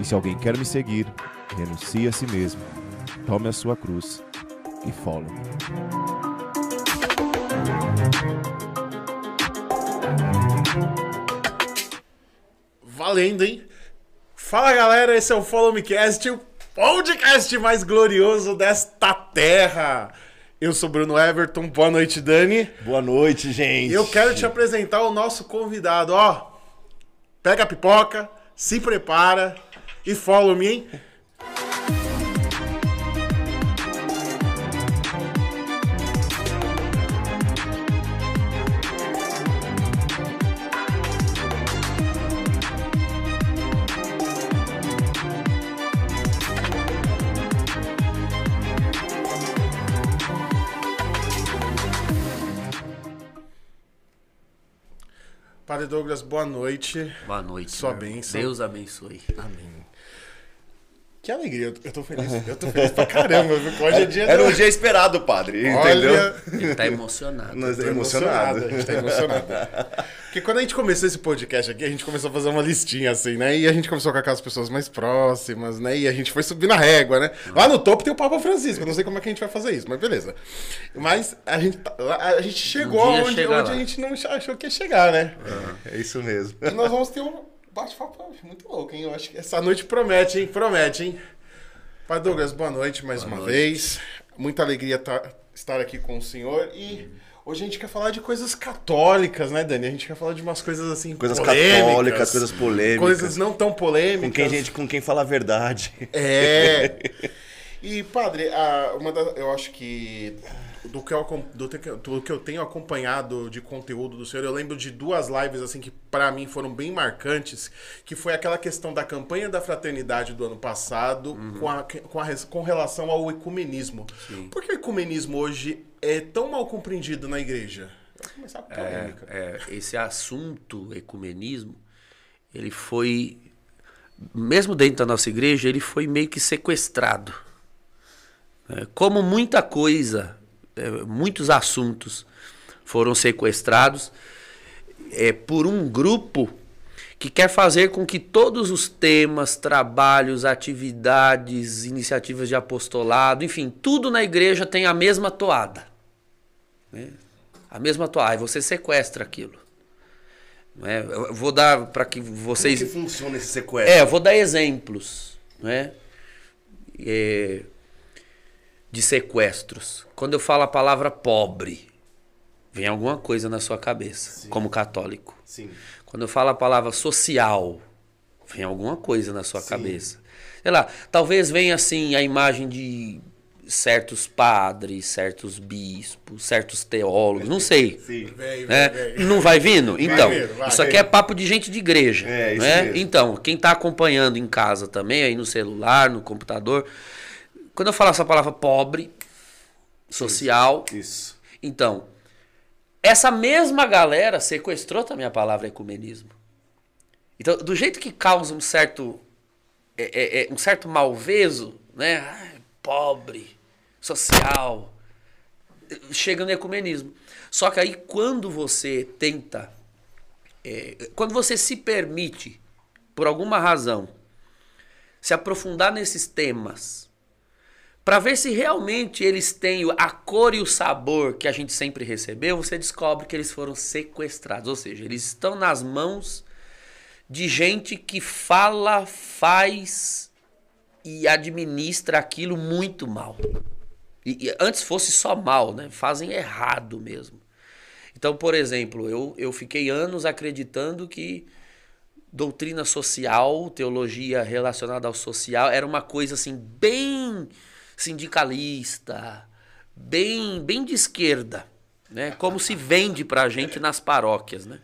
E se alguém quer me seguir, renuncie a si mesmo, tome a sua cruz e follow me. Valendo, hein? Fala galera, esse é o Follow Me Cast, o podcast mais glorioso desta terra. Eu sou Bruno Everton, boa noite, Dani. Boa noite, gente. E eu quero te apresentar o nosso convidado, ó. Pega a pipoca, se prepara e follow me, hein? Padre Douglas, boa noite. Boa noite. Sua irmão. bênção. Deus abençoe. Amém. Que alegria, eu tô- eu tô feliz. Eu tô feliz pra caramba, viu? Hoje é dia Era do- um dia esperado, padre, Olha, entendeu? Ele tá emocionado. Nós Tô é emocionado. A gente tá emocionado. Porque quando a gente começou esse podcast aqui, a gente começou a fazer uma listinha assim, né? E a gente começou com aquelas pessoas mais próximas, né? E a gente foi subindo a régua, né? Lá no topo tem o Papa Francisco. Eu não sei como é que a gente vai fazer isso, mas beleza. Mas a gente, tá- a gente chegou Um onde, onde a gente não achou que ia chegar, né? É isso mesmo. E nós vamos ter um bate-papo muito louco, hein? Eu acho que essa noite promete, hein? Promete, hein? Pai Douglas, boa noite mais uma noite. vez. Muita alegria tá- estar aqui com o senhor. E hoje a gente quer falar de coisas católicas, né, Dani? A gente quer falar de umas coisas assim. Coisas polêmicas, católicas, coisas polêmicas. Coisas não tão polêmicas. Com quem gente, com quem fala a verdade. É. E, padre, a- uma da- eu acho que do que, eu, do, que eu tenho acompanhado de conteúdo do senhor, eu lembro de duas lives assim que pra mim foram bem marcantes, que foi aquela questão da campanha da fraternidade do ano passado com, a, com, a com relação ao ecumenismo. Por que o ecumenismo hoje é tão mal compreendido na igreja? Começar com polêmica. É, esse assunto, ecumenismo, ele foi, mesmo dentro da nossa igreja, ele foi meio que sequestrado. É, como muita coisa, é, muitos assuntos foram sequestrados é, por um grupo que quer fazer com que todos os temas, trabalhos, atividades, iniciativas de apostolado, enfim, tudo na igreja tem a mesma toada. né? A mesma toada. Aí você sequestra aquilo. né? Eu vou dar para que vocês. Como que funciona esse sequestro? É, eu vou dar exemplos, né? É, de sequestros. Quando eu falo a palavra pobre, vem alguma coisa na sua cabeça, como católico. Sim. Quando eu falo a palavra social, vem alguma coisa na sua cabeça. Sei lá, talvez venha assim a imagem de certos padres, certos bispos, certos teólogos, não sei. Sim. Né? Não vai vindo? Então, vindo, vai. isso aqui é papo de gente de igreja. É, isso né? Então, quem está acompanhando em casa também, aí no celular, no computador, quando eu falar essa palavra pobre, social, Isso. então, essa mesma galera sequestrou também a palavra ecumenismo. Então, do jeito que causa um certo é, é, é, um certo malveso, né? Ai, pobre, social, chega no ecumenismo. Só que aí quando você tenta, é, quando você se permite, por alguma razão, se aprofundar nesses temas, para ver se realmente eles têm a cor e o sabor que a gente sempre recebeu, você descobre que eles foram sequestrados. Ou seja, eles estão nas mãos de gente que fala, faz e administra aquilo muito mal. E, e antes fosse só mal, né? Fazem errado mesmo. Então, por exemplo, eu, eu fiquei anos acreditando que doutrina social, teologia relacionada ao social, era uma coisa assim bem sindicalista, bem, bem de esquerda, né? Como se vende pra gente nas paróquias, né?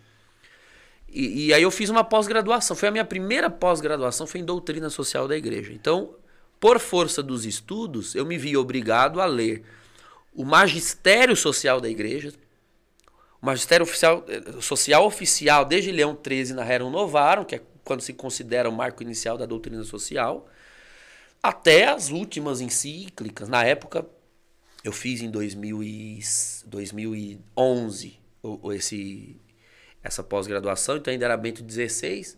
E, e aí eu fiz uma pós-graduação. Foi a minha primeira pós-graduação, foi em doutrina social da igreja. Então, por força dos estudos, eu me vi obrigado a ler o magistério social da igreja, o magistério oficial, eh, social oficial desde Leão XIII na Rerum Novarum, que é quando se considera o marco inicial da doutrina social, até as últimas encíclicas. Na época, eu fiz em 2000 e 2011 o- o- esse, essa pós-graduação, então ainda era Bento XVI.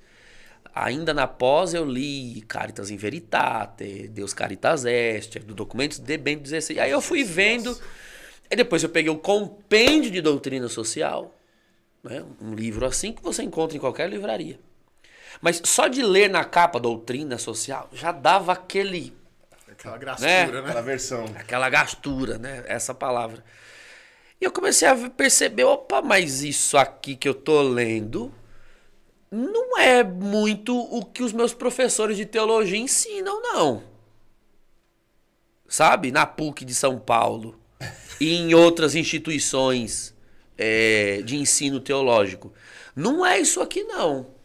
Ainda na pós eu li Caritas in Veritate, Deus Caritas Est, do Documentos de Bento XVI. Aí eu fui vendo, e depois eu peguei o Compêndio de Doutrina Social, né? um livro assim que você encontra em qualquer livraria. Mas só de ler na capa Doutrina Social já dava aquele Aquela graçura, né? Aquela versão. aquela gastura, né? Essa palavra. E eu comecei a perceber, opa, mas isso aqui que eu tô lendo não é muito o que os meus professores de teologia ensinam, não. Sabe? Na PUC de São Paulo e em outras instituições é, de ensino teológico. Não é isso aqui, não.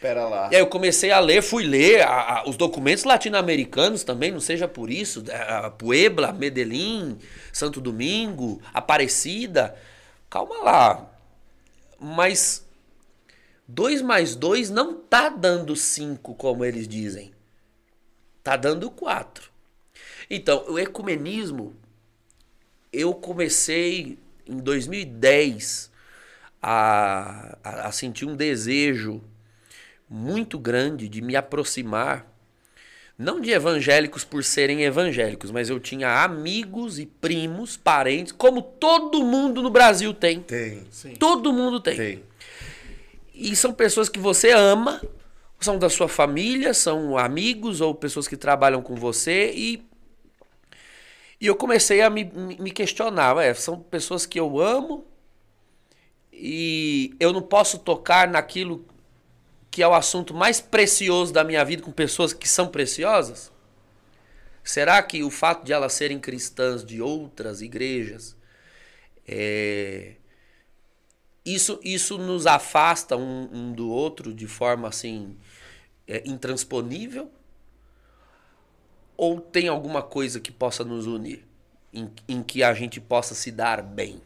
Pera lá. E aí eu comecei a ler, fui ler a- a- os documentos latino-americanos também, não seja por isso. a Puebla, Medellín, Santo Domingo, Aparecida. Calma lá. Mas 2 mais 2 não tá dando 5, como eles dizem. Tá dando 4. Então, o ecumenismo, eu comecei em 2010 a, a, a sentir um desejo muito grande de me aproximar, não de evangélicos por serem evangélicos, mas eu tinha amigos e primos, parentes, como todo mundo no Brasil tem. Tem. Sim. Todo mundo tem. Tem. E são pessoas que você ama, são da sua família, são amigos ou pessoas que trabalham com você e e eu comecei a me, me me questionar, ué, são pessoas que eu amo e eu não posso tocar naquilo que é o assunto mais precioso da minha vida com pessoas que são preciosas? Será que o fato de elas serem cristãs de outras igrejas é, isso, isso nos afasta um, um do outro de forma assim é, intransponível? Ou tem alguma coisa que possa nos unir? Em, em que a gente possa se dar bem?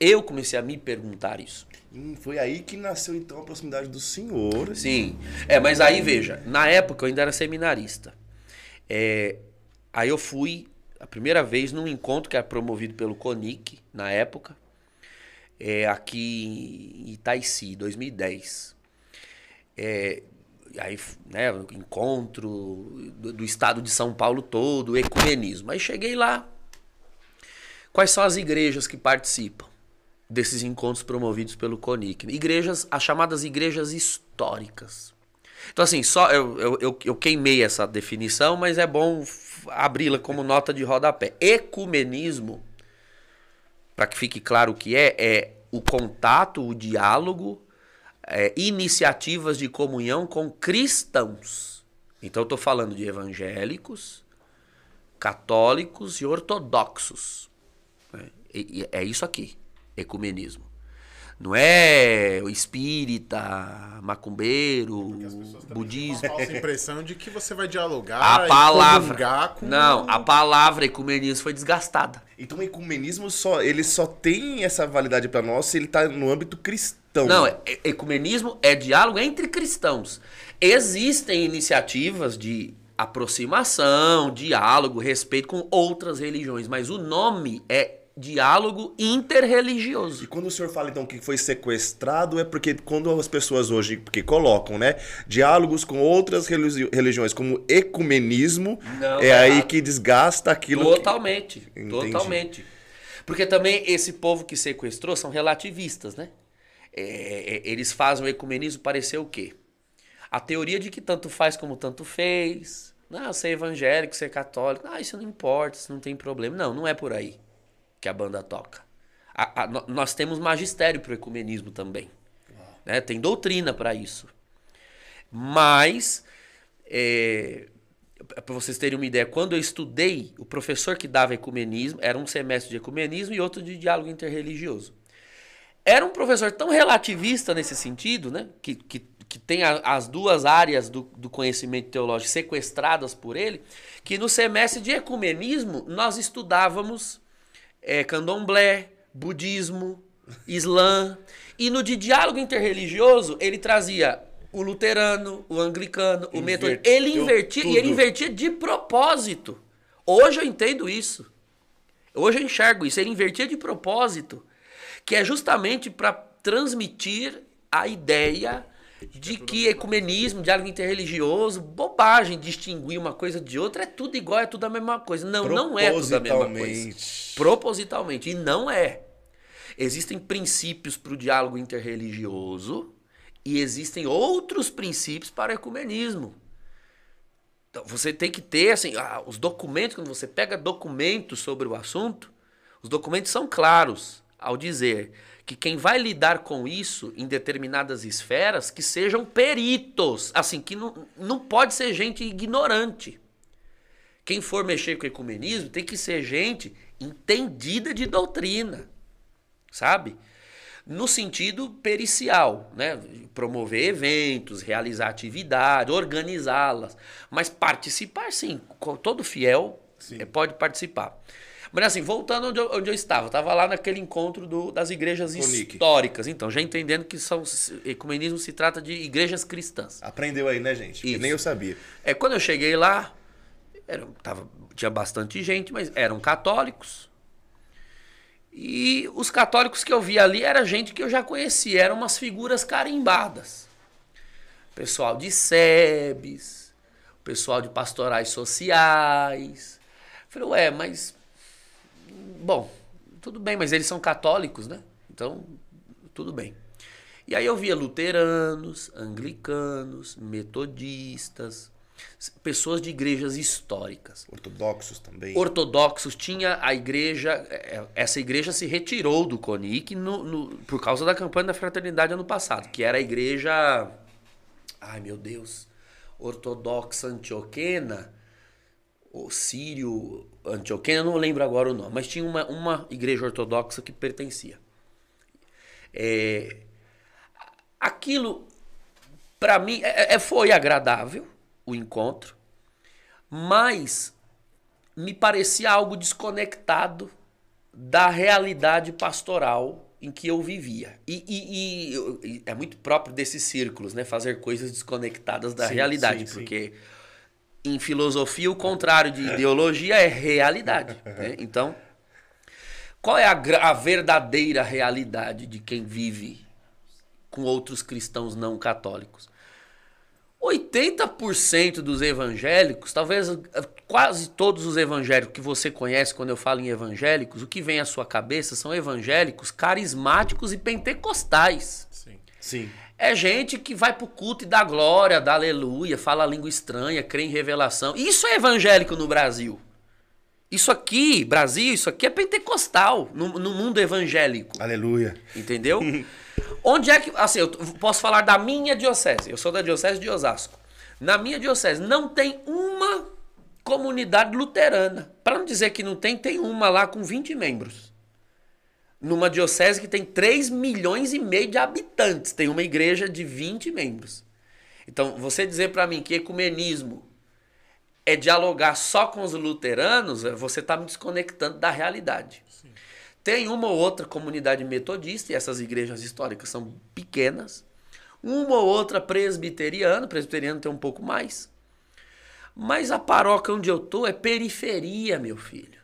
Eu comecei a me perguntar isso. Hum, foi aí que nasceu então a proximidade do senhor. Sim. É, mas aí veja, na época eu ainda era seminarista. É, aí eu fui a primeira vez num encontro que era promovido pelo CONIC, na época, é, aqui em Itaici, 2010. É, aí, né, encontro do, do estado de São Paulo todo, ecumenismo. Aí cheguei lá. Quais são as igrejas que participam desses encontros promovidos pelo CONIC? Igrejas, as chamadas igrejas históricas. Então, assim, só eu, eu, eu, eu queimei essa definição, mas é bom abri-la como nota de rodapé. Ecumenismo, para que fique claro o que é, é o contato, o diálogo, é, iniciativas de comunhão com cristãos. Então, eu estou falando de evangélicos, católicos e ortodoxos. e é isso aqui, ecumenismo. Não é o espírita, macumbeiro, budismo. Falsa impressão de que você vai dialogar A e palavra. comungar com Não, a palavra ecumenismo foi desgastada. Então o ecumenismo só, ele só tem essa validade pra nós se ele tá no âmbito cristão. Não, é- é- ecumenismo é diálogo entre cristãos. Existem iniciativas de aproximação, diálogo, respeito com outras religiões, mas o nome é diálogo E interreligioso. quando o senhor fala então que foi sequestrado, é porque quando as pessoas hoje porque colocam, né, diálogos com outras religi- religiões como ecumenismo, Não, é é aí que desgasta aquilo que... Totalmente, Entendi. totalmente. Porque também esse povo que sequestrou são relativistas, né? É, é, eles fazem o ecumenismo parecer o quê? A teoria de que tanto faz como tanto fez. Não, ser evangélico, ser católico, ah, isso não importa, isso não tem problema. Não, não é por aí que a banda toca. A- a- nós temos magistério para o ecumenismo também. Né? Tem doutrina para isso. Mas, é, para vocês terem uma ideia, quando eu estudei, o professor que dava ecumenismo, era um semestre de ecumenismo e outro de diálogo interreligioso. Era um professor tão relativista nesse sentido, né? Que, que, que tem a- as duas áreas do, do conhecimento teológico sequestradas por ele, que no semestre de ecumenismo nós estudávamos é, candomblé, budismo, islã. E no de diálogo interreligioso, ele trazia o luterano, o anglicano, o metodista. Ele invertia, e ele tudo. invertia de propósito. Hoje eu entendo isso. Hoje eu enxergo isso. Ele invertia de propósito, que é justamente para transmitir a ideia de que ecumenismo, diálogo interreligioso, bobagem, distinguir uma coisa de outra, é tudo igual, é tudo a mesma coisa. Não, não é tudo a mesma coisa. Propositalmente. E não é. Existem princípios para o diálogo interreligioso e existem outros princípios para o ecumenismo. Então, você tem que ter, assim, ah, os documentos, quando você pega documentos sobre o assunto, os documentos são claros ao dizer que quem vai lidar com isso em determinadas esferas que sejam peritos, assim, que não, não pode ser gente ignorante. Quem for mexer com o ecumenismo tem que ser gente entendida de doutrina, sabe? No sentido pericial, né? Promover eventos, realizar atividades, organizá-las, mas participar sim, todo fiel sim. pode participar. Mas assim, voltando onde eu, onde eu estava, eu estava lá naquele encontro do, das igrejas históricas. Então, já entendendo que são, ecumenismo se trata de igrejas cristãs. Aprendeu aí, né, gente? Isso. nem eu sabia. É, quando eu cheguei lá, era, tava, tinha bastante gente, mas eram católicos. E os católicos que eu vi ali era gente que eu já conhecia, eram umas figuras carimbadas. Pessoal de SEBs, pessoal de pastorais sociais. falei, ué, mas Bom, tudo bem, mas eles são católicos, né? Então, tudo bem. E aí eu via luteranos, anglicanos, metodistas, pessoas de igrejas históricas. Ortodoxos também. Ortodoxos. Tinha a igreja. É, essa igreja se retirou do CONIC no, no, por causa da campanha da fraternidade ano passado, que era a igreja. Ai meu Deus. Ortodoxa antioquena o Sírio Antioquia, eu não lembro agora o nome, mas tinha uma, uma igreja ortodoxa que pertencia. É, aquilo, para mim, é, é, foi agradável o encontro, mas me parecia algo desconectado da realidade pastoral em que eu vivia. E, e, e, é muito próprio desses círculos, né? Fazer coisas desconectadas da sim, realidade, sim, porque sim em filosofia, o contrário de ideologia é realidade. Né? Então, qual é a, a, verdadeira realidade de quem vive com outros cristãos não católicos? 80% dos evangélicos, talvez quase todos os evangélicos que você conhece quando eu falo em evangélicos, o que vem à sua cabeça são evangélicos carismáticos e pentecostais. Sim. Sim. É gente que vai pro culto e dá glória, dá aleluia, fala língua estranha, crê em revelação. Isso é evangélico no Brasil. Isso aqui, Brasil, isso aqui é pentecostal no, no mundo evangélico. Aleluia. Entendeu? Onde é que. Assim, eu posso falar da minha diocese. Eu sou da diocese de Osasco. Na minha diocese não tem uma comunidade luterana. Para não dizer que não tem, tem uma lá com 20 membros numa diocese que tem 3 milhões e meio de habitantes, tem uma igreja de 20 membros. Então, você dizer para mim que ecumenismo é dialogar só com os luteranos, é, você está me desconectando da realidade. Sim. Tem uma ou outra comunidade metodista, e essas igrejas históricas são pequenas. Uma ou outra presbiteriana, presbiteriano tem um pouco mais. Mas a paróquia onde eu tô é periferia, meu filho.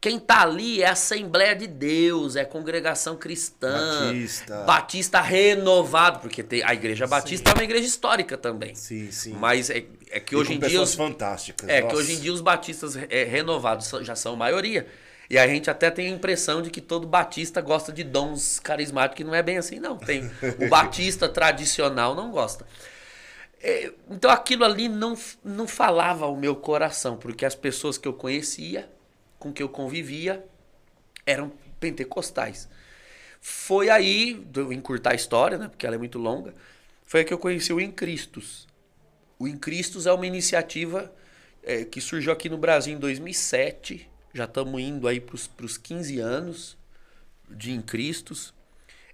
Quem tá ali é a Assembleia de Deus, é a congregação cristã. Batista. Batista renovado, porque tem, a igreja batista sim. é uma igreja histórica também. Sim, sim. Mas é, é que e hoje em dia. Os, fantásticas. É nossa. que hoje em dia os batistas é, renovados já são maioria. E a gente até tem a impressão de que todo batista gosta de dons carismáticos, que não é bem assim, não. Tem o batista tradicional não gosta. É, então aquilo ali não, não falava o meu coração, porque as pessoas que eu conhecia com que eu convivia eram pentecostais. Foi aí, vou encurtar a história, né, porque ela é muito longa, foi aí que eu conheci o Em Cristos. O Em Cristos é uma iniciativa é, que surgiu aqui no Brasil em 2007, já estamos indo aí para os 15 anos de Em Cristos.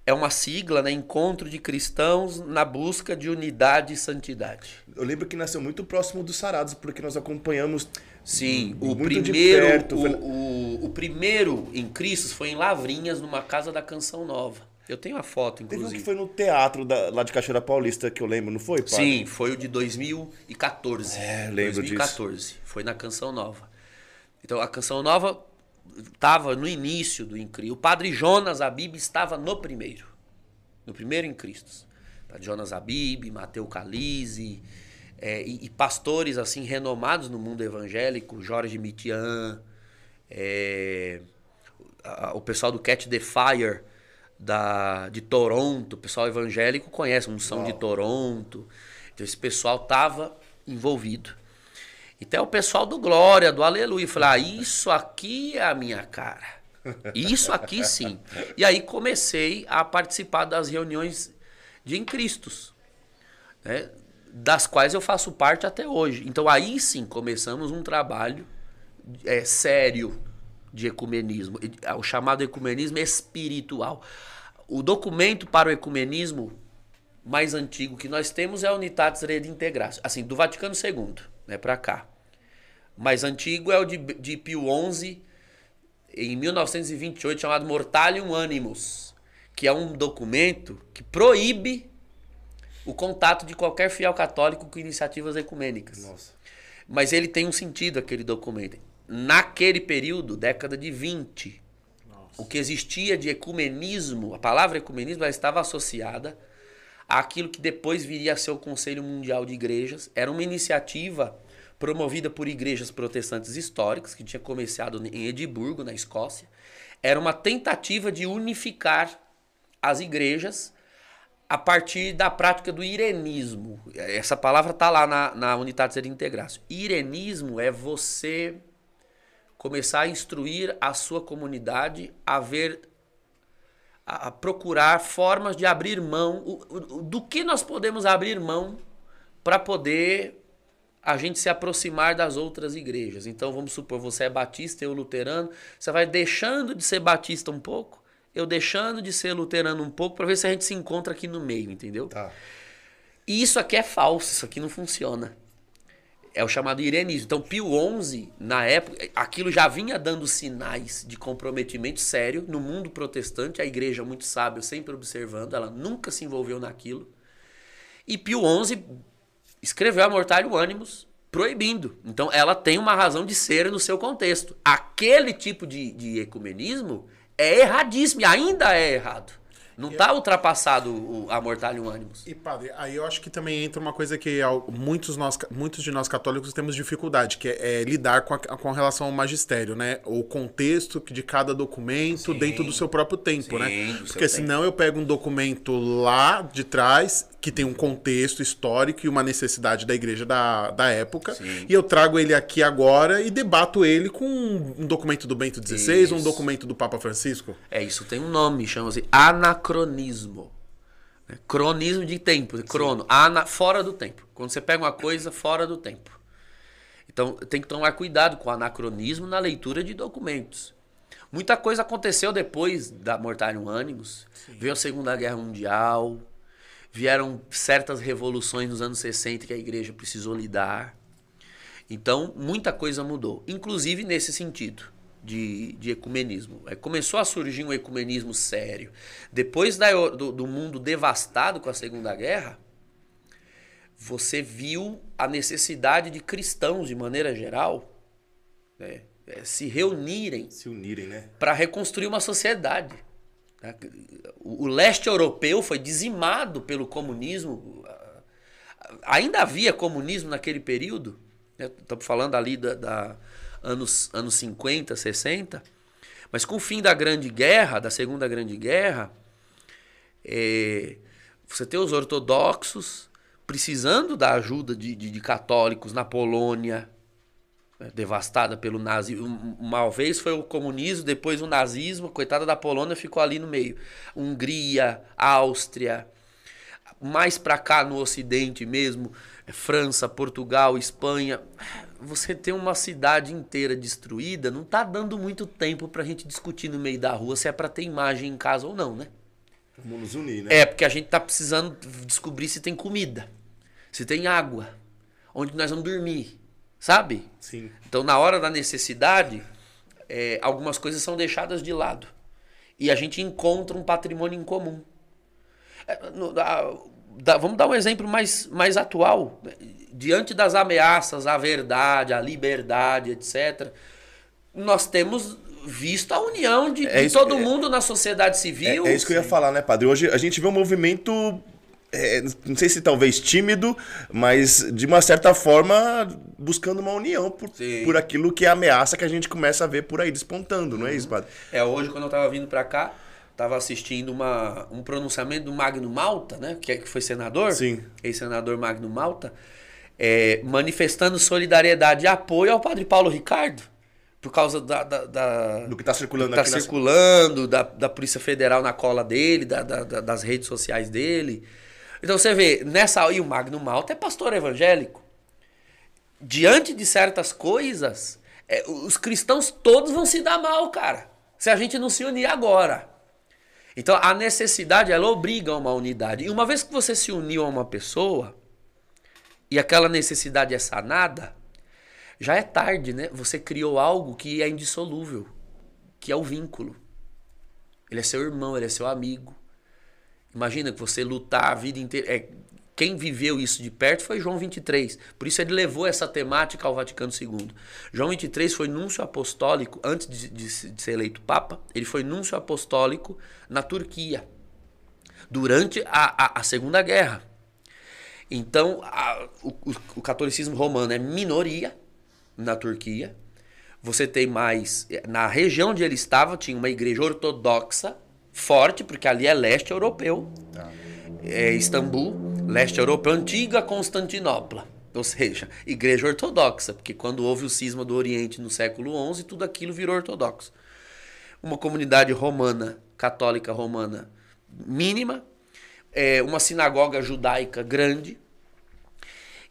É uma sigla, né? Encontro de cristãos na busca de unidade e santidade. Eu lembro que nasceu muito próximo dos Sarados, porque nós acompanhamos Sim, o primeiro, perto, o, o, o, primeiro em Cristo foi em Lavrinhas, numa casa da Canção Nova. Eu tenho a foto, inclusive. Teve um que foi no teatro da, lá de Cachoeira Paulista, que eu lembro, não foi, padre? Sim, foi o de 2014. É, lembro 2014. Disso. Foi na Canção Nova. Então, a Canção Nova estava no início do Incri. O padre Jonas Abib estava no primeiro. No primeiro em Cristo. Jonas Abib, Mateu Calise, é, e, e, pastores assim renomados no mundo evangélico, Jorge Mitian, é, a, o pessoal do Catch the Fire da, de Toronto, o pessoal evangélico conhece, Unção de Toronto. Então esse pessoal estava envolvido. Então o pessoal do Glória, do Aleluia, falou: ah, isso aqui é a minha cara. Isso aqui sim. E aí comecei a participar das reuniões de Em Cristos, né? Das quais eu faço parte até hoje. Então aí sim começamos um trabalho é, sério de ecumenismo, o chamado ecumenismo espiritual. O documento para o ecumenismo mais antigo que nós temos é a Unitatis Redintegratio, assim, do Vaticano II, né, para cá. Mais antigo é o de, de Pio XI, em 1928, chamado Mortalium Animus, que é um documento que proíbe o contato de qualquer fiel católico com iniciativas ecumênicas. Nossa. Mas ele tem um sentido, aquele documento. Naquele período, década de 20, Nossa. o que existia de ecumenismo, a palavra ecumenismo ela estava associada àquilo que depois viria a ser o Conselho Mundial de Igrejas. Era uma iniciativa promovida por igrejas protestantes históricas, que tinha começado em Edimburgo, na Escócia. Era uma tentativa de unificar as igrejas a partir da prática do irenismo. Essa palavra está lá na, na unidade de integração. Irenismo é você começar a instruir a sua comunidade a ver, a, procurar formas de abrir mão, o, o, do que nós podemos abrir mão para poder a gente se aproximar das outras igrejas. Então vamos supor, você é batista, eu luterano, você vai deixando de ser batista um pouco eu deixando de ser luterano um pouco para ver se a gente se encontra aqui no meio, entendeu? Tá. E isso aqui é falso, isso aqui não funciona. É o chamado irenismo. Então, Pio XI, na época, aquilo já vinha dando sinais de comprometimento sério no mundo protestante. A igreja, muito sábia, sempre observando, ela nunca se envolveu naquilo. E Pio XI escreveu a Mortalho Animus proibindo. Então, ela tem uma razão de ser no seu contexto. Aquele tipo de, de ecumenismo é erradíssimo e ainda é errado. Não está ultrapassado o, a Mortalium Animus. E, padre, aí eu acho que também entra uma coisa que muitos, nós, muitos de nós católicos temos dificuldade, que é, é lidar com, a, com relação ao magistério, né? O contexto de cada documento sim, dentro do seu próprio tempo, né? sim, né? Porque senão tempo. eu pego um documento lá de trás que tem um contexto histórico e uma necessidade da igreja da, da época, sim. e eu trago ele aqui agora e debato ele com um documento do Bento XVI, um documento do Papa Francisco. É, isso tem um nome, chama-se anacronismo anacronismo. Né? Cronismo de tempo, crono, ana, fora do tempo. Quando você pega uma coisa fora do tempo. Então tem que tomar cuidado com o anacronismo na leitura de documentos. Muita coisa aconteceu depois da Mortarium Animus. Sim. Veio a Segunda Guerra Mundial, vieram certas revoluções nos anos 60 que a igreja precisou lidar. Então, muita coisa mudou, inclusive nesse sentido de, de ecumenismo. Aí começou a surgir um ecumenismo sério. Depois da, do, do mundo devastado com a Segunda Guerra, você viu a necessidade de cristãos, de maneira geral, né, é, se reunirem, se unirem, né, para reconstruir uma sociedade. Né. O leste europeu foi dizimado pelo comunismo. Ainda havia comunismo naquele período. Estamos né, falando ali da, da anos, anos 50, 60. Mas com o fim da Grande Guerra, da Segunda Grande Guerra, é, você tem os ortodoxos precisando da ajuda de, de, de católicos na Polônia, né, devastada pelo nazismo. Uma vez foi o comunismo, depois o nazismo, coitada da Polônia ficou ali no meio. Hungria, Áustria, mais para cá no Ocidente mesmo, França, Portugal, Espanha você ter uma cidade inteira destruída, não tá dando muito tempo pra gente discutir no meio da rua se é pra ter imagem em casa ou não, né? Vamos nos unir, né? É, porque a gente tá precisando descobrir se tem comida, se tem água, onde nós vamos dormir, sabe? Sim. Então, na hora da necessidade, é, algumas coisas são deixadas de lado. E a gente encontra um patrimônio em comum. É, no, a, da, vamos dar um exemplo mais, mais atual diante das ameaças à verdade, à liberdade, etc., nós temos visto a união de, é de todo mundo na sociedade civil. É, é isso que eu ia falar, né, padre? Hoje a gente vê um movimento é, não sei se talvez tímido, mas de uma certa forma buscando uma união por, Sim. por aquilo que é a ameaça que a gente começa a ver por aí despontando, não é isso, padre? É, hoje quando eu tava vindo pra cá, tava assistindo uma, um pronunciamento do Magno Malta, né? Que, é- que foi senador. Sim. Ex-senador Magno Malta. É, manifestando solidariedade e apoio ao padre Paulo Ricardo. Por causa da... da, da- Do que tá circulando tá aqui na- circulando, da, da Polícia Federal na cola dele, da, da- da- das redes sociais dele. Então você vê, nessa. E o Magno Malta é pastor evangélico. Diante de certas coisas, é, os cristãos todos vão se dar mal, cara. Se a gente não se unir agora. Então a necessidade, ela obriga a uma unidade. E uma vez que você se uniu a uma pessoa, e aquela necessidade é sanada, já é tarde, né? Você criou algo que é indissolúvel, que é o vínculo. Ele é seu irmão, ele é seu amigo. Imagina que você lutar a vida inteira. É, quem viveu isso de perto foi João 23. Por isso ele levou essa temática ao Vaticano II. João 23 foi núncio apostólico, antes de, de de ser eleito Papa, ele foi núncio apostólico na Turquia, durante a, a, a Segunda Guerra. Então, a- o, o- catolicismo romano é minoria na Turquia. Você tem mais. Na região onde ele estava, tinha uma igreja ortodoxa forte, porque ali é leste europeu. É Istambul, leste europeu, antiga Constantinopla. Ou seja, igreja ortodoxa, porque quando houve o cisma do Oriente no século XI, tudo aquilo virou ortodoxo. Uma comunidade romana, católica romana mínima, é, uma sinagoga judaica grande,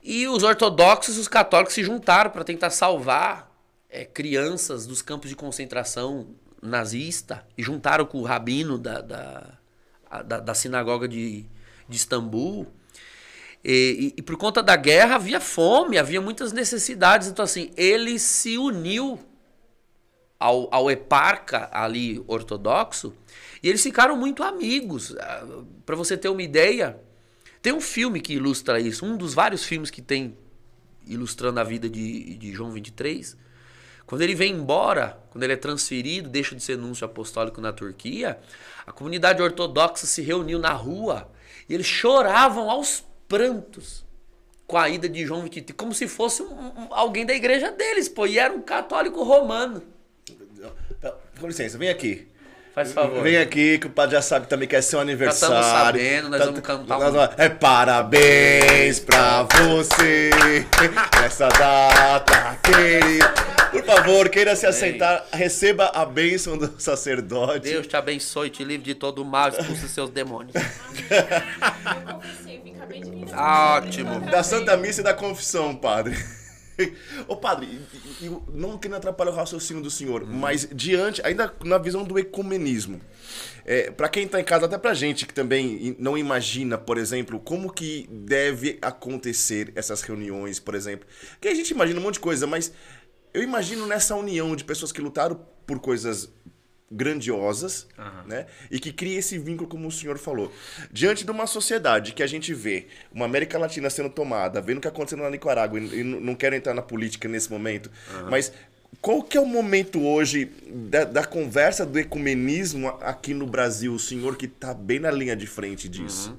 e os ortodoxos e os católicos se juntaram para tentar salvar é, crianças dos campos de concentração nazista e juntaram com o rabino da, da, da, da sinagoga de, de Istambul. E, e- e por conta da guerra havia fome, havia muitas necessidades. Então, assim, ele se uniu ao, ao eparca ali ortodoxo e eles ficaram muito amigos. Para você ter uma ideia, tem um filme que ilustra isso, um dos vários filmes que tem ilustrando a vida de, de João 23. Quando ele vem embora, quando ele é transferido, deixa de ser núncio apostólico na Turquia, a comunidade ortodoxa se reuniu na rua e eles choravam aos prantos com a ida de João 23, como se fosse um- um- alguém da igreja deles, pô, e era um católico romano. Com licença, vem aqui. Faz favor. Vem aqui que o padre já sabe também que é seu aniversário. estamos sabendo, nós Tá- vamos cantar nós vamos- É parabéns pra você nessa data querida. Por favor, queira se assentar, receba a bênção do sacerdote. Deus te abençoe, te livre de todo o mal, expulse seus demônios. Eu confessei, vim, acabei de vir. Ótimo. Da Santa Missa e da Confissão, padre. Ô padre, e- e- não querendo atrapalhar o raciocínio do senhor, mas diante, ainda na visão do ecumenismo, é, para quem tá em casa, até pra gente que também não imagina, por exemplo, como que deve acontecer essas reuniões, por exemplo. Que a gente imagina um monte de coisa, mas eu imagino nessa união de pessoas que lutaram por coisas grandiosas, né? E que cria esse vínculo, como o senhor falou. Diante de uma sociedade que a gente vê uma América Latina sendo tomada, vendo o que está acontecendo na Nicarágua, e, não quero entrar na política nesse momento, mas qual que é o momento hoje da, da conversa do ecumenismo aqui no Brasil, o senhor que está bem na linha de frente disso?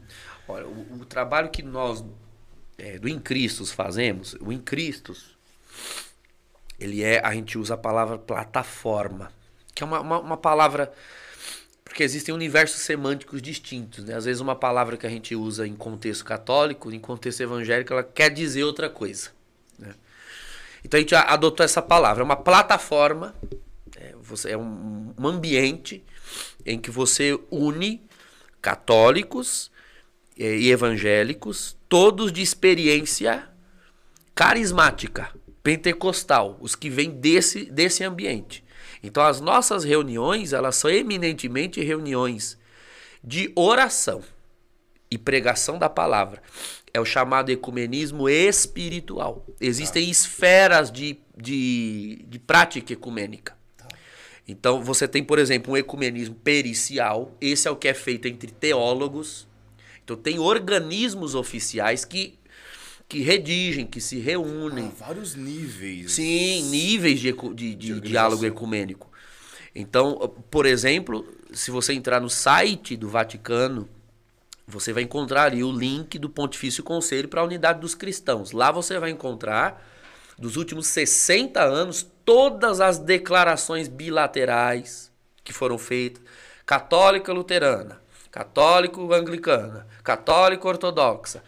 Olha, o, o trabalho que nós é, do Incristos fazemos, o Incristos, ele é, a gente usa a palavra plataforma, que é uma, uma, uma palavra, porque existem universos semânticos distintos, né? Às vezes uma palavra que a gente usa em contexto católico, em contexto evangélico, ela quer dizer outra coisa, né? Então a gente adotou essa palavra, é uma plataforma, é, você, é um, um ambiente em que você une católicos eh, e evangélicos, todos de experiência carismática, pentecostal, os que vêm desse, desse ambiente. Então as nossas reuniões, elas são eminentemente reuniões de oração e pregação da palavra. É o chamado ecumenismo espiritual. Existem esferas de, de, de prática ecumênica. Então você tem, por exemplo, um ecumenismo pericial. Esse é o que é feito entre teólogos. Então tem organismos oficiais que, que redigem, que se reúnem. vários níveis. Sim, níveis de, de, de diálogo ecumênico. Então, por exemplo, se você entrar no site do Vaticano, você vai encontrar ali o link do Pontifício Conselho para a Unidade dos Cristãos. Lá você vai encontrar, dos últimos 60 anos, todas as declarações bilaterais que foram feitas. Católica luterana, católico anglicana, católico ortodoxa.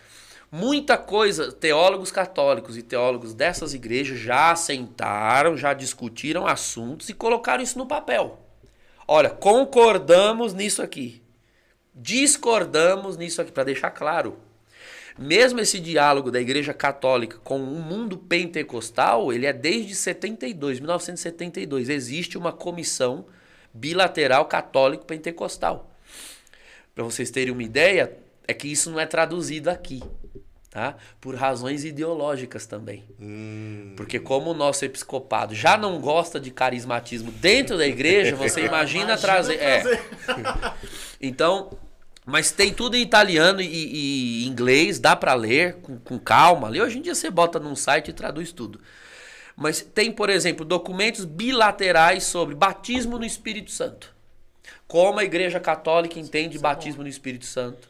Muita coisa, teólogos católicos e teólogos dessas igrejas já sentaram, já discutiram assuntos e colocaram isso no papel. Olha, concordamos nisso aqui. Discordamos nisso aqui, para deixar claro. Mesmo esse diálogo da Igreja Católica com o mundo pentecostal, ele é desde 72, 1972. Existe uma comissão bilateral católico-pentecostal. Para vocês terem uma ideia, é que isso não é traduzido aqui, tá? Por razões ideológicas também. Porque como o nosso episcopado já não gosta de carismatismo dentro da igreja, você imagina, Imagina trazer. é. trazer. Então, mas tem tudo em italiano e, e inglês, dá pra ler com, com calma. Ali hoje em dia você bota num site e traduz tudo. Mas tem, por exemplo, documentos bilaterais sobre batismo no Espírito Santo. Como a Igreja Católica entende batismo no Espírito Santo.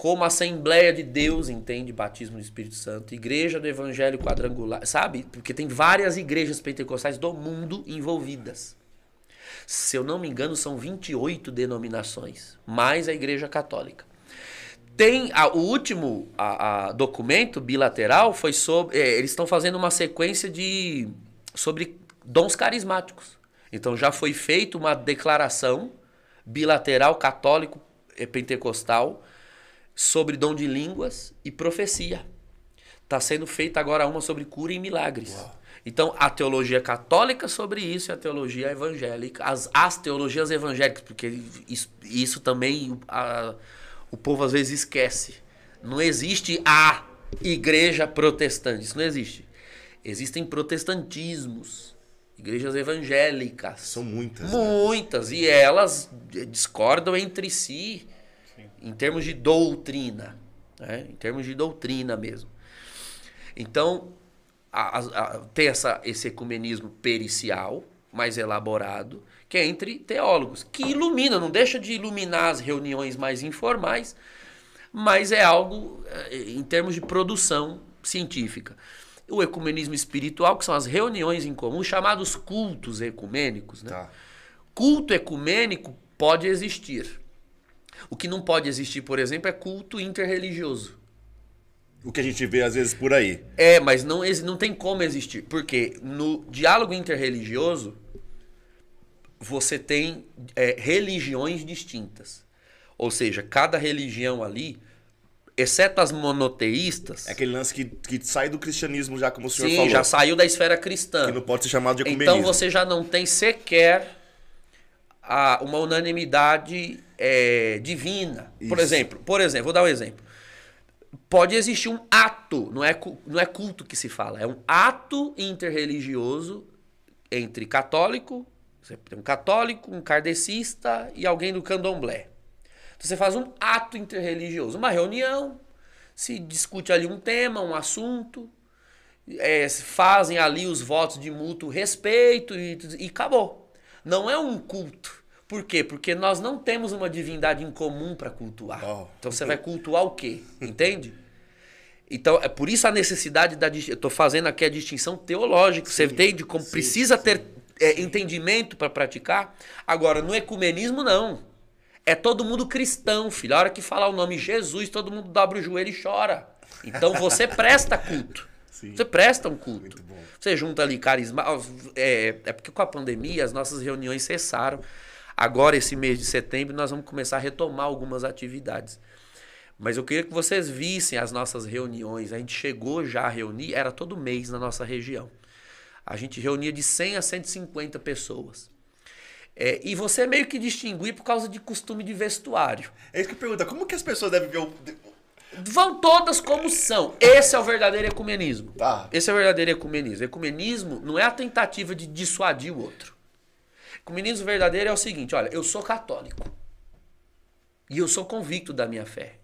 Como Assembleia de Deus entende batismo no Espírito Santo. Igreja do Evangelho Quadrangular. Sabe? Porque tem várias igrejas pentecostais do mundo envolvidas. Se eu não me engano, são 28 denominações, mais a Igreja Católica. Tem a- o último a- a documento bilateral foi sobre. é, eles estão fazendo uma sequência de sobre dons carismáticos. Então já foi feita uma declaração bilateral católico eh, pentecostal sobre dom de línguas e profecia. Está sendo feita agora uma sobre cura e milagres. Então, a teologia católica sobre isso e a teologia evangélica, as, as teologias evangélicas, porque isso, isso também a- o povo às vezes esquece. Não existe a igreja protestante, isso não existe. Existem protestantismos, igrejas evangélicas. São muitas. né? Muitas, e elas discordam entre si em termos de doutrina, né? em termos de doutrina mesmo. Então, a- a- tem essa, esse ecumenismo pericial, mais elaborado, que é entre teólogos, que ilumina, não deixa de iluminar as reuniões mais informais, mas é algo eh, em termos de produção científica. O ecumenismo espiritual, que são as reuniões em comum, chamados cultos ecumênicos, né? Tá. Culto ecumênico pode existir. O que não pode existir, por exemplo, é culto interreligioso. O que a gente vê às vezes por aí. É, mas não, não tem como existir. Porque no diálogo interreligioso, você tem é, religiões distintas. Ou seja, cada religião ali, exceto as monoteístas, É aquele lance que, que sai do cristianismo já, como o senhor sim, falou. já saiu da esfera cristã. Que não pode ser chamado de ecumenismo. Então você já não tem sequer a- uma unanimidade é, divina. Por Isso. exemplo, por exemplo, vou dar um exemplo. Pode existir um ato, não é, não é culto que se fala, é um ato interreligioso entre católico, você tem um católico, um kardecista e alguém do candomblé. Então você faz um ato interreligioso, uma reunião, se discute ali um tema, um assunto, é, fazem ali os votos de mútuo respeito e, e acabou. Não é um culto. Por quê? Porque nós não temos uma divindade em comum para cultuar. Oh. Então você vai cultuar o quê? Entende? Então, é por isso a necessidade da. Eu estou fazendo aqui a distinção teológica. Você entende como precisa ter é, entendimento para praticar? Agora, no ecumenismo, não. É todo mundo cristão, filho. A hora que falar o nome Jesus, todo mundo dobra o joelho e chora. Então você presta culto. Sim. Você presta um culto. Você junta ali carisma. É, é porque com a pandemia as nossas reuniões cessaram. Agora, esse mês de setembro, nós vamos começar a retomar algumas atividades. Mas eu queria que vocês vissem as nossas reuniões. A gente chegou já a reunir, era todo mês na nossa região. A gente reunia de 100 a 150 pessoas. É, e você meio que distinguir por causa de costume de vestuário. É isso que eu pergunto. Como que as pessoas devem ver o... Vão todas como são. Esse é o verdadeiro ecumenismo. Tá. Esse é o verdadeiro ecumenismo. Ecumenismo não é a tentativa de dissuadir o outro. Ecumenismo verdadeiro é o seguinte: olha, eu sou católico. E eu sou convicto da minha fé.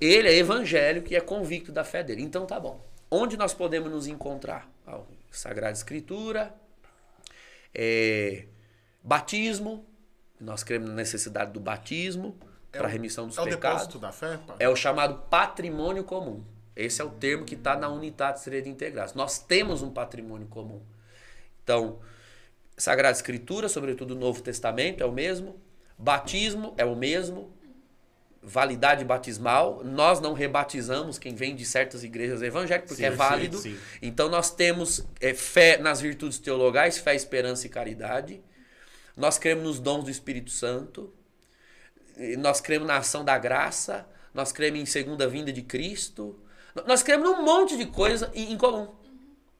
Ele é evangélico e é convicto da fé dele. Então tá bom. Onde nós podemos nos encontrar? Ah, Sagrada Escritura, é, batismo, nós cremos na necessidade do batismo, para o- remissão dos É o pecados. depósito da fé? pá? É o chamado patrimônio comum. Esse é o termo que está na Unitate Sede Integradas. Nós temos um patrimônio comum. Então, Sagrada Escritura, sobretudo o Novo Testamento, é o mesmo. Batismo é o mesmo. Validade batismal. Nós não rebatizamos quem vem de certas igrejas evangélicas, porque Sim, é sim, válido. sim. Então, nós temos é, fé nas virtudes teologais, fé, esperança e caridade. Nós cremos nos dons do Espírito Santo. Nós cremos na ação da graça, nós cremos em segunda vinda de Cristo, nós cremos num monte de coisa em comum.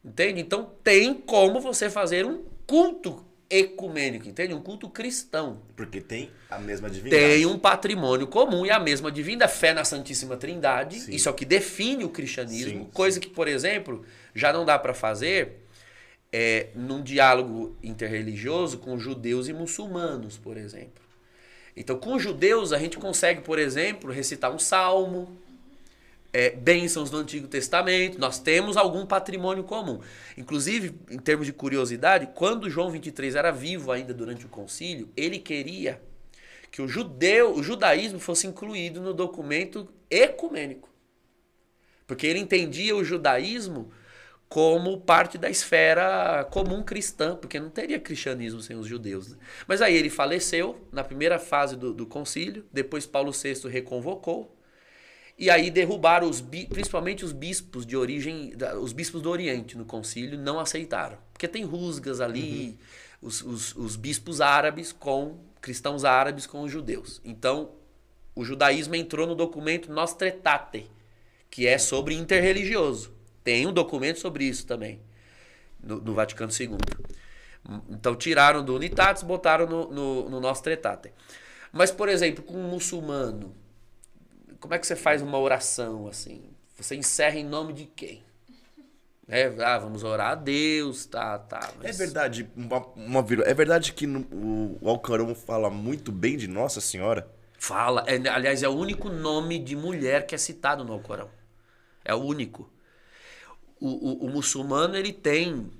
Entende? Então tem como você fazer um culto ecumênico, entende? Um culto cristão. Porque tem a mesma divindade. Tem um patrimônio comum e a mesma divina fé na Santíssima Trindade. Sim. Isso é o que define o cristianismo. Sim, coisa que, por exemplo, já não dá para fazer é, num diálogo interreligioso com judeus e muçulmanos, por exemplo. Então, com judeus, a gente consegue, por exemplo, recitar um salmo, é, bênçãos do Antigo Testamento. Nós temos algum patrimônio comum. Inclusive, em termos de curiosidade, quando João 23 era vivo ainda durante o concílio, ele queria que o judeu, o judaísmo fosse incluído no documento ecumênico. Porque ele entendia o judaísmo como parte da esfera comum cristã, porque não teria cristianismo sem os judeus. né? Mas aí ele faleceu na primeira fase do, do concílio, depois Paulo VI reconvocou, e aí derrubaram os principalmente os bispos de origem, os bispos do Oriente no concílio não aceitaram, porque tem rusgas ali, os, os, os bispos árabes com cristãos árabes com os judeus. Então o judaísmo entrou no documento Nostretate, que é sobre interreligioso. Tem um documento sobre isso também, no, no Vaticano II. Então tiraram do Unitatis, botaram no, no, no Nostretate. Mas, por exemplo, com um muçulmano, como é que você faz uma oração assim? Você encerra em nome de quem? É, ah, vamos orar a Deus, tá, tá. É mas- verdade, uma, uma vírgula. É verdade que no- o, o Alcorão fala muito bem de Nossa Senhora? Fala. É, aliás, é o único nome de mulher que é citado no Alcorão. É o único. O, o- o muçulmano ele tem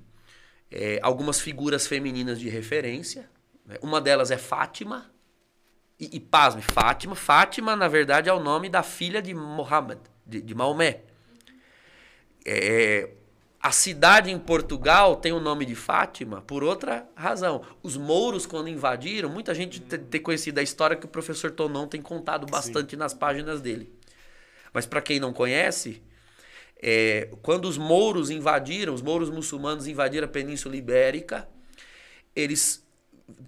é, algumas figuras femininas de referência. né? Uma delas é Fátima. E, e pasme, Fátima. Fátima, na verdade, é o nome da filha de Mohammed, de, de Maomé. É, a cidade em Portugal tem o nome de Fátima por outra razão. Os mouros, quando invadiram, muita gente te- tem conhecido a história que o professor Tonon tem contado bastante nas páginas dele. Mas para quem não conhece, é, quando os mouros invadiram, os mouros muçulmanos invadiram a Península Ibérica, eles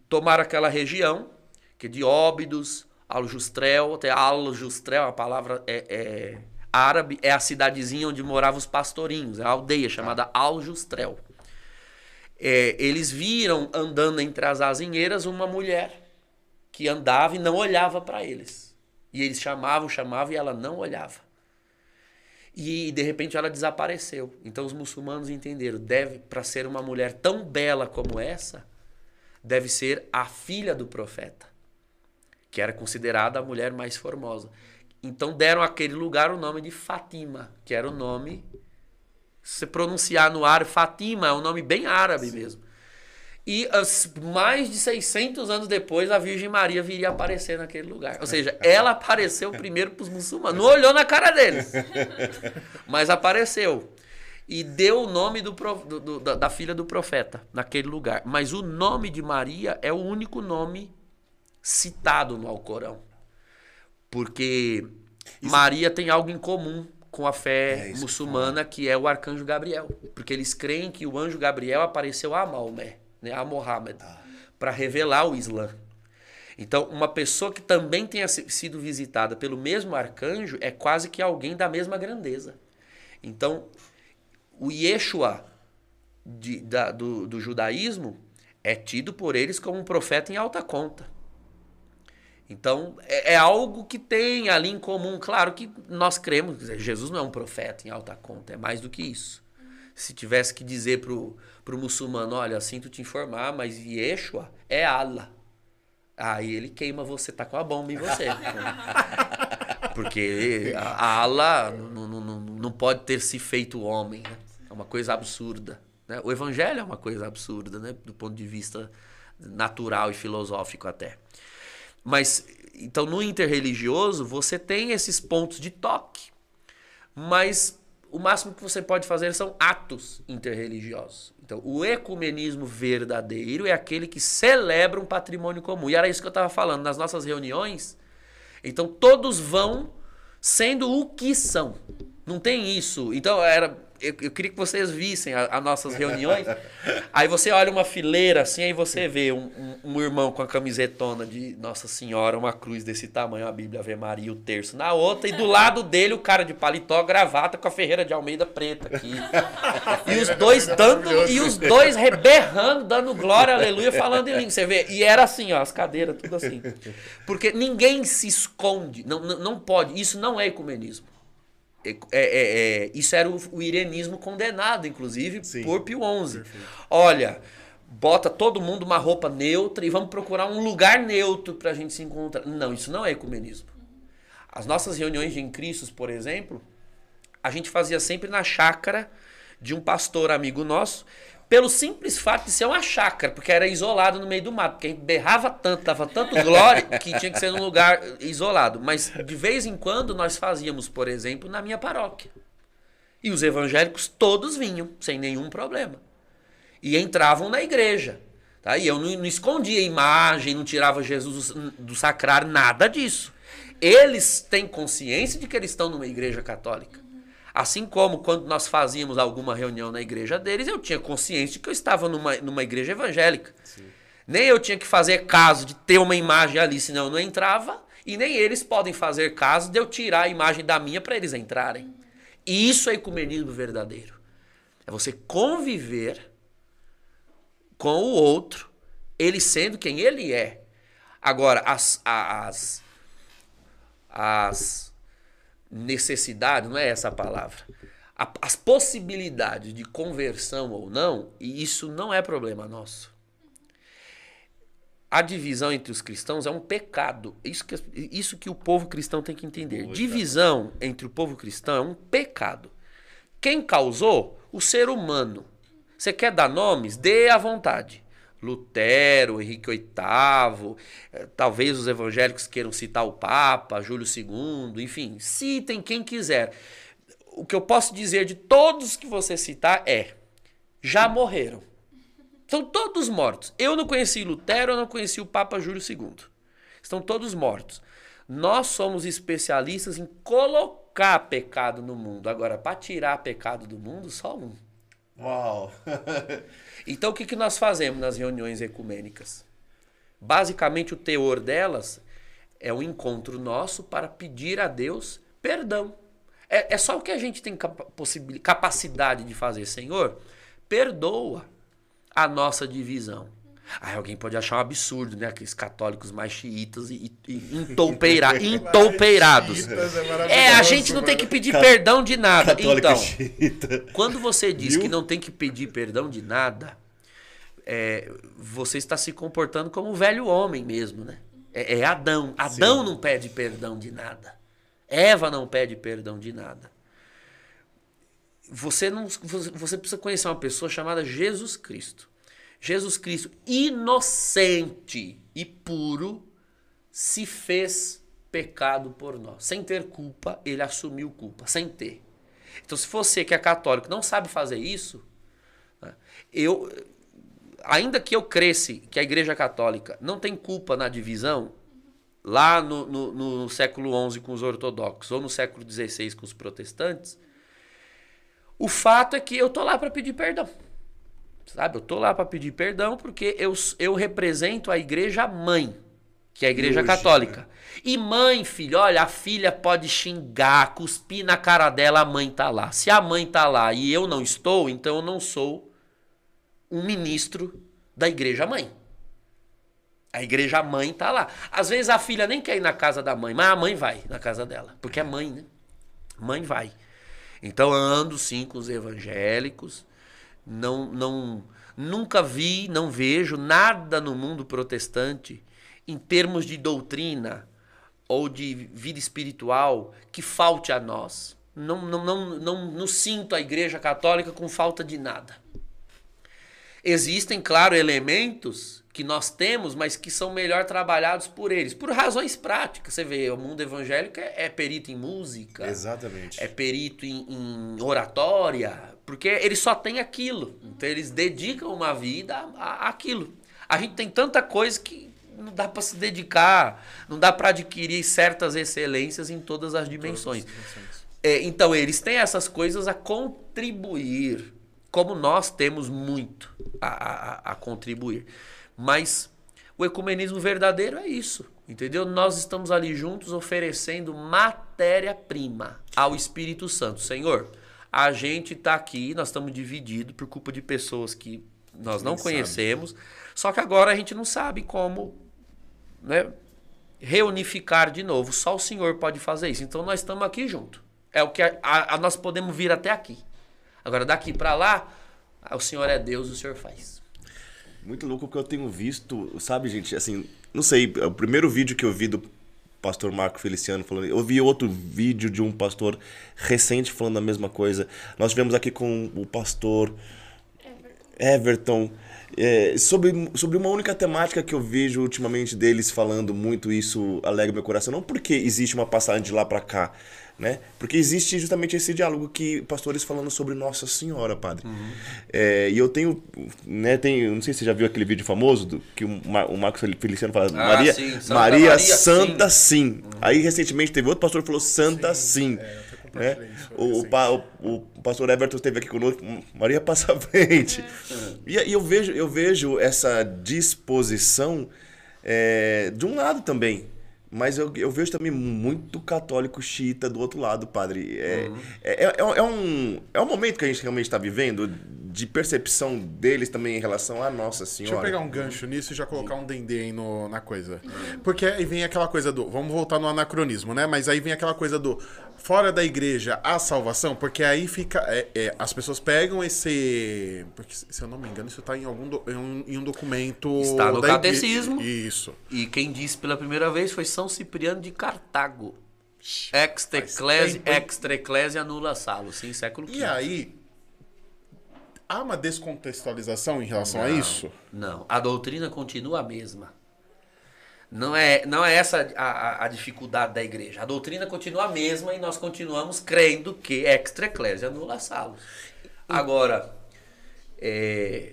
tomaram aquela região, que é de Óbidos, Aljustrel, até Aljustrel, a palavra é, é árabe, é a cidadezinha onde moravam os pastorinhos, é a aldeia chamada Aljustrel. É, eles viram andando entre as azinheiras uma mulher que andava e não olhava para eles. E eles chamavam, chamavam e ela não olhava. E de repente ela desapareceu. Então os muçulmanos entenderam, deve para ser uma mulher tão bela como essa, deve ser a filha do profeta, que era considerada a mulher mais formosa. Então deram àquele lugar o nome de Fatima, que era o nome se você pronunciar no árabe, Fatima é um nome bem árabe mesmo. E as- mais de 600 anos depois, a Virgem Maria viria aparecer naquele lugar. Ou seja, ela apareceu primeiro para os muçulmanos. Não olhou na cara deles, mas apareceu. E deu o nome do, do- do- da filha do profeta naquele lugar. Mas o nome de Maria é o único nome citado no Alcorão. Porque Maria tem algo em comum com a fé É isso que muçulmana, que é o arcanjo Gabriel. Porque eles creem que o anjo Gabriel apareceu a Maomé, né, a Mohammed, para revelar o Islã. Então, uma pessoa que também tenha si- sido visitada pelo mesmo arcanjo é quase que alguém da mesma grandeza. Então, o Yeshua de- da- do, do judaísmo é tido por eles como um profeta em alta conta. Então, é, é algo que tem ali em comum. Claro que nós cremos, dizer, Jesus não é um profeta em alta conta, é mais do que isso. Se tivesse que dizer pro, pro muçulmano, olha, sinto te informar, mas Yeshua é Allah. Aí ele queima você, tá com a bomba em você. Porque a Allah não, não, não, não pode ter se feito homem, né? É uma coisa absurda. Né? O evangelho é uma coisa absurda, né? Do ponto de vista natural e filosófico até. Mas então, no interreligioso, você tem esses pontos de toque, mas o máximo que você pode fazer são atos interreligiosos. Então, o ecumenismo verdadeiro é aquele que celebra um patrimônio comum. E era isso que eu estava falando nas nossas reuniões. Então, todos vão sendo o que são. Não tem isso. Então, era eu, eu queria que vocês vissem as nossas reuniões. aí você olha uma fileira assim, aí você vê um, um, um, irmão com a camisetona de Nossa Senhora, uma cruz desse tamanho, a Bíblia Ave Maria, o terço na outra, e do lado dele o cara de paletó, gravata com a Ferreira de Almeida preta aqui. e os dois dando, e os dois reberrando, dando glória, aleluia, falando em língua. Você vê? E era assim, ó, as cadeiras, tudo assim. Porque ninguém se esconde, não, não, não pode, isso não é ecumenismo. É, é, é, isso era o, o, irenismo condenado, inclusive, Sim, por Pio XI. Perfeito. Olha, bota todo mundo uma roupa neutra e vamos procurar um lugar neutro para a gente se encontrar. Não, isso não é ecumenismo. As nossas reuniões de Cristos, por exemplo, a gente fazia sempre na chácara de um pastor amigo nosso, pelo simples fato de ser uma chácara, porque era isolado no meio do mato, porque a gente berrava tanto, dava tanto glória que tinha que ser num lugar isolado. Mas de vez em quando nós fazíamos, por exemplo, na minha paróquia. E os evangélicos todos vinham, sem nenhum problema. E entravam na igreja. Tá? E eu não, não escondia a imagem, não tirava Jesus do, sacrário, nada disso. Eles têm consciência de que eles estão numa igreja católica. Assim como quando nós fazíamos alguma reunião na igreja deles, eu tinha consciência de que eu estava numa, numa igreja evangélica. Sim. Nem eu tinha que fazer caso de ter uma imagem ali, senão eu não entrava. E nem eles podem fazer caso de eu tirar a imagem da minha para eles entrarem. E isso é ecumenismo verdadeiro. É você conviver com o outro, ele sendo quem ele é. Agora, as, as, as necessidade, não é essa a palavra. as possibilidades de conversão ou não, e isso não é problema nosso. A divisão entre os cristãos é um pecado. Isso que, isso que o povo cristão tem que entender. Divisão entre o povo cristão é um pecado. Quem causou? O ser humano. Você quer dar nomes? Dê à vontade. Lutero, Henrique VIII, eh, talvez os evangélicos queiram citar o Papa, Júlio II, enfim, citem quem quiser. O que eu posso dizer de todos que você citar é: já morreram. Estão todos mortos. Eu não conheci Lutero, eu não conheci o Papa Júlio II. Estão todos mortos. Nós somos especialistas em colocar pecado no mundo. Agora, para tirar pecado do mundo, só um. Uau! então o que, que nós fazemos nas reuniões ecumênicas? Basicamente o teor delas é o encontro nosso para pedir a Deus perdão. É, é só o que a gente tem capacidade de fazer, Senhor, perdoa a nossa divisão. Aí alguém pode achar um absurdo, né? Aqueles católicos mais xiitas e, e entoupeira, entoupeirados. É, é, a gente não tem que pedir perdão de nada. Então, quando você diz que não tem que pedir perdão de nada, é, você está se comportando como um velho homem mesmo, né? É, é Adão. Adão Sim. não pede perdão de nada. Eva não pede perdão de nada. Você não, você precisa conhecer uma pessoa chamada Jesus Cristo. Jesus Cristo, inocente e puro, se fez pecado por nós. Sem ter culpa, ele assumiu culpa, sem ter. Então, se você que é católico não sabe fazer isso, né, eu, ainda que eu cresce que a Igreja Católica não tem culpa na divisão, lá no, no, no século XI com os ortodoxos ou no século XVI com os protestantes, o fato é que eu tô lá para pedir perdão. Sabe? Eu tô lá para pedir perdão porque eu, eu represento a igreja mãe, que é a igreja Hoje, católica. Né? E mãe, filho, olha, a filha pode xingar, cuspir na cara dela, a mãe tá lá. Se a mãe tá lá e eu não estou, então eu não sou um ministro da igreja mãe. A igreja mãe tá lá. Às vezes a filha nem quer ir na casa da mãe, mas a mãe vai na casa dela, porque é mãe, né? Mãe vai. Então ando sim com os evangélicos, não, não, nunca vi, não vejo nada no mundo protestante em termos de doutrina ou de vida espiritual que falte a nós. Não, não, não, não, não sinto a Igreja Católica com falta de nada. Existem, claro, elementos que nós temos, mas que são melhor trabalhados por eles, por razões práticas. Você vê, o mundo evangélico é, é perito em música, Exatamente. é perito em, em oratória, porque eles só têm aquilo. Então eles dedicam uma vida a, a- àquilo. A gente tem tanta coisa que não dá para se dedicar, não dá para adquirir certas excelências em todas as dimensões. É, então eles têm essas coisas a contribuir, como nós temos muito a, a- a contribuir. Mas o ecumenismo verdadeiro é isso, entendeu? Nós estamos ali juntos oferecendo matéria-prima ao Espírito Santo. Senhor, a gente está aqui, nós estamos divididos por culpa de pessoas que nós não conhecemos, só que agora a gente não sabe como né, reunificar de novo. Só o Senhor pode fazer isso. Então nós estamos aqui junto. É o que a, a- a- nós podemos vir até aqui. Agora daqui para lá, o Senhor é Deus, o Senhor faz. Muito louco porque eu tenho visto, sabe, gente, assim, não sei, o primeiro vídeo que eu vi do pastor Marco Feliciano falando, eu vi outro vídeo de um pastor recente falando a mesma coisa. Nós tivemos aqui com o pastor Everton, é, sobre, sobre uma única temática que eu vejo ultimamente deles falando muito isso alegra meu coração, não porque existe uma passagem de lá pra cá, né? Porque existe justamente esse diálogo que pastores falando sobre Nossa Senhora, padre. É, e eu tenho, né, tenho, não sei se você já viu aquele vídeo famoso do, que o, Mar, o Marcos Feliciano fala, Ah, Maria, sim, Santa Maria, Maria, Santa sim. Aí recentemente teve outro pastor que falou Santa sim. né? compartilhei isso, O, o, o, pastor Everton esteve aqui conosco, Maria passa à frente. E, e eu vejo, eu vejo essa disposição é, de um lado também. Mas eu, eu vejo também muito católico xiita do outro lado, padre. É, é, é, é um, é um momento que a gente realmente está vivendo de percepção deles também em relação à Nossa Deixa Senhora. eu pegar um gancho nisso e já colocar um dendê aí no, na coisa. Porque aí vem aquela coisa do. Vamos voltar no anacronismo, né? Mas aí vem aquela coisa do. Fora da igreja a salvação, porque aí fica. é, é, as pessoas pegam esse. Porque, se eu não me engano, isso tá em algum do- em, um, em um documento. Está no catecismo. Isso. E quem disse pela primeira vez foi São Cipriano de Cartago. Extra ecclesia nulla salus, sim, século E V. aí. Há uma descontextualização em relação a isso? Não, a doutrina continua a mesma. Não é, não é essa a, a- dificuldade da igreja. A doutrina continua a mesma e nós continuamos crendo que extra ecclesia nulla salus. Agora, é,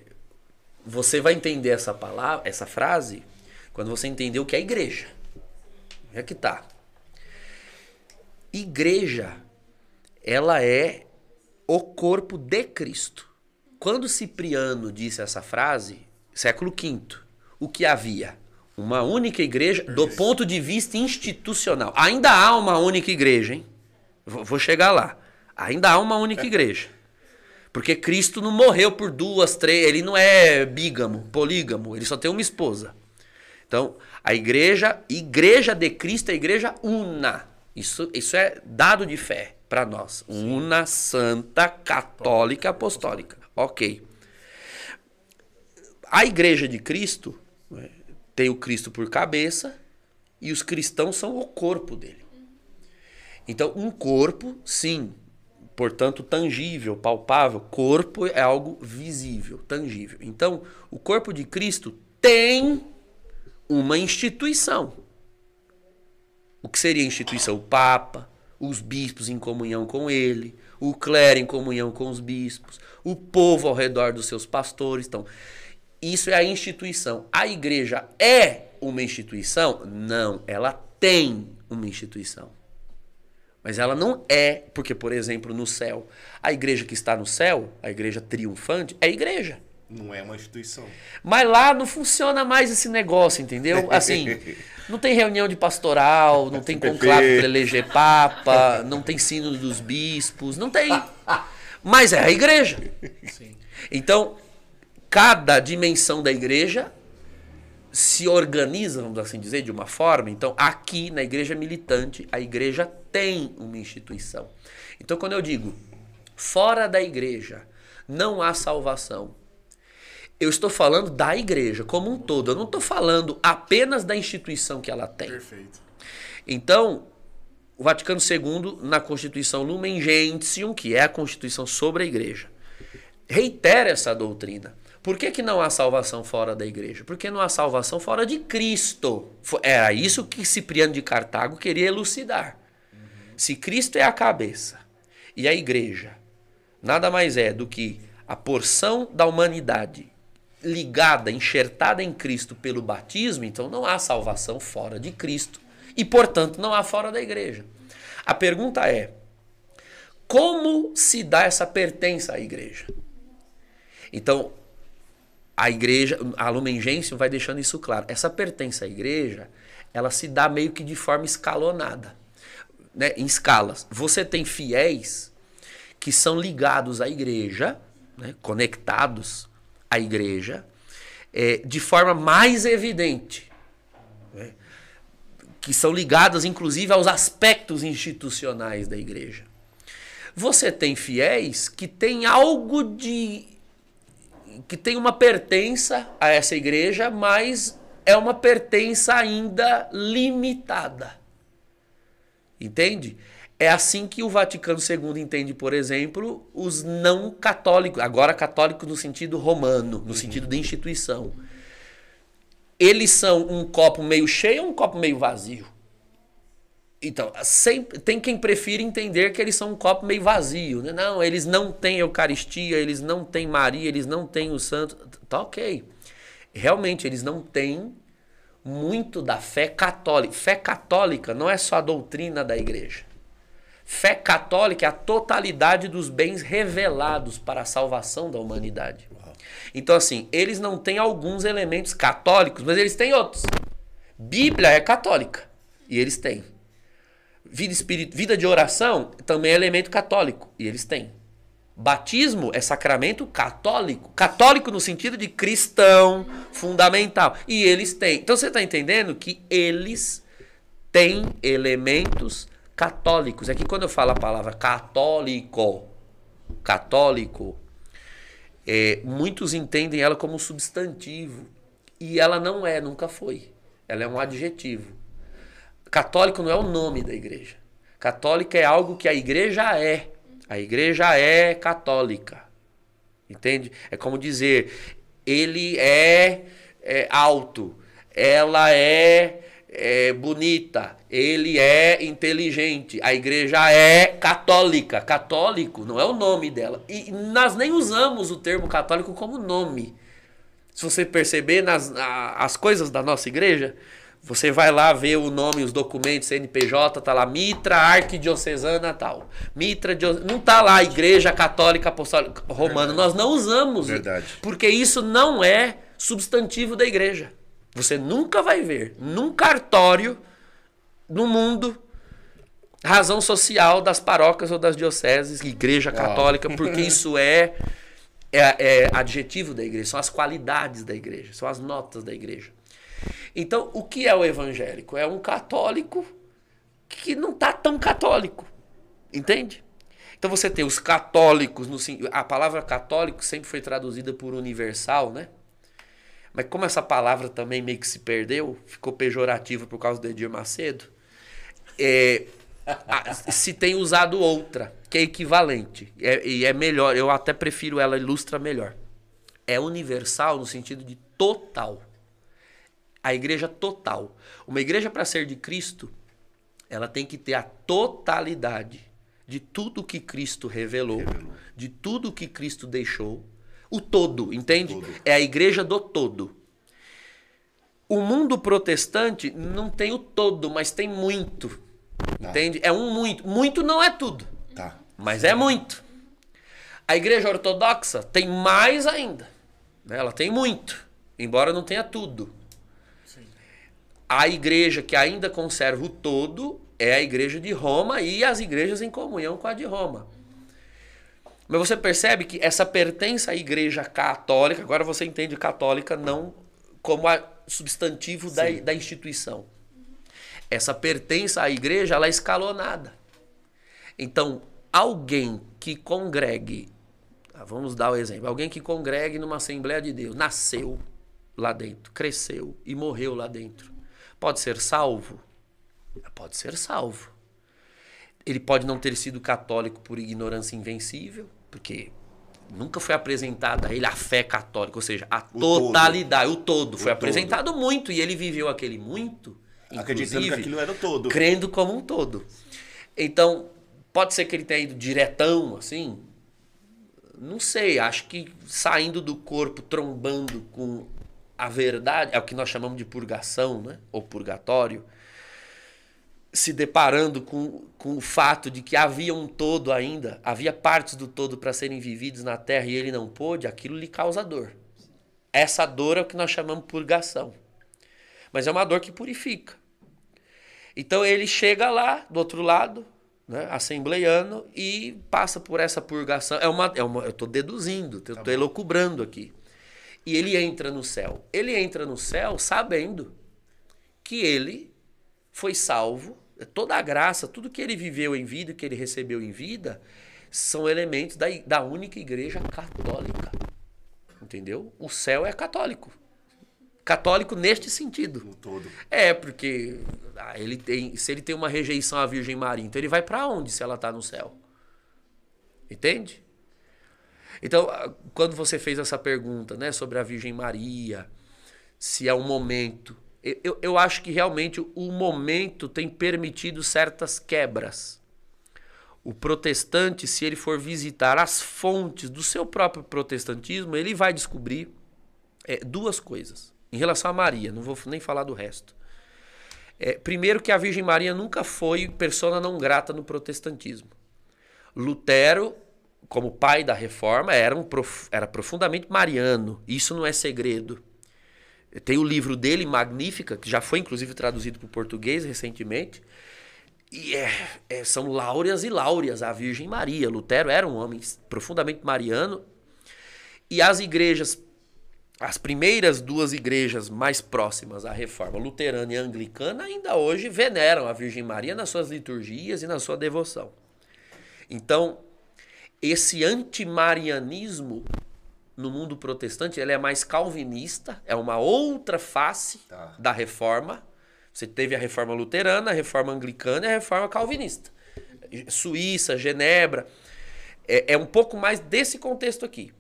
você vai entender essa palavra, essa frase, quando você entender o que é igreja. É que tá. Igreja, ela é o corpo de Cristo. Quando Cipriano disse essa frase, século V, o que havia? Uma única igreja do ponto de vista institucional. Ainda há uma única igreja, hein? Vou vou chegar lá. Ainda há uma única igreja. Porque Cristo não morreu por duas, três, ele não é bígamo, polígamo, ele só tem uma esposa. Então, a igreja, igreja de Cristo a igreja una. Isso, isso é dado de fé para nós. Una, santa, católica, apostólica. Ok. A igreja de Cristo né, tem o Cristo por cabeça e os cristãos são o corpo dele. Então, um corpo, sim, portanto, tangível, palpável. Corpo é algo visível, tangível. Então, o corpo de Cristo tem uma instituição. O que seria a instituição? O Papa, os bispos em comunhão com ele, o clero em comunhão com os bispos, o povo ao redor dos seus pastores. Então, isso é a instituição. A igreja é uma instituição? Não, ela tem uma instituição. Mas ela não é, porque, por exemplo, no céu, a igreja que está no céu, a igreja triunfante, é igreja. Não é uma instituição. Mas lá não funciona mais esse negócio, entendeu? Assim, não tem reunião de pastoral, não tem conclave para eleger papa, não tem sino dos bispos, não tem. Mas é a igreja. Então, cada dimensão da igreja se organiza, vamos assim dizer, de uma forma. Então, aqui na igreja militante, a igreja tem uma instituição. Então, quando eu digo fora da igreja não há salvação, eu estou falando da igreja como um todo. Eu não estou falando apenas da instituição que ela tem. Perfeito. Então, o Vaticano II, na Constituição Lumen Gentium, que é a Constituição sobre a igreja, reitera essa doutrina. Por que, que não há salvação fora da igreja? Porque não há salvação fora de Cristo. Era isso que Cipriano de Cartago queria elucidar. Se Cristo é a cabeça e a igreja nada mais é do que a porção da humanidade ligada, enxertada em Cristo pelo batismo, então não há salvação fora de Cristo e, portanto, não há fora da igreja. A pergunta é: como se dá essa pertença à igreja? Então, a igreja, a Lumen Gentium vai deixando isso claro. Essa pertença à igreja, ela se dá meio que de forma escalonada, né? em escalas. Você tem fiéis que são ligados à igreja, né? conectados à igreja, é, de forma mais evidente. né? Que são ligados, inclusive, aos aspectos institucionais da igreja. Você tem fiéis que têm algo de que tem uma pertença a essa igreja, mas é uma pertença ainda limitada. Entende? É assim que o Vaticano II entende, por exemplo, os não católicos, agora católicos no sentido romano, no sentido de instituição. Eles são um copo meio cheio ou um copo meio vazio? Então, sempre, tem quem prefira entender que eles são um copo meio vazio. Né? Não, eles não têm Eucaristia, eles não têm Maria, eles não têm o santo. Tá ok. Realmente, eles não têm muito da fé católica. Fé católica não é só a doutrina da igreja. Fé católica é a totalidade dos bens revelados para a salvação da humanidade. Então, assim, eles não têm alguns elementos católicos, mas eles têm outros. Bíblia é católica e eles têm. Vida, espírita, vida de oração também é elemento católico e eles têm. Batismo é sacramento católico. Católico no sentido de cristão, fundamental. E eles têm. Então você está entendendo que eles têm elementos católicos. É que quando eu falo a palavra católico, católico, é, muitos entendem ela como um substantivo. E ela não é, nunca foi. Ela é um adjetivo. Católico não é o nome da igreja. Católica é algo que a igreja é. A igreja é católica. Entende? É como dizer, ele é, é alto, ela é, é bonita, ele é inteligente. A igreja é católica. Católico não é o nome dela. E nós nem usamos o termo católico como nome. Se você perceber nas a- as coisas da nossa igreja, você vai lá ver o nome, os documentos, CNPJ, tá lá Mitra Arquidiocesana tal. Mitra Dio- não tá lá Igreja Católica Apostólica Romana. Nós não usamos. Verdade. Porque isso não é substantivo da igreja. Você nunca vai ver num cartório no mundo razão social das paróquias ou das dioceses, igreja católica, porque isso é, é, é adjetivo da igreja, são as qualidades da igreja, são as notas da igreja. Então, o que é o evangélico? É um católico que não tá tão católico. Entende? Então você tem os católicos, no, a palavra católico sempre foi traduzida por universal, né? Mas como essa palavra também meio que se perdeu, ficou pejorativa por causa do Edir Macedo, é, a- se tem usado outra, que é equivalente. É- e é melhor, eu até prefiro ela, ilustra melhor. É universal no sentido de total. A igreja total. Uma igreja para ser de Cristo, ela tem que ter a totalidade de tudo que Cristo revelou, de tudo que Cristo deixou, o todo, entende? É a igreja do todo. O mundo protestante não tem o todo, mas tem muito. Entende? É um muito. Muito não é tudo, Tá. mas é muito. A igreja ortodoxa tem mais ainda. né? Ela tem muito, embora não tenha tudo. A igreja que ainda conserva o todo é a igreja de Roma e as igrejas em comunhão com a de Roma. Mas você percebe que essa pertença à igreja católica, agora você entende católica não como a substantivo da, da instituição. Essa pertença à igreja, ela é escalonada. Então, alguém que congregue, ah, vamos dar o exemplo, alguém que congregue numa Assembleia de Deus, nasceu lá dentro, cresceu e morreu lá dentro, pode ser salvo? Pode ser salvo. Ele pode não ter sido católico por ignorância invencível, porque nunca foi apresentada a ele a fé católica, ou seja, a O todo. totalidade, o todo. Foi todo. apresentado muito e ele viveu aquele muito, Acreditando que aquilo era o todo. crendo como um todo. Então, pode ser que ele tenha ido diretão, assim. Não sei, acho que saindo do corpo, trombando com a verdade, é o que nós chamamos de purgação, né? Ou purgatório. Se deparando com, com o fato de que havia um todo ainda, havia partes do todo para serem vividos na terra e ele não pôde, aquilo lhe causa dor. Essa dor é o que nós chamamos de purgação. Mas é uma dor que purifica. Então ele chega lá, do outro lado, né, assembleiano, e passa por essa purgação. É uma, é uma, eu estou deduzindo, estou elocubrando aqui. E ele entra no céu. Ele entra no céu sabendo que ele foi salvo. Toda a graça, tudo que ele viveu em vida, que ele recebeu em vida, são elementos da, da única igreja católica. Entendeu? O céu é católico. Católico neste sentido. O todo. É, porque ah, ele tem, se ele tem uma rejeição à Virgem Maria, então ele vai para onde se ela está no céu? Entende? Então, ah, quando você fez essa pergunta, né, sobre a Virgem Maria, se é um momento, eu, eu, acho que realmente o momento tem permitido certas quebras. O protestante, se ele for visitar as fontes do seu próprio protestantismo, ele vai descobrir é, duas coisas. Em relação a Maria, não vou nem falar do resto. É, primeiro que a Virgem Maria nunca foi persona não grata no protestantismo. Lutero, como pai da reforma, era, um prof- era profundamente mariano. Isso não é segredo. Tem o livro dele, Magnífica, que já foi inclusive traduzido para o português recentemente. E é, é- são láureas e láureas a Virgem Maria. Lutero era um homem profundamente mariano. E as igrejas as primeiras duas igrejas mais próximas à reforma, luterana e anglicana, ainda hoje veneram a Virgem Maria nas suas liturgias e na sua devoção. Então, esse antimarianismo no mundo protestante, ele é mais calvinista, é uma outra face Tá. da reforma. Você teve a reforma luterana, a reforma anglicana e a reforma calvinista. Suíça, Genebra, é, é um pouco mais desse contexto aqui.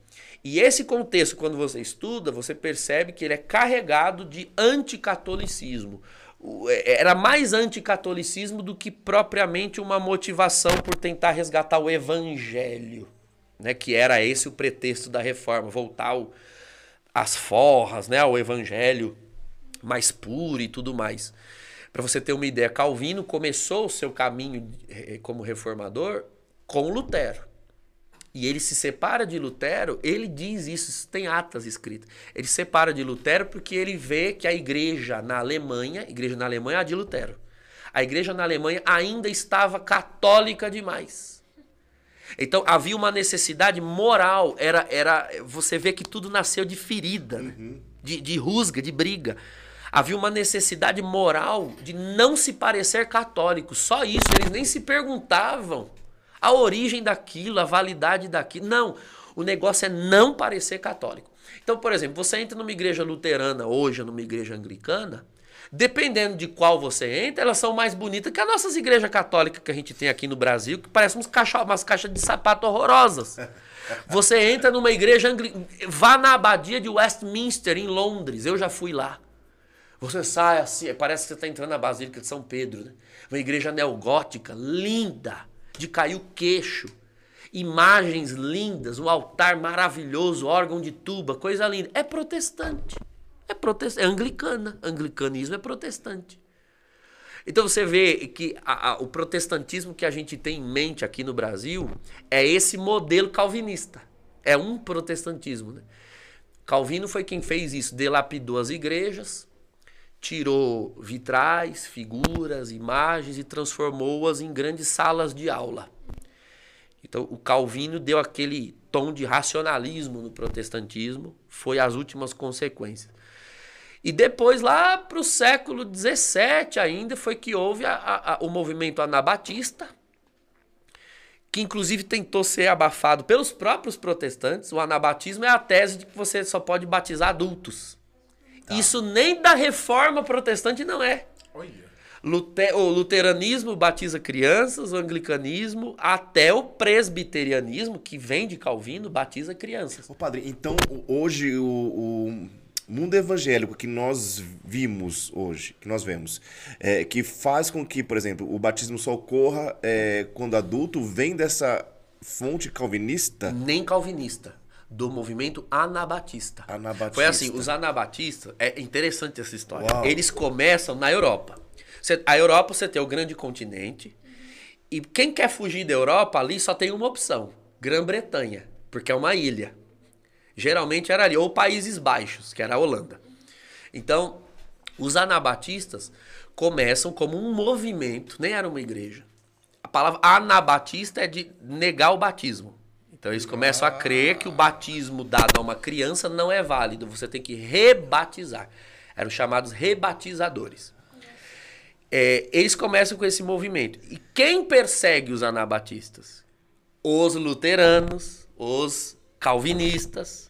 E esse contexto, quando você estuda, você percebe que ele é carregado de anticatolicismo. O- é- Era mais anticatolicismo do que propriamente uma motivação por tentar resgatar o evangelho, né? que era esse o pretexto da reforma, voltar às forras, né? ao evangelho mais puro e tudo mais. Para você ter uma ideia, Calvino começou o seu caminho eh, como reformador com Lutero. E ele se separa de Lutero, ele diz isso, isso tem atas escritas. Ele se separa de Lutero porque ele vê que a igreja na Alemanha, a igreja na Alemanha é a de Lutero. A igreja na Alemanha ainda estava católica demais. Então havia uma necessidade moral, era, era você vê que tudo nasceu de ferida, né? de, de rusga, de briga. Havia uma necessidade moral de não se parecer católico. Só isso, eles nem se perguntavam a origem daquilo, a validade daquilo. Não, o negócio é não parecer católico. Então, por exemplo, você entra numa igreja luterana hoje, numa igreja anglicana, dependendo de qual você entra, elas são mais bonitas que as nossas igrejas católicas que a gente tem aqui no Brasil, que parecem uns caixa, umas caixas de sapato horrorosas. Você entra numa igreja anglicana, vá na abadia de Westminster, em Londres, eu já fui lá. Você sai assim, parece que você está entrando na Basílica de São Pedro, né? Uma igreja neogótica, linda, de cair o queixo. Imagens lindas, um altar maravilhoso, órgão de tuba, coisa linda. É protestante. É, protest... é anglicana. Anglicanismo é protestante. Então você vê que a- a- o protestantismo que a gente tem em mente aqui no Brasil é esse modelo calvinista. É um protestantismo. Né? Calvino foi quem fez isso, delapidou as igrejas, tirou vitrais, figuras, imagens e transformou-as em grandes salas de aula. Então, o Calvino deu aquele tom de racionalismo no protestantismo, foi as últimas consequências. E depois, lá para o século XVII ainda, foi que houve a- a- o movimento anabatista, que inclusive tentou ser abafado pelos próprios protestantes. O anabatismo é a tese de que você só pode batizar adultos. Isso nem da reforma protestante não é. Olha. Lute- o luteranismo batiza crianças, o anglicanismo, até o presbiterianismo, que vem de Calvino, batiza crianças. Ô, padre, então hoje o, o mundo evangélico que nós vimos hoje, que nós vemos, é, que faz com que, por exemplo, o batismo só ocorra é, quando adulto, vem dessa fonte calvinista? Nem calvinista, do movimento anabatista. Anabatista. Foi assim, os anabatistas, é interessante essa história. Uau. Eles começam na Europa. Você- a Europa você tem o grande continente, e quem quer fugir da Europa ali só tem uma opção: Grã-Bretanha, porque é uma ilha. Geralmente era ali, ou Países Baixos, que era a Holanda. Então, os anabatistas começam como um movimento, nem era uma igreja. A palavra anabatista é de negar o batismo. Então eles começam a crer que o batismo dado a uma criança não é válido, você tem que rebatizar. Eram chamados rebatizadores. É, eles começam com esse movimento. E quem persegue os anabatistas? Os luteranos, os calvinistas.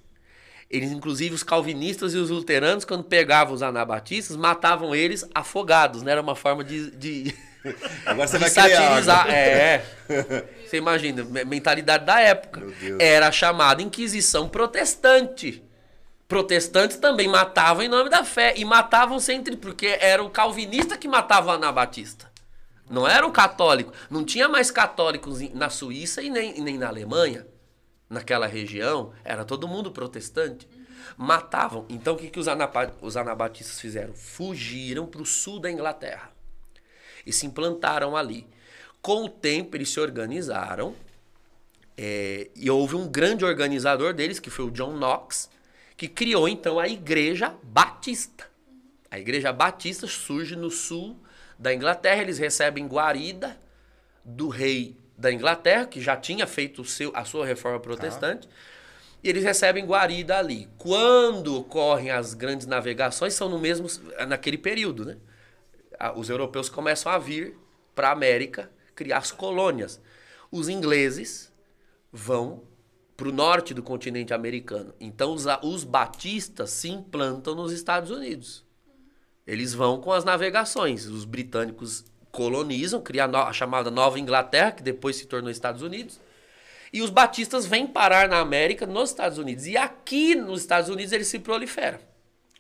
Eles, inclusive, os calvinistas e os luteranos, quando pegavam os anabatistas, matavam eles afogados, né? Era uma forma de, de, Agora você de vai satirizar. água. É. Você imagina, me- mentalidade da época. Era chamada Inquisição Protestante. Protestantes também matavam em nome da fé. E matavam sempre, porque era o calvinista que matava o anabatista. Não era o católico. Não tinha mais católicos na Suíça e nem, e nem na Alemanha. Naquela região, era todo mundo protestante. Matavam. Então o que, que os, anapa- os anabatistas fizeram? Fugiram para o sul da Inglaterra e se implantaram ali. Com o tempo, eles se organizaram é, e houve um grande organizador deles, que foi o John Knox, que criou então a Igreja Batista. A Igreja Batista surge no sul da Inglaterra, eles recebem guarida do rei da Inglaterra, que já tinha feito seu, a sua reforma protestante, e eles recebem guarida ali. Quando ocorrem as grandes navegações, são no mesmo naquele período, né? os europeus começam a vir para a América criar as colônias. Os ingleses vão para o norte do continente americano. Então os, os batistas se implantam nos Estados Unidos. Eles vão com as navegações. Os britânicos colonizam, criam a chamada Nova Inglaterra, que depois se tornou Estados Unidos. E os batistas vêm parar na América, nos Estados Unidos. E aqui nos Estados Unidos eles se proliferam.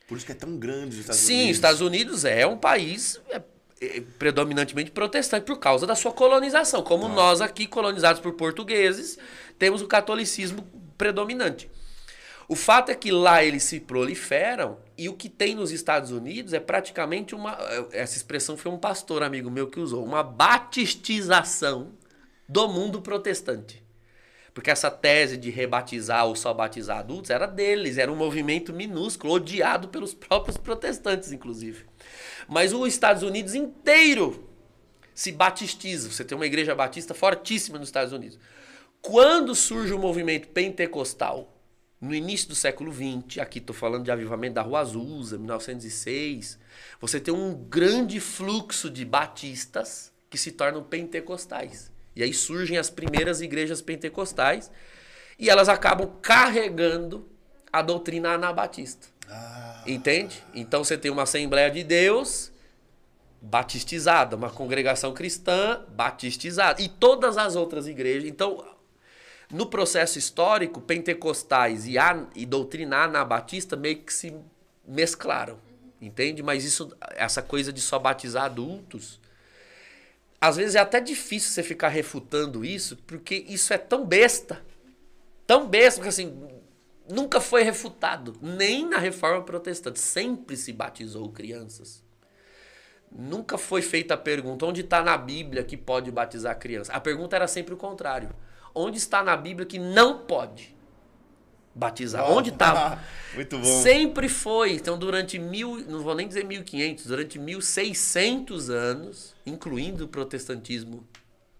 Por isso que é tão grande os Estados Sim, Unidos. os Estados Unidos é um país é, é, predominantemente protestante por causa da sua colonização. Como nós aqui, colonizados por portugueses, temos o catolicismo predominante. O fato é que lá eles se proliferam e o que tem nos Estados Unidos é praticamente uma. Essa expressão foi um pastor amigo meu que usou, uma batistização do mundo protestante. Porque essa tese de rebatizar ou só batizar adultos era deles, era um movimento minúsculo, odiado pelos próprios protestantes, inclusive. Mas os Estados Unidos inteiro se batistiza. Você tem uma igreja batista fortíssima nos Estados Unidos. Quando surge o movimento pentecostal, no início do século XX, aqui estou falando de avivamento da Rua Azusa, 1906, você tem um grande fluxo de batistas que se tornam pentecostais. E aí surgem as primeiras igrejas pentecostais e elas acabam carregando a doutrina anabatista. Entende? Então você tem uma Assembleia de Deus batistizada, uma congregação cristã batistizada e todas as outras igrejas. Então, no processo histórico, pentecostais e, a, e doutrina anabatista meio que se mesclaram, entende? Mas isso, essa coisa de só batizar adultos, às vezes é até difícil você ficar refutando isso, porque isso é tão besta, tão besta, porque assim, nunca foi refutado, nem na reforma protestante, sempre se batizou crianças. Nunca foi feita a pergunta onde está na Bíblia que pode batizar criança. A pergunta era sempre o contrário. Onde está na Bíblia que não pode batizar? Onde está? Muito bom. Sempre foi. Então, durante mil, não vou nem dizer 1500, durante 1600 anos, incluindo o protestantismo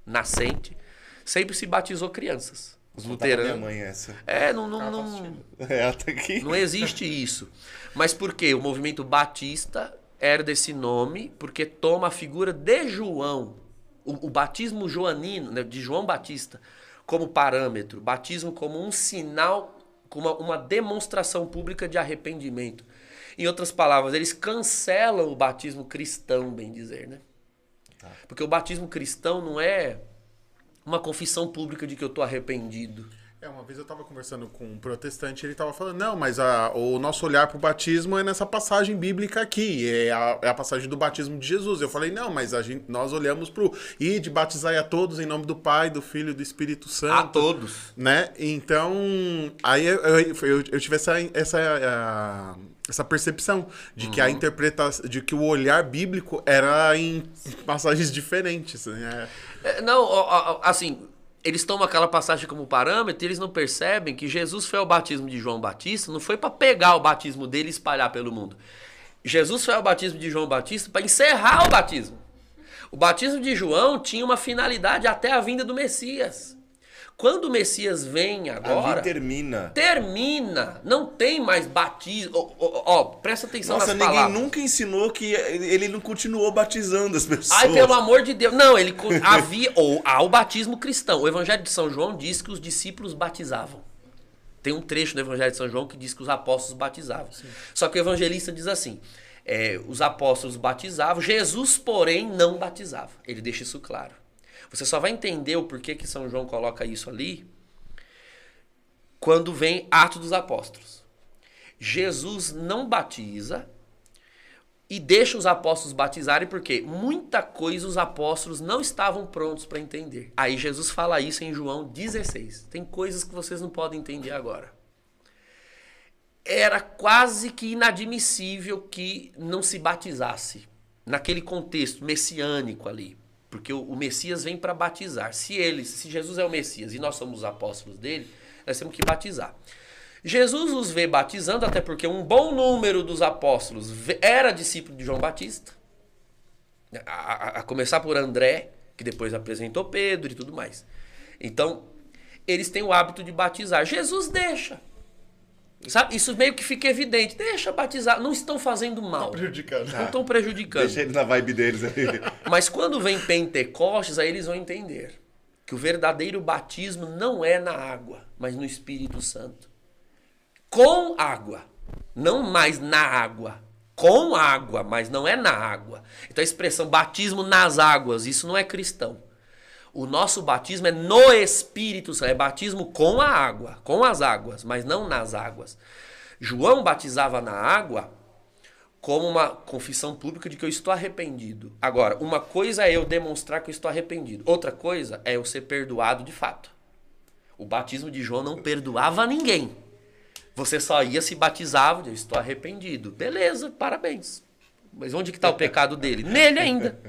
nascente, sempre se batizou crianças. Os Tá pra minha luteranos. mãe essa. É, não, não, não, É, ela tá aqui. não existe isso. Mas por quê? O movimento batista herda esse nome porque toma a figura de João, o, o batismo joanino, né, de João Batista, como parâmetro. Batismo como um sinal, como uma, uma demonstração pública de arrependimento. Em outras palavras, eles cancelam o batismo cristão, bem dizer, né? Porque o batismo cristão não é uma confissão pública de que eu tô arrependido. É, uma vez eu tava conversando com um protestante, ele tava falando, não, mas a- o nosso olhar pro batismo é nessa passagem bíblica aqui, é a, é a passagem do batismo de Jesus. Eu falei, não, mas a gente, nós olhamos pro ir de batizar a todos em nome do Pai, do Filho e do Espírito Santo. A todos. né? Então, aí eu, eu, eu- eu tive essa, essa, essa percepção de que a interpretação, de que o olhar bíblico era em passagens diferentes. Né? É, Não, assim, eles tomam aquela passagem como parâmetro e eles não percebem que Jesus foi ao batismo de João Batista, não foi para pegar o batismo dele e espalhar pelo mundo. Jesus foi ao batismo de João Batista para encerrar o batismo. O batismo de João tinha uma finalidade até a vinda do Messias. Quando o Messias vem agora, Ali termina. termina, não tem mais batismo. Ó, ó, ó, presta atenção Nossa, nas ninguém palavras. nunca ensinou que ele não continuou batizando as pessoas. Ai, pelo amor de Deus. Não, ele havia ou há o batismo cristão. O Evangelho de São João diz que os discípulos batizavam. Tem um trecho no Evangelho de São João que diz que os apóstolos batizavam. Só que o evangelista diz assim: é, os apóstolos batizavam, Jesus, porém, não batizava. Ele deixa isso claro. Você só vai entender o porquê que São João coloca isso ali quando vem Atos dos Apóstolos. Jesus não batiza, e deixa os apóstolos batizarem porque muita coisa os apóstolos não estavam prontos para entender. Aí Jesus fala isso em João 16. Tem coisas que vocês não podem entender agora. Era quase que inadmissível que não se batizasse naquele contexto messiânico ali, porque o, o Messias vem para batizar. Se ele, se Jesus é o Messias e nós somos os apóstolos dele, nós temos que batizar. Jesus os vê batizando, até porque um bom número dos apóstolos era discípulo de João Batista. A, a- a começar por André, que depois apresentou Pedro e tudo mais. Então, eles têm o hábito de batizar. Jesus deixa. Sabe? Isso meio que fica evidente. Deixa batizar. Não estão fazendo mal. prejudicando. Não estão prejudicando. Deixa eles na vibe deles ali. Mas quando vem Pentecostes, aí eles vão entender que o verdadeiro batismo não é na água, mas no Espírito Santo. Com água, não mais na água. Com água, mas não é na água. Então a expressão batismo nas águas, isso não é cristão. O nosso batismo é no Espírito Santo, é batismo com a água, com as águas, mas não nas águas. João batizava na água como uma confissão pública de que eu estou arrependido. Agora, uma coisa é eu demonstrar que eu estou arrependido, outra coisa é eu ser perdoado de fato. O batismo de João não perdoava ninguém. Você só ia se batizava, eu estou arrependido. Beleza, parabéns. Mas onde que está o pecado dele? Nele ainda.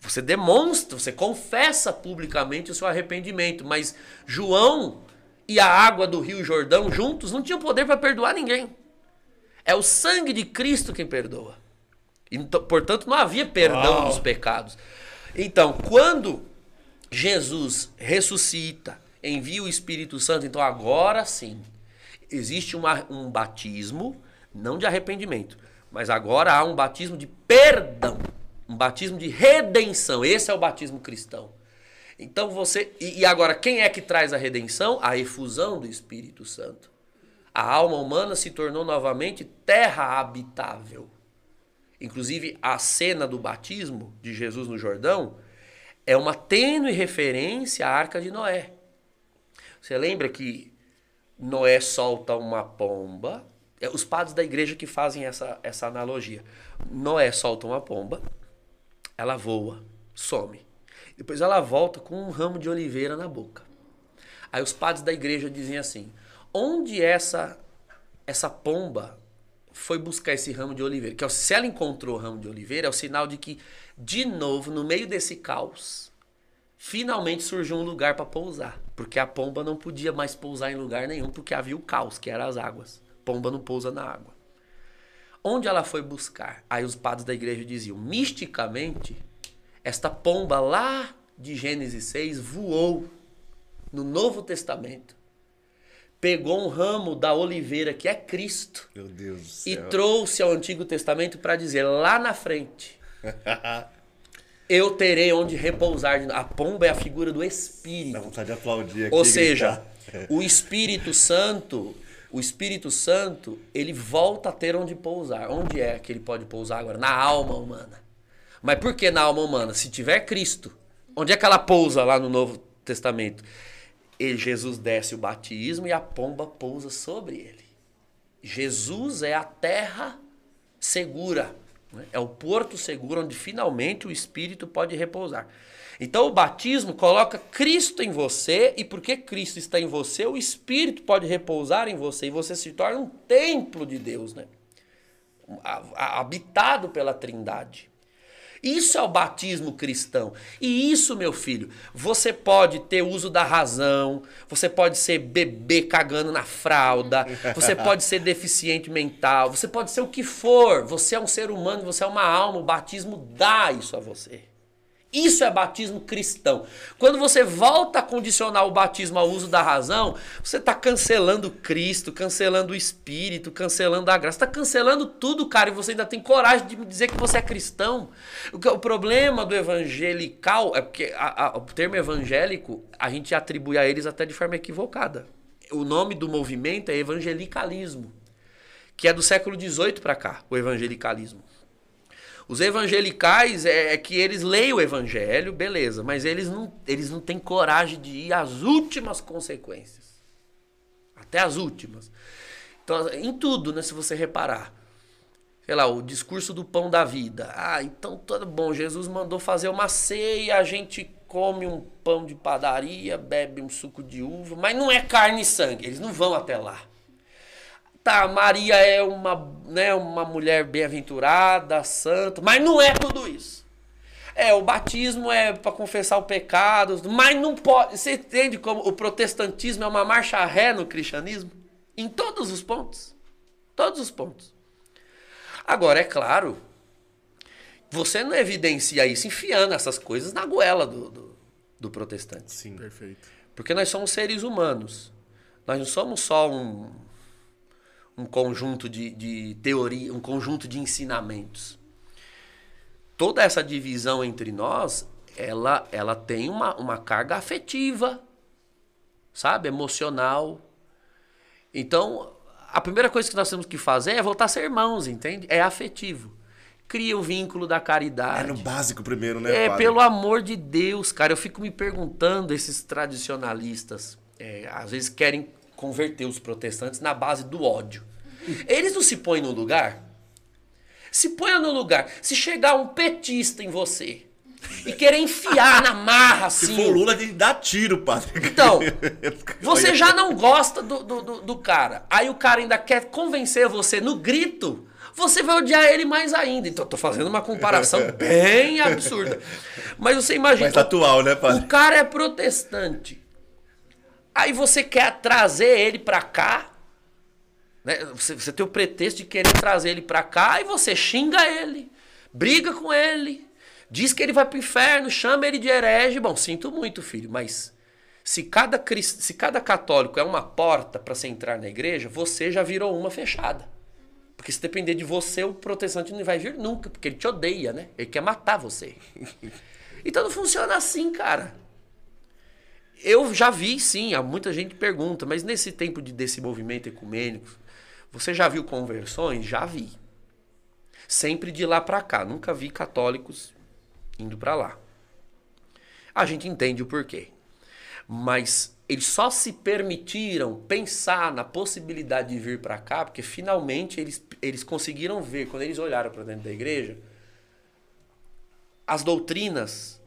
Você demonstra, você confessa publicamente o seu arrependimento, mas João e a água do Rio Jordão juntos não tinham poder para perdoar ninguém. É o sangue de Cristo quem perdoa. Então, portanto, não havia perdão dos pecados. Então, quando Jesus ressuscita, envia o Espírito Santo, então agora sim, existe uma- um batismo, não de arrependimento, mas agora há um batismo de perdão, um batismo de redenção. Esse é o batismo cristão. Então você. E, agora, quem é que traz a redenção? A efusão do Espírito Santo. A alma humana se tornou novamente terra habitável. Inclusive, a cena do batismo de Jesus no Jordão é uma tênue referência à arca de Noé. Você lembra que Noé solta uma pomba? É os padres da igreja que fazem essa, essa analogia. Noé solta uma pomba, ela voa, some. Depois ela volta com um ramo de oliveira na boca. Aí os padres da igreja dizem assim: onde essa essa pomba foi buscar esse ramo de oliveira? Que é se ela encontrou o ramo de oliveira, é o sinal de que, de novo, no meio desse caos, finalmente surgiu um lugar para pousar. Porque a pomba não podia mais pousar em lugar nenhum, porque havia o caos, que eram as águas. Pomba não pousa na água. Onde ela foi buscar? Aí os padres da igreja diziam: misticamente, esta pomba lá de Gênesis 6 voou no Novo Testamento, pegou um ramo da oliveira que é Cristo Meu Deus do e céu. trouxe ao Antigo Testamento para dizer lá na frente. Eu terei onde repousar. de novo." A pomba é a figura do Dá Espírito. vontade de aplaudir aqui. Ou e seja, o Espírito Santo, o Espírito Santo, ele volta a ter onde pousar. Onde é que ele pode pousar agora? Na alma humana. Mas por que na alma humana? Se tiver Cristo, onde é que ela pousa lá no Novo Testamento? E Jesus desce o batismo e a pomba pousa sobre ele. Jesus é a terra segura. né? É o porto seguro onde finalmente o Espírito pode repousar. Então o batismo coloca Cristo em você, e porque Cristo está em você, o Espírito pode repousar em você, e você se torna um templo de Deus, né? Habitado pela Trindade. Isso é o batismo cristão. E isso, meu filho, você pode ter uso da razão, você pode ser bebê cagando na fralda, você pode ser deficiente mental, você pode ser o que for. Você é um ser humano, você é uma alma, o batismo dá isso a você. Isso é batismo cristão. Quando você volta a condicionar o batismo ao uso da razão, você está cancelando Cristo, cancelando o Espírito, cancelando a graça. Está cancelando tudo, cara, e você ainda tem coragem de dizer que você é cristão. O problema do evangelical é porque a- a- o termo evangélico a gente atribui a eles até de forma equivocada. O nome do movimento é evangelicalismo, que é do século XVIII para cá, o evangelicalismo. Os evangelicais é, é que eles leem o evangelho, beleza, mas eles não, eles não têm coragem de ir às últimas consequências. Até as últimas. Então, em tudo, né, se você reparar. Sei lá, o discurso do pão da vida. Ah, então tudo bom, Jesus mandou fazer uma ceia, a gente come um pão de padaria, bebe um suco de uva, mas não é carne e sangue, eles não vão até lá. Tá, Maria é uma, né, uma mulher bem-aventurada, santa, mas não é tudo isso. É, o batismo é para confessar o pecado, mas não pode. Você entende como o protestantismo é uma marcha ré no cristianismo? Em todos os pontos. Todos os pontos. Agora, é claro, você não evidencia isso enfiando essas coisas na goela do, do, do protestante. Sim. Perfeito. Porque nós somos seres humanos. Nós não somos só um, um conjunto de, de teoria, um conjunto de ensinamentos. Toda essa divisão entre nós, ela, ela tem uma, uma carga afetiva, sabe? Emocional. Então, a primeira coisa que nós temos que fazer é voltar a ser irmãos, entende? É afetivo. Cria o vínculo da É caridade. no básico primeiro, né, É, padre? pelo amor de Deus, cara. Eu fico me perguntando, esses tradicionalistas, é, às vezes querem converter os protestantes na base do ódio. Eles não se põem no lugar? Se ponha no lugar. Se chegar um petista em você e querer enfiar na marra Se assim. for o Lula, que dar tiro, padre. Então, Você já não gosta do, do, do, cara. Aí o cara ainda quer convencer você no grito. Você vai odiar ele mais ainda. Então, eu tô fazendo uma comparação bem absurda. Mas você imagina. Mais atual, né, padre? O cara é protestante. Aí você quer trazer ele pra cá. Né? Você, você tem o pretexto de querer trazer ele pra cá e você xinga ele, briga com ele, diz que ele vai pro inferno, chama ele de herege. Bom, sinto muito, filho, mas se cada, se cada católico é uma porta pra você entrar na igreja, você já virou uma fechada. Porque se depender de você, o protestante não vai vir nunca, porque ele te odeia, né? Ele quer matar você. Então não funciona assim, cara. Eu já vi, sim, há muita gente pergunta, mas nesse tempo de, desse movimento ecumênico, você já viu conversões? Já vi. Sempre de lá pra cá. Nunca vi católicos indo pra lá. A gente entende o porquê. Mas eles só se permitiram pensar na possibilidade de vir pra cá porque finalmente eles, eles conseguiram ver, quando eles olharam pra dentro da igreja, as doutrinas,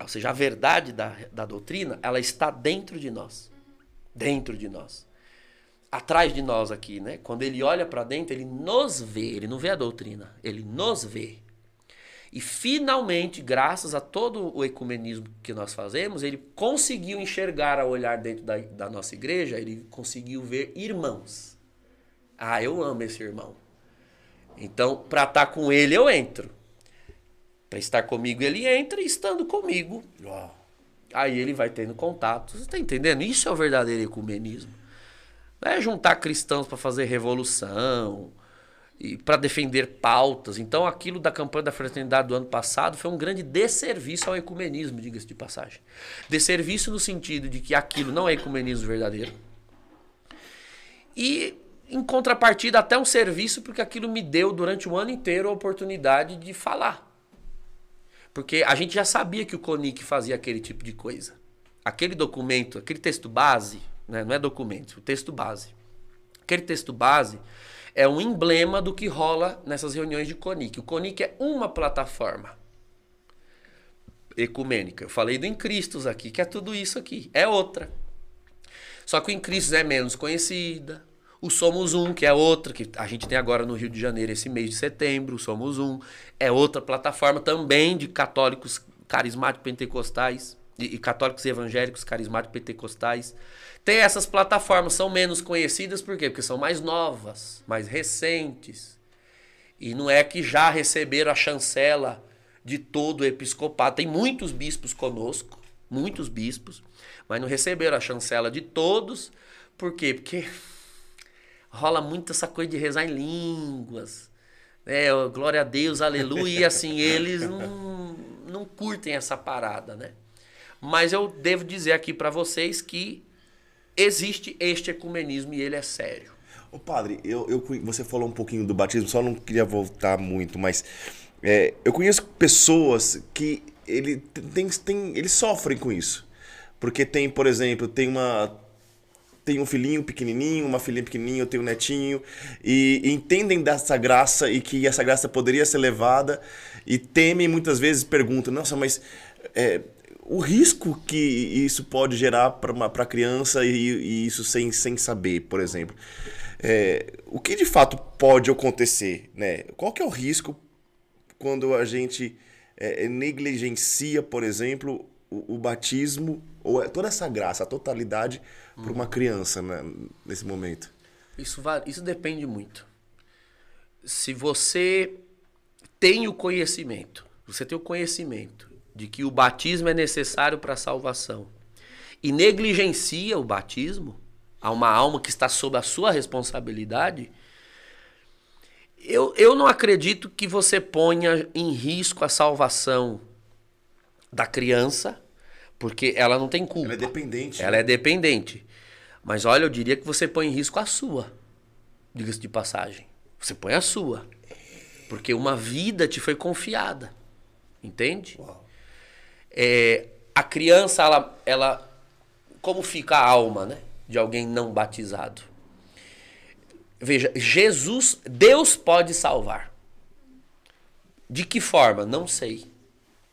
ou seja, a verdade da, da doutrina, ela está dentro de nós. Dentro de nós. Atrás de nós aqui, né? Quando ele olha para dentro, ele nos vê, ele não vê a doutrina, ele nos vê. E finalmente, graças a todo o ecumenismo que nós fazemos, ele conseguiu enxergar ao olhar dentro da, da nossa igreja, ele conseguiu ver irmãos. Ah, eu amo esse irmão. Então, para estar com ele, eu entro. Para estar comigo, ele entra, e estando comigo, aí ele vai tendo contato. Você está entendendo? Isso é o verdadeiro ecumenismo. Não é juntar cristãos para fazer revolução e para defender pautas. Então, aquilo da campanha da fraternidade do ano passado foi um grande desserviço ao ecumenismo, diga-se de passagem. Desserviço no sentido de que aquilo não é ecumenismo verdadeiro. E, em contrapartida, até um serviço, porque aquilo me deu durante o ano inteiro a oportunidade de falar. Porque a gente já sabia que o CONIC fazia aquele tipo de coisa. Aquele documento, aquele texto base, né? não é documento, o texto base. Aquele texto base é um emblema do que rola nessas reuniões de CONIC. O CONIC é uma plataforma ecumênica. Eu falei do Incristos aqui, que é tudo isso aqui. É outra. Só que o Incristos é menos conhecida. O Somos Um, que é outra, que a gente tem agora no Rio de Janeiro esse mês de setembro, o Somos Um, é outra plataforma também de católicos carismáticos pentecostais, e, e católicos evangélicos carismáticos pentecostais. Tem essas plataformas, são menos conhecidas, por quê? Porque são mais novas, mais recentes. E não é que já receberam a chancela de todo o episcopado. Tem muitos bispos conosco, muitos bispos, mas não receberam a chancela de todos. Por quê? Porque rola muito essa coisa de rezar em línguas. É, glória a Deus, aleluia. E assim, eles não, não curtem essa parada, né? Mas eu devo dizer aqui para vocês que existe este ecumenismo e ele é sério. Ô padre, eu, eu, você falou um pouquinho do batismo, só não queria voltar muito, mas é, eu conheço pessoas que ele tem, tem, eles sofrem com isso. Porque tem, por exemplo, tem uma tem um filhinho pequenininho, uma filhinha pequenininha, eu tenho um netinho, e, e, entendem dessa graça e que essa graça poderia ser levada, e temem muitas vezes, perguntam, nossa, mas é, o risco que isso pode gerar para a criança e, e, isso sem, sem saber, por exemplo. É, o que de fato pode acontecer? Né? Qual que é o risco quando a gente é, negligencia, por exemplo, o, o batismo ou é toda essa graça, a totalidade uhum. para uma criança né, nesse momento? Isso, isso depende muito. Se você tem o conhecimento, você tem o conhecimento de que o batismo é necessário para a salvação e negligencia o batismo a uma alma que está sob a sua responsabilidade, eu, eu não acredito que você ponha em risco a salvação da criança, porque ela não tem culpa. Ela é dependente. Ela né? é dependente. Mas olha, eu diria que você põe em risco a sua. Diga-se de passagem. Você põe a sua. Porque uma vida te foi confiada. Entende? Uau. É, a criança, ela, ela. Como fica a alma, né? De alguém não batizado. Veja, Jesus, Deus pode salvar. De que forma? Não sei.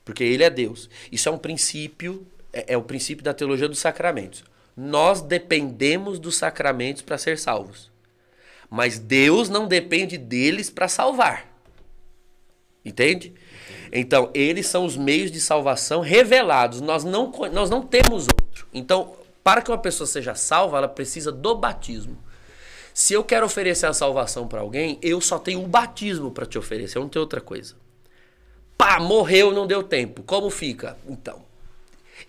Porque Ele é Deus. Isso é um princípio, é, é o princípio da teologia dos sacramentos. Nós dependemos dos sacramentos para ser salvos. Mas Deus não depende deles para salvar. Entende? Então, eles são os meios de salvação revelados. Nós não, nós não temos outro. Então, para que uma pessoa seja salva, ela precisa do batismo. Se eu quero oferecer a salvação para alguém, eu só tenho o batismo para te oferecer, eu não tenho outra coisa. Pá, morreu, não deu tempo. Como fica? Então,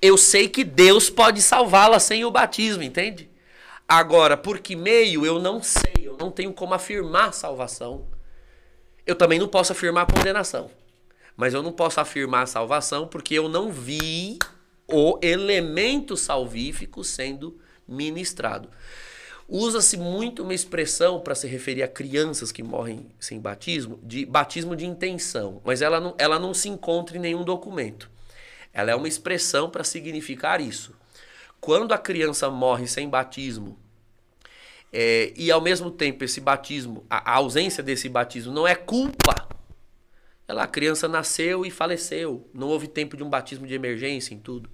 eu sei que Deus pode salvá-la sem o batismo, entende? Agora, por que meio eu não sei, eu não tenho como afirmar salvação. Eu também não posso afirmar condenação. Mas eu não posso afirmar salvação porque eu não vi o elemento salvífico sendo ministrado. Usa-se muito uma expressão para se referir a crianças que morrem sem batismo, de batismo de intenção, mas ela não, ela não se encontra em nenhum documento. Ela é uma expressão para significar isso. Quando a criança morre sem batismo, é, e ao mesmo tempo esse batismo, a, a ausência desse batismo não é culpa ela, a criança nasceu e faleceu. Não houve tempo de um batismo de emergência em tudo.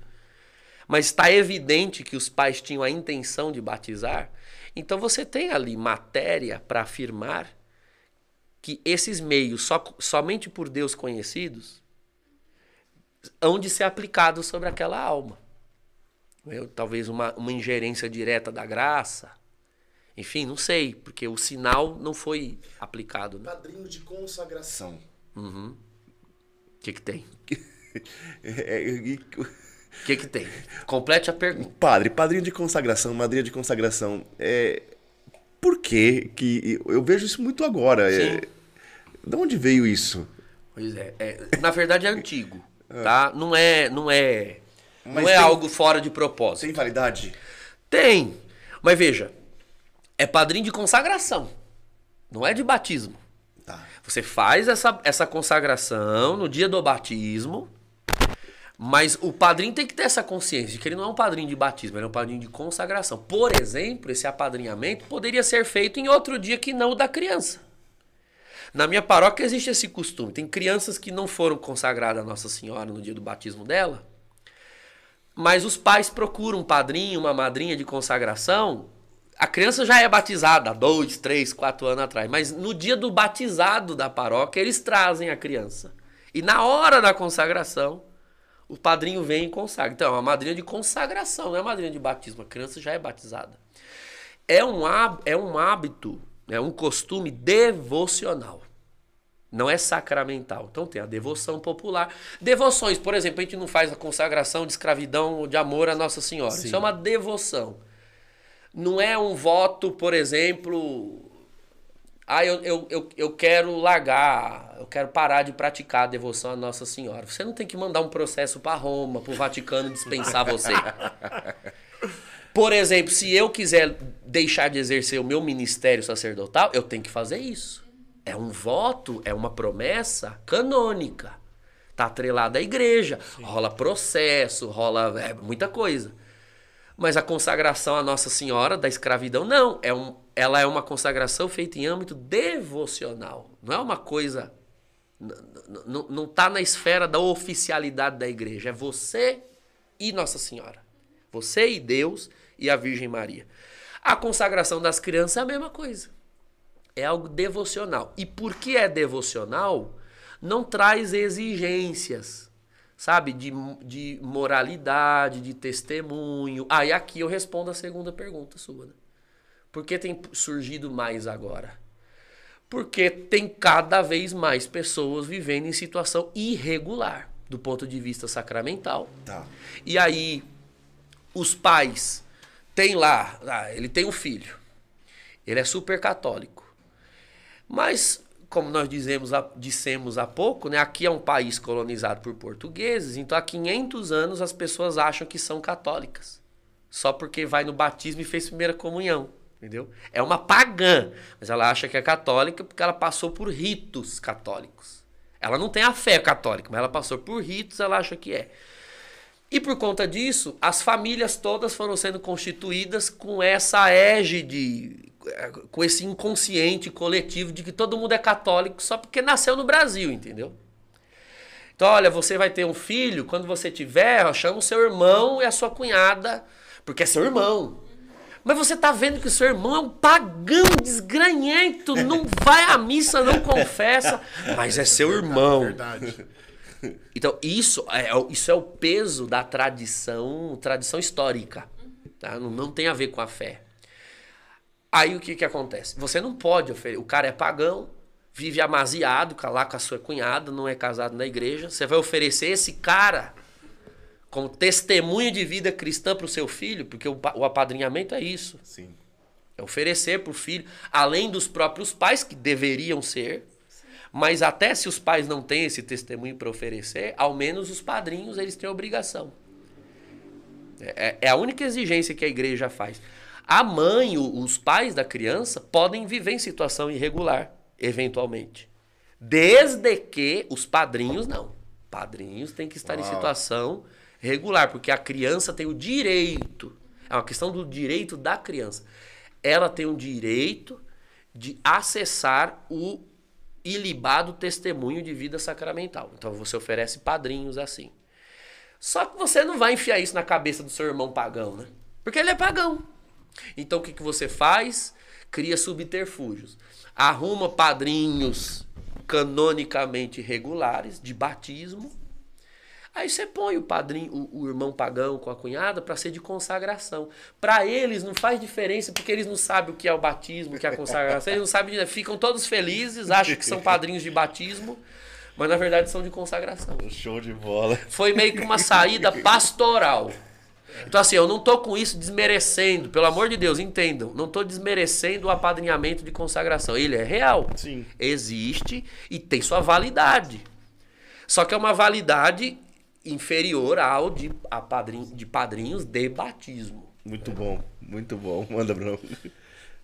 Mas está evidente que os pais tinham a intenção de batizar. Então você tem ali matéria para afirmar que esses meios, só, somente por Deus conhecidos, hão de ser aplicados sobre aquela alma. Eu, talvez uma, uma ingerência direta da graça. Enfim, não sei, porque o sinal não foi aplicado. Né? Padrinho de consagração. Uhum. O que que tem? O que que tem? Complete a pergunta. Padre, padrinho de consagração, madrinha de consagração. É... Por que que... Eu vejo isso muito agora. É... De onde veio isso? Pois é. é na verdade é antigo, tá? Não é... Não é, Mas não é tem... algo fora de propósito. Tem validade? Tem. Mas veja, é padrinho de consagração. Não é de batismo. Você faz essa, essa consagração no dia do batismo, Mas o padrinho tem que ter essa consciência de que ele não é um padrinho de batismo, ele é um padrinho de consagração. Por exemplo, esse apadrinhamento poderia ser feito em outro dia que não o da criança. Na minha paróquia existe esse costume. Tem crianças que não foram consagradas a Nossa Senhora no dia do batismo dela, mas os pais procuram um padrinho, uma madrinha de consagração. A criança já é batizada há dois, três, quatro anos atrás, mas no dia do batizado da paróquia eles trazem a criança. E na hora da consagração, o padrinho vem e consagra. Então, é uma madrinha de consagração, não é uma madrinha de batismo. A criança já é batizada. É um, é um hábito, é um costume devocional. Não é sacramental. Então tem a devoção popular. Devoções, por exemplo, a gente não faz a consagração de escravidão de amor a Nossa Senhora. Sim. Isso é uma devoção. Não é um voto, por exemplo. Ah, eu, eu, eu, eu quero largar, eu quero parar de praticar a devoção a Nossa Senhora. Você não tem que mandar um processo para Roma, para o Vaticano dispensar você. Por exemplo, se eu quiser deixar de exercer o meu ministério sacerdotal, eu tenho que fazer isso. É um voto, é uma promessa canônica. Tá atrelada à igreja. Sim. Rola processo, rola é, muita coisa. Mas a consagração à Nossa Senhora da escravidão, não. É um, ela é uma consagração feita em âmbito devocional. Não é uma coisa. Não está na esfera da oficialidade da igreja. É você e Nossa Senhora. Você e Deus e a Virgem Maria. A consagração das crianças é a mesma coisa. É algo devocional. E porque é devocional, não traz exigências, sabe? De, de moralidade, de testemunho. Ah, e aqui eu respondo a segunda pergunta sua. Né? Por que tem surgido mais agora? Porque tem cada vez mais pessoas vivendo em situação irregular do ponto de vista sacramental. Tá. E aí, os pais têm lá, ah, ele tem um filho, ele é super católico. Mas, como nós dizemos, dissemos há pouco, né, aqui é um país colonizado por portugueses, então há 500 anos as pessoas acham que são católicas. Só porque vai no batismo e fez primeira comunhão. Entendeu? É uma pagã, mas ela acha que é católica porque ela passou por ritos católicos. Ela não tem a fé católica, mas ela passou por ritos, ela acha que é. E por conta disso, as famílias todas foram sendo constituídas com essa égide com esse inconsciente coletivo de que todo mundo é católico só porque nasceu no Brasil, entendeu? Então, olha, você vai ter um filho, quando você tiver, chama o seu irmão e a sua cunhada, porque é seu irmão. Mas você tá vendo que o seu irmão é um pagão desgranhento, não vai à missa, não confessa, mas é seu irmão. Verdade. Então, isso é, isso é o peso da tradição, tradição histórica. Tá? Não, não tem a ver com a fé. Aí o que, que acontece? Você não pode oferecer. O cara é pagão, vive amaziado lá com a sua cunhada, não é casado na igreja. Você vai oferecer esse cara como testemunho de vida cristã para o seu filho, porque o, o apadrinhamento é isso. Sim. É oferecer para o filho, além dos próprios pais, que deveriam ser, mas até se os pais não têm esse testemunho para oferecer, ao menos os padrinhos eles têm obrigação. É, é, é a única exigência que a igreja faz. A mãe, os pais da criança podem viver em situação irregular, eventualmente. Desde que os padrinhos não. Padrinhos têm que estar Uau. em situação regular, porque a criança tem o direito. É uma questão do direito da criança. Ela tem o direito de acessar o ilibado testemunho de vida sacramental. Então você oferece padrinhos assim. Só que você não vai enfiar isso na cabeça do seu irmão pagão, né? Porque ele é pagão. Então o que, que você faz? Cria subterfúgios. Arruma padrinhos canonicamente regulares de batismo. Aí você põe o padrinho, o, o irmão pagão com a cunhada para ser de consagração. Para eles não faz diferença porque eles não sabem o que é o batismo, o que é a consagração. Eles não sabem, ficam todos felizes, acham que são padrinhos de batismo, mas na verdade são de consagração. Show de bola. Foi meio que uma saída pastoral. Então, assim, eu não tô com isso desmerecendo, pelo amor de Deus, entendam. Não tô desmerecendo o apadrinhamento de consagração. Ele é real. Sim. Existe e tem sua validade. Só que é uma validade inferior ao de, a padrinho, de padrinhos de batismo. Muito é. bom, muito bom. Manda, Bruno.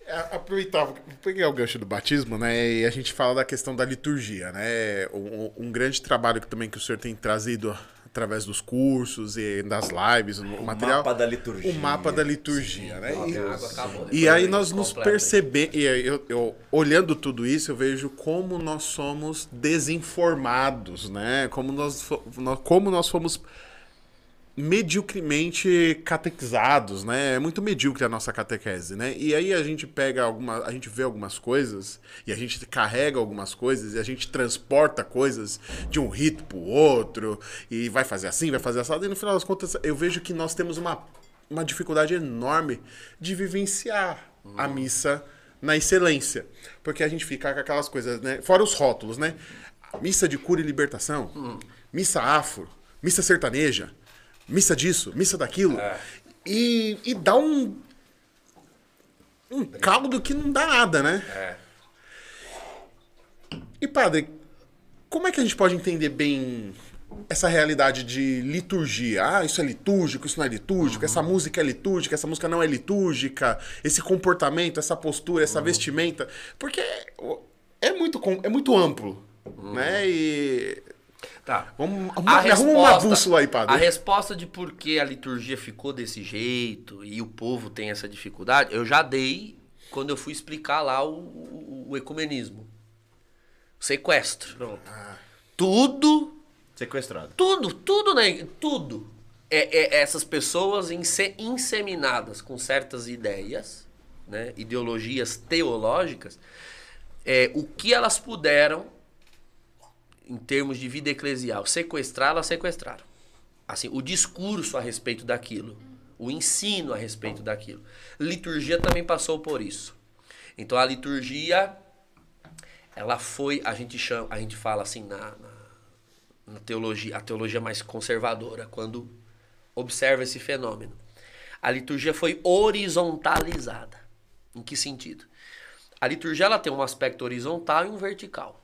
É, aproveitar, peguei o gancho do batismo, né? E a gente fala da questão da liturgia, né? Um, um grande trabalho que também que o senhor tem trazido através dos cursos e das lives, o, material. mapa da liturgia. O mapa da liturgia, né? E- água acabou, e depois aí nós nos percebemos, e eu, eu- olhando tudo isso, eu vejo como nós somos desinformados, né? Como nós- como nós fomos mediocremente catequizados, né? É muito medíocre a nossa catequese, né? E aí a gente pega alguma, a gente vê algumas coisas e a gente carrega algumas coisas e a gente transporta coisas de um rito pro outro e vai fazer assim, vai fazer assado e no final das contas eu vejo que nós temos uma, uma dificuldade enorme de vivenciar a missa na excelência, porque a gente fica com aquelas coisas, né? Fora os rótulos, né? Missa de cura e libertação, missa afro, missa sertaneja, missa disso, missa daquilo. E, e dá um. Um caldo que não dá nada, né? É. E, padre, como é que a gente pode entender bem essa realidade de liturgia? Ah, isso é litúrgico, isso não é litúrgico, essa música é litúrgica, essa música não é litúrgica, esse comportamento, essa postura, essa vestimenta. Porque é muito, é muito amplo, né? E. Tá. Vamos, arruma, arruma uma resposta- bússola aí, padre. A resposta de por que a liturgia ficou desse jeito e o povo tem essa dificuldade, eu já dei quando eu fui explicar lá o, o- o ecumenismo. O sequestro. Pronto. Tudo, Sequestrado. tudo, tudo, né? Tudo. É, é essas pessoas inse- inseminadas com certas ideias, né? ideologias teológicas, é, o que elas puderam em termos de vida eclesial, sequestrar, elas sequestraram. Assim, o discurso a respeito daquilo, o ensino a respeito daquilo. Liturgia também passou por isso. Então a liturgia, ela foi, a gente chama, a gente fala assim na, na, na teologia, a teologia mais conservadora, quando observa esse fenômeno. A liturgia foi horizontalizada. Em que sentido? A liturgia ela tem um aspecto horizontal e um vertical.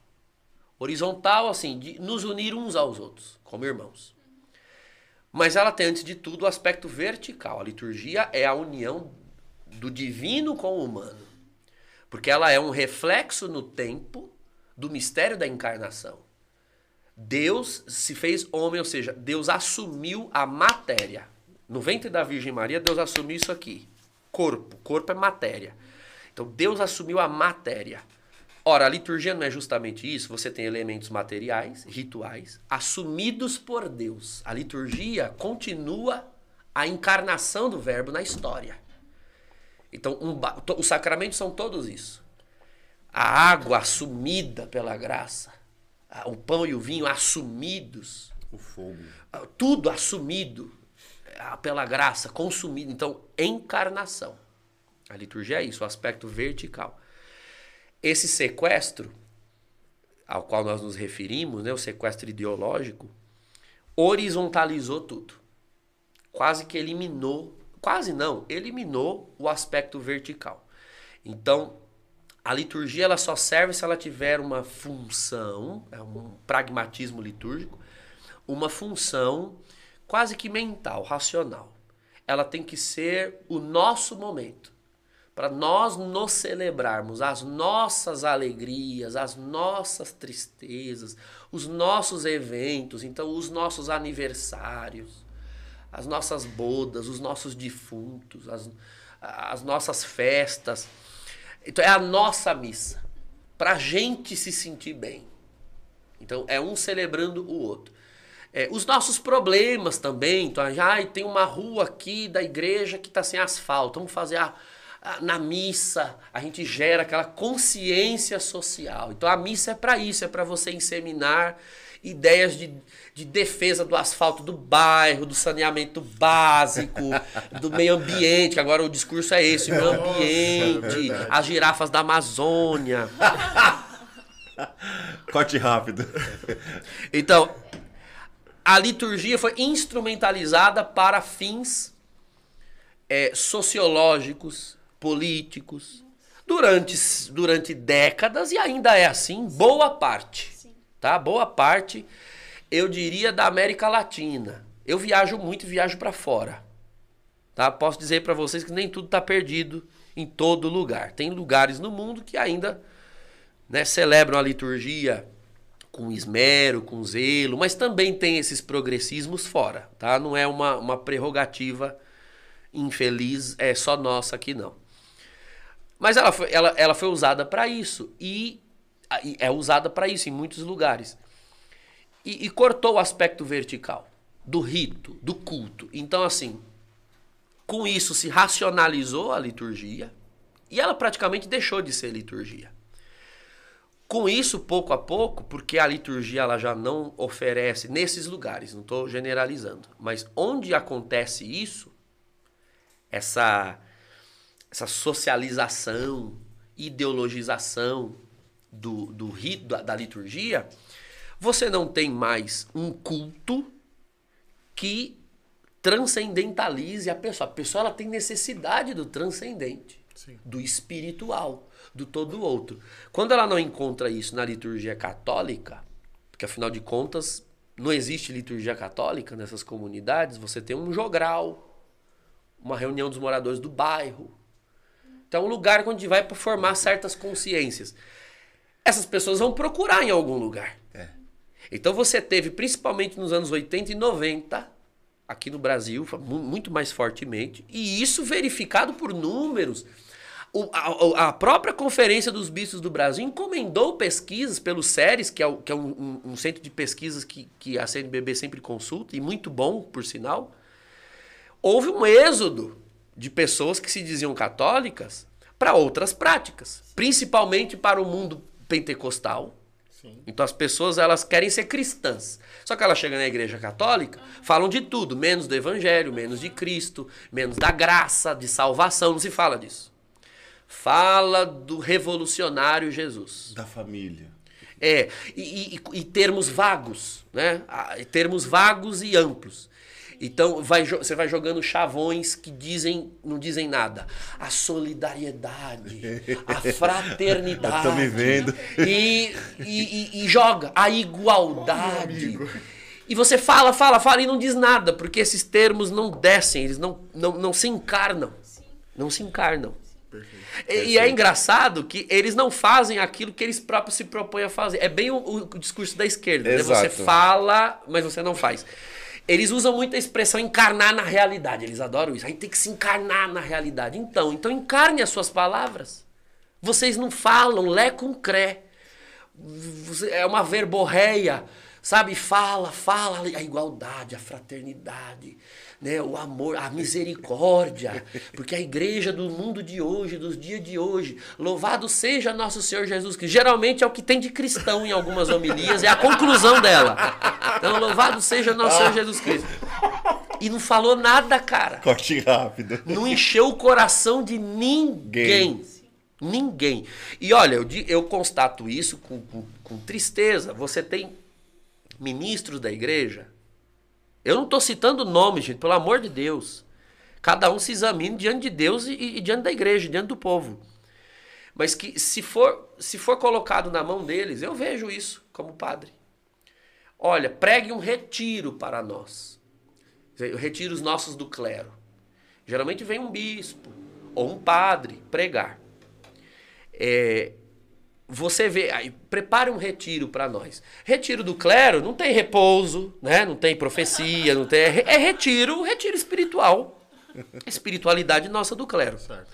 Horizontal, assim, de nos unir uns aos outros, como irmãos. Mas ela tem, antes de tudo, o aspecto vertical. A liturgia é a união do divino com o humano. Porque ela é um reflexo no tempo do mistério da encarnação. Deus se fez homem, ou seja, Deus assumiu a matéria. No ventre da Virgem Maria, Deus assumiu isso aqui. Corpo. Corpo é matéria. Então, Deus assumiu a matéria. Ora, a liturgia não é justamente isso. Você tem elementos materiais, rituais, assumidos por Deus. A liturgia continua a encarnação do Verbo na história. Então, um os sacramentos são todos isso. A água assumida pela graça, o pão e o vinho assumidos, O fogo. tudo assumido pela graça, consumido. Então, encarnação. A liturgia é isso, o aspecto vertical. Esse sequestro, ao qual nós nos referimos, né, o sequestro ideológico, horizontalizou tudo. Quase que eliminou, quase não, eliminou o aspecto vertical. Então, a liturgia ela só serve se ela tiver uma função, é um pragmatismo litúrgico, uma função quase que mental, racional. Ela tem que ser o nosso momento para nós nos celebrarmos as nossas alegrias, as nossas tristezas, os nossos eventos, então os nossos aniversários, as nossas bodas, os nossos defuntos, as, as nossas festas. Então é a nossa missa, para a gente se sentir bem. Então é um celebrando o outro. É, os nossos problemas também. Então, ai, tem uma rua aqui da igreja que está sem asfalto. Vamos fazer a, na missa. A gente gera aquela consciência social. Então a missa é para isso, é para você inseminar ideias de, de defesa do asfalto do bairro, do saneamento básico, do meio ambiente. Agora o discurso é esse, meio ambiente, as girafas da Amazônia. Corte rápido. Então, a liturgia foi instrumentalizada para fins é, sociológicos, políticos, durante, durante décadas e ainda é assim, boa parte. Tá? Boa parte, eu diria, da América Latina. Eu viajo muito e viajo para fora. Tá? Posso dizer para vocês que nem tudo está perdido em todo lugar. Tem lugares no mundo que ainda né, celebram a liturgia com esmero, com zelo, mas também tem esses progressismos fora, tá? Não é uma, uma prerrogativa infeliz, é só nossa aqui não. Mas ela foi, ela, ela foi usada para isso e, e é usada para isso em muitos lugares. E, e cortou o aspecto vertical do rito, do culto. Então, assim, com isso se racionalizou a liturgia e ela praticamente deixou de ser liturgia. Com isso, pouco a pouco, porque a liturgia ela já não oferece nesses lugares, não estou generalizando, mas onde acontece isso, essa, essa socialização, ideologização do, do rito, da, da liturgia, você não tem mais um culto que transcendentalize a pessoa. A pessoa ela tem necessidade do transcendente, Sim. do espiritual, do todo outro. Quando ela não encontra isso na liturgia católica, porque afinal de contas não existe liturgia católica nessas comunidades, você tem um jogral, uma reunião dos moradores do bairro. Então é um lugar onde vai para formar certas consciências. Essas pessoas vão procurar em algum lugar. É. Então você teve, principalmente nos anos 80 e 90, aqui no Brasil, mu- muito mais fortemente, e isso verificado por números. O- a, a própria Conferência dos Bispos do Brasil encomendou pesquisas pelo SERES, que é, o- que é um, um- um centro de pesquisas que, que a CNBB sempre consulta, e muito bom, por sinal. Houve um êxodo de pessoas que se diziam católicas para outras práticas, principalmente para o mundo pentecostal, Sim. então as pessoas elas querem ser cristãs. Só que elas chegam na igreja católica, falam de tudo, menos do evangelho, menos de Cristo, menos da graça, de salvação, não se fala disso. Fala do revolucionário Jesus. Da família. É, e, e- e termos vagos, né? Ah, Termos vagos e amplos. Então vai, você vai jogando chavões que dizem, não dizem nada. A solidariedade, a fraternidade. Tô me vendo. E, e, e- e joga a igualdade. E você fala, fala, fala e não diz nada, porque esses termos não descem, eles não, não, não se encarnam. Não se encarnam. E, e é engraçado que eles não fazem aquilo que eles próprios se propõem a fazer. É bem o, o discurso da esquerda. Né? Você fala, mas você não faz. Eles usam muito a expressão encarnar na realidade. Eles adoram isso. Aí tem que se encarnar na realidade. Então, então encarne as suas palavras. Vocês não falam lé com cré. É uma verborreia, sabe? Fala, fala a igualdade, a fraternidade, né? o amor, a misericórdia. Porque a igreja do mundo de hoje, dos dias de hoje, louvado seja nosso Senhor Jesus Cristo. Geralmente é o que tem de cristão em algumas homilias, é a conclusão dela. Então, louvado seja nosso Senhor Jesus Cristo. E não falou nada, cara. Corte rápido. Não encheu o coração de ninguém. Ninguém. E olha, eu, eu constato isso com, com- com tristeza. Você tem ministros da igreja. Eu não estou citando nomes, gente, pelo amor de Deus. Cada um se examine diante de Deus e, e diante da igreja, diante do povo. Mas que se for, se for colocado na mão deles, eu vejo isso como padre. Olha, pregue um retiro para nós. Dizer, Retiros nossos do clero. Geralmente vem um bispo ou um padre pregar. É, você vê, aí, prepare um retiro para nós. Retiro do clero não tem repouso, né? não tem profecia, não tem. É, é retiro, retiro espiritual. Espiritualidade nossa do clero. Certo.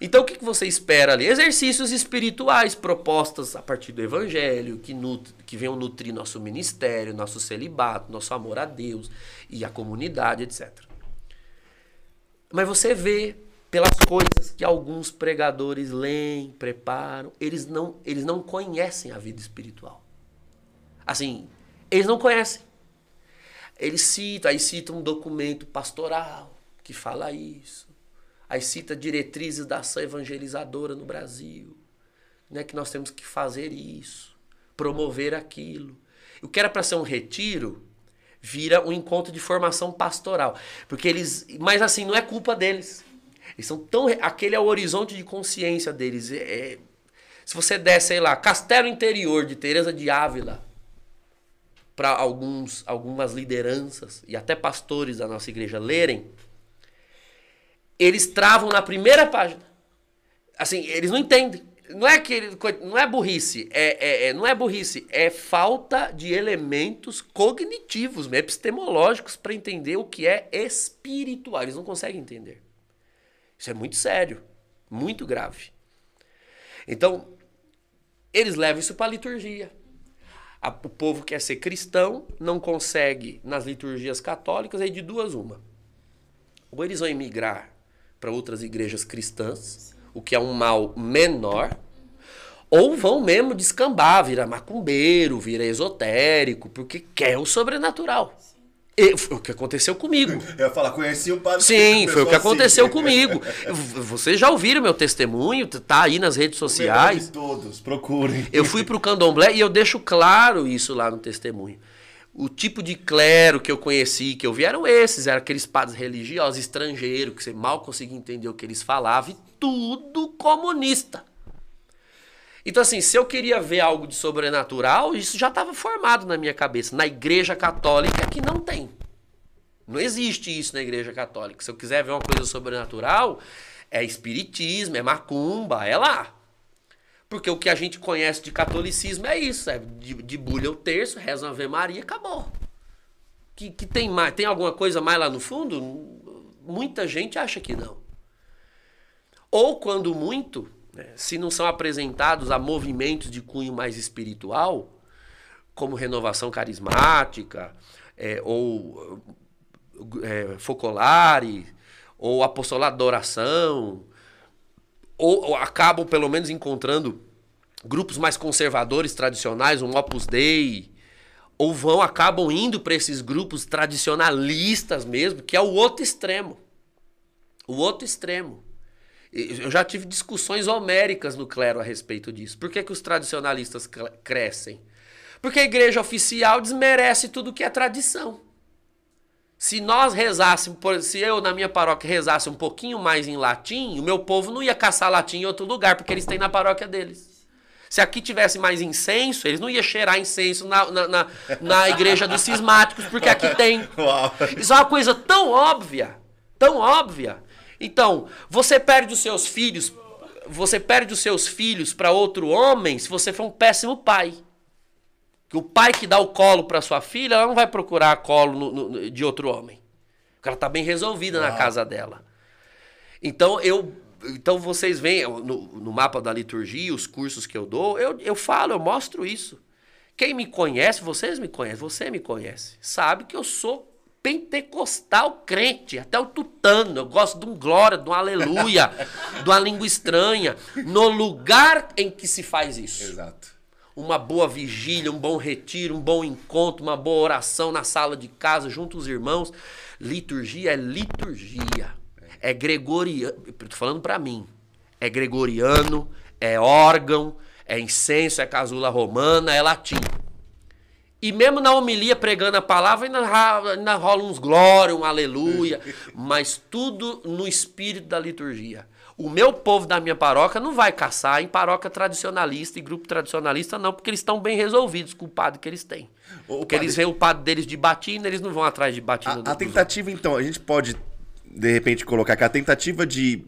Então o que que você espera ali? Exercícios espirituais propostas a partir do evangelho, que, nut que venham nutrir nosso ministério, nosso celibato, nosso amor a Deus e a comunidade, etc. Mas você vê pelas coisas que alguns pregadores leem, preparam, eles não, eles não conhecem a vida espiritual. Assim, eles não conhecem. Eles citam, aí citam um documento pastoral que fala isso. Aí cita diretrizes da ação evangelizadora no Brasil, né, que nós temos que fazer isso, promover aquilo. O que era para ser um retiro vira um encontro de formação pastoral, porque eles, mas assim não é culpa deles. Eles são tão aquele é o horizonte de consciência deles. É- é- se você der, sei lá, Castelo Interior de Teresa de Ávila para alguns algumas lideranças e até pastores da nossa igreja lerem, eles travam na primeira página. Assim, eles não entendem. Não é que ele- não é burrice, é, é- é- não é burrice, é falta de elementos cognitivos, epistemológicos para entender o que é espiritual. Eles não conseguem entender. Isso é muito sério, muito grave. Então, eles levam isso para a liturgia. O povo quer ser cristão, não consegue nas liturgias católicas, aí de duas uma. Ou eles vão emigrar para outras igrejas cristãs, o que é um mal menor, ou vão mesmo descambar, vira macumbeiro, vira esotérico, porque quer o sobrenatural. Foi o que aconteceu comigo. Eu ia falar, conheci o padre. Sim, foi o que aconteceu assim. comigo. Vocês já ouviram meu testemunho, tá aí nas redes sociais. de todos, procurem. Eu fui pro candomblé e eu deixo claro isso lá no testemunho. O tipo de clero que eu conheci, que eu vi, eram esses, eram aqueles padres religiosos estrangeiros, que você mal conseguia entender o que eles falavam, e tudo comunista. Então, assim, se eu queria ver algo de sobrenatural, isso já estava formado na minha cabeça. Na igreja católica que não tem. Não existe isso na igreja católica. Se eu quiser ver uma coisa sobrenatural, é espiritismo, é macumba, é lá. Porque o que a gente conhece de catolicismo é isso, é de, de bulha o terço, reza uma Ave Maria, acabou. Que, que tem mais, tem alguma coisa mais lá no fundo? Muita gente acha que não. Ou quando muito, se não são apresentados a movimentos de cunho mais espiritual, como renovação carismática, é, ou é, focolare, ou apostolado da oração, ou, ou acabam pelo menos encontrando grupos mais conservadores, tradicionais, um Opus Dei, ou vão, acabam indo para esses grupos tradicionalistas mesmo, que é o outro extremo. O outro extremo. Eu já tive discussões homéricas no clero a respeito disso. Por que, que os tradicionalistas cre- crescem? Porque a igreja oficial desmerece tudo que é tradição. Se nós rezássemos, por- se eu na minha paróquia rezasse um pouquinho mais em latim, o meu povo não ia caçar latim em outro lugar, porque eles têm na paróquia deles. Se aqui tivesse mais incenso, eles não iam cheirar incenso na, na, na, na igreja dos cismáticos, porque aqui tem. Uau. Isso é uma coisa tão óbvia, tão óbvia. Então, você perde os seus filhos, você perde os seus filhos para outro homem se você for um péssimo pai. Que o pai que dá o colo para sua filha, ela não vai procurar colo no- no- de outro homem. Porque ela tá bem resolvida na casa dela. Então eu, então vocês veem no, no mapa da liturgia, os cursos que eu dou, eu, eu falo, eu mostro isso. Quem me conhece, vocês me conhecem, você me conhece, sabe que eu sou pentecostal crente, até o tutano. Eu gosto de um glória, de um aleluia, de uma língua estranha, no lugar em que se faz isso Exato. uma boa vigília, um bom retiro, um bom encontro, uma boa oração na sala de casa junto aos irmãos. Liturgia é liturgia. É gregoriano, tô falando para mim. É gregoriano, é órgão, é incenso, é casula romana, é latim. E mesmo na homilia pregando a palavra, ainda, ainda rola uns glória, um aleluia, mas tudo no espírito da liturgia. O meu povo da minha paróquia não vai caçar em paróquia tradicionalista e grupo tradicionalista, não, porque eles estão bem resolvidos com o padre que eles têm. Ô, porque padre- eles veem o padre deles de batina, eles não vão atrás de batina A, a tentativa, então, a gente pode, de repente, colocar que a tentativa de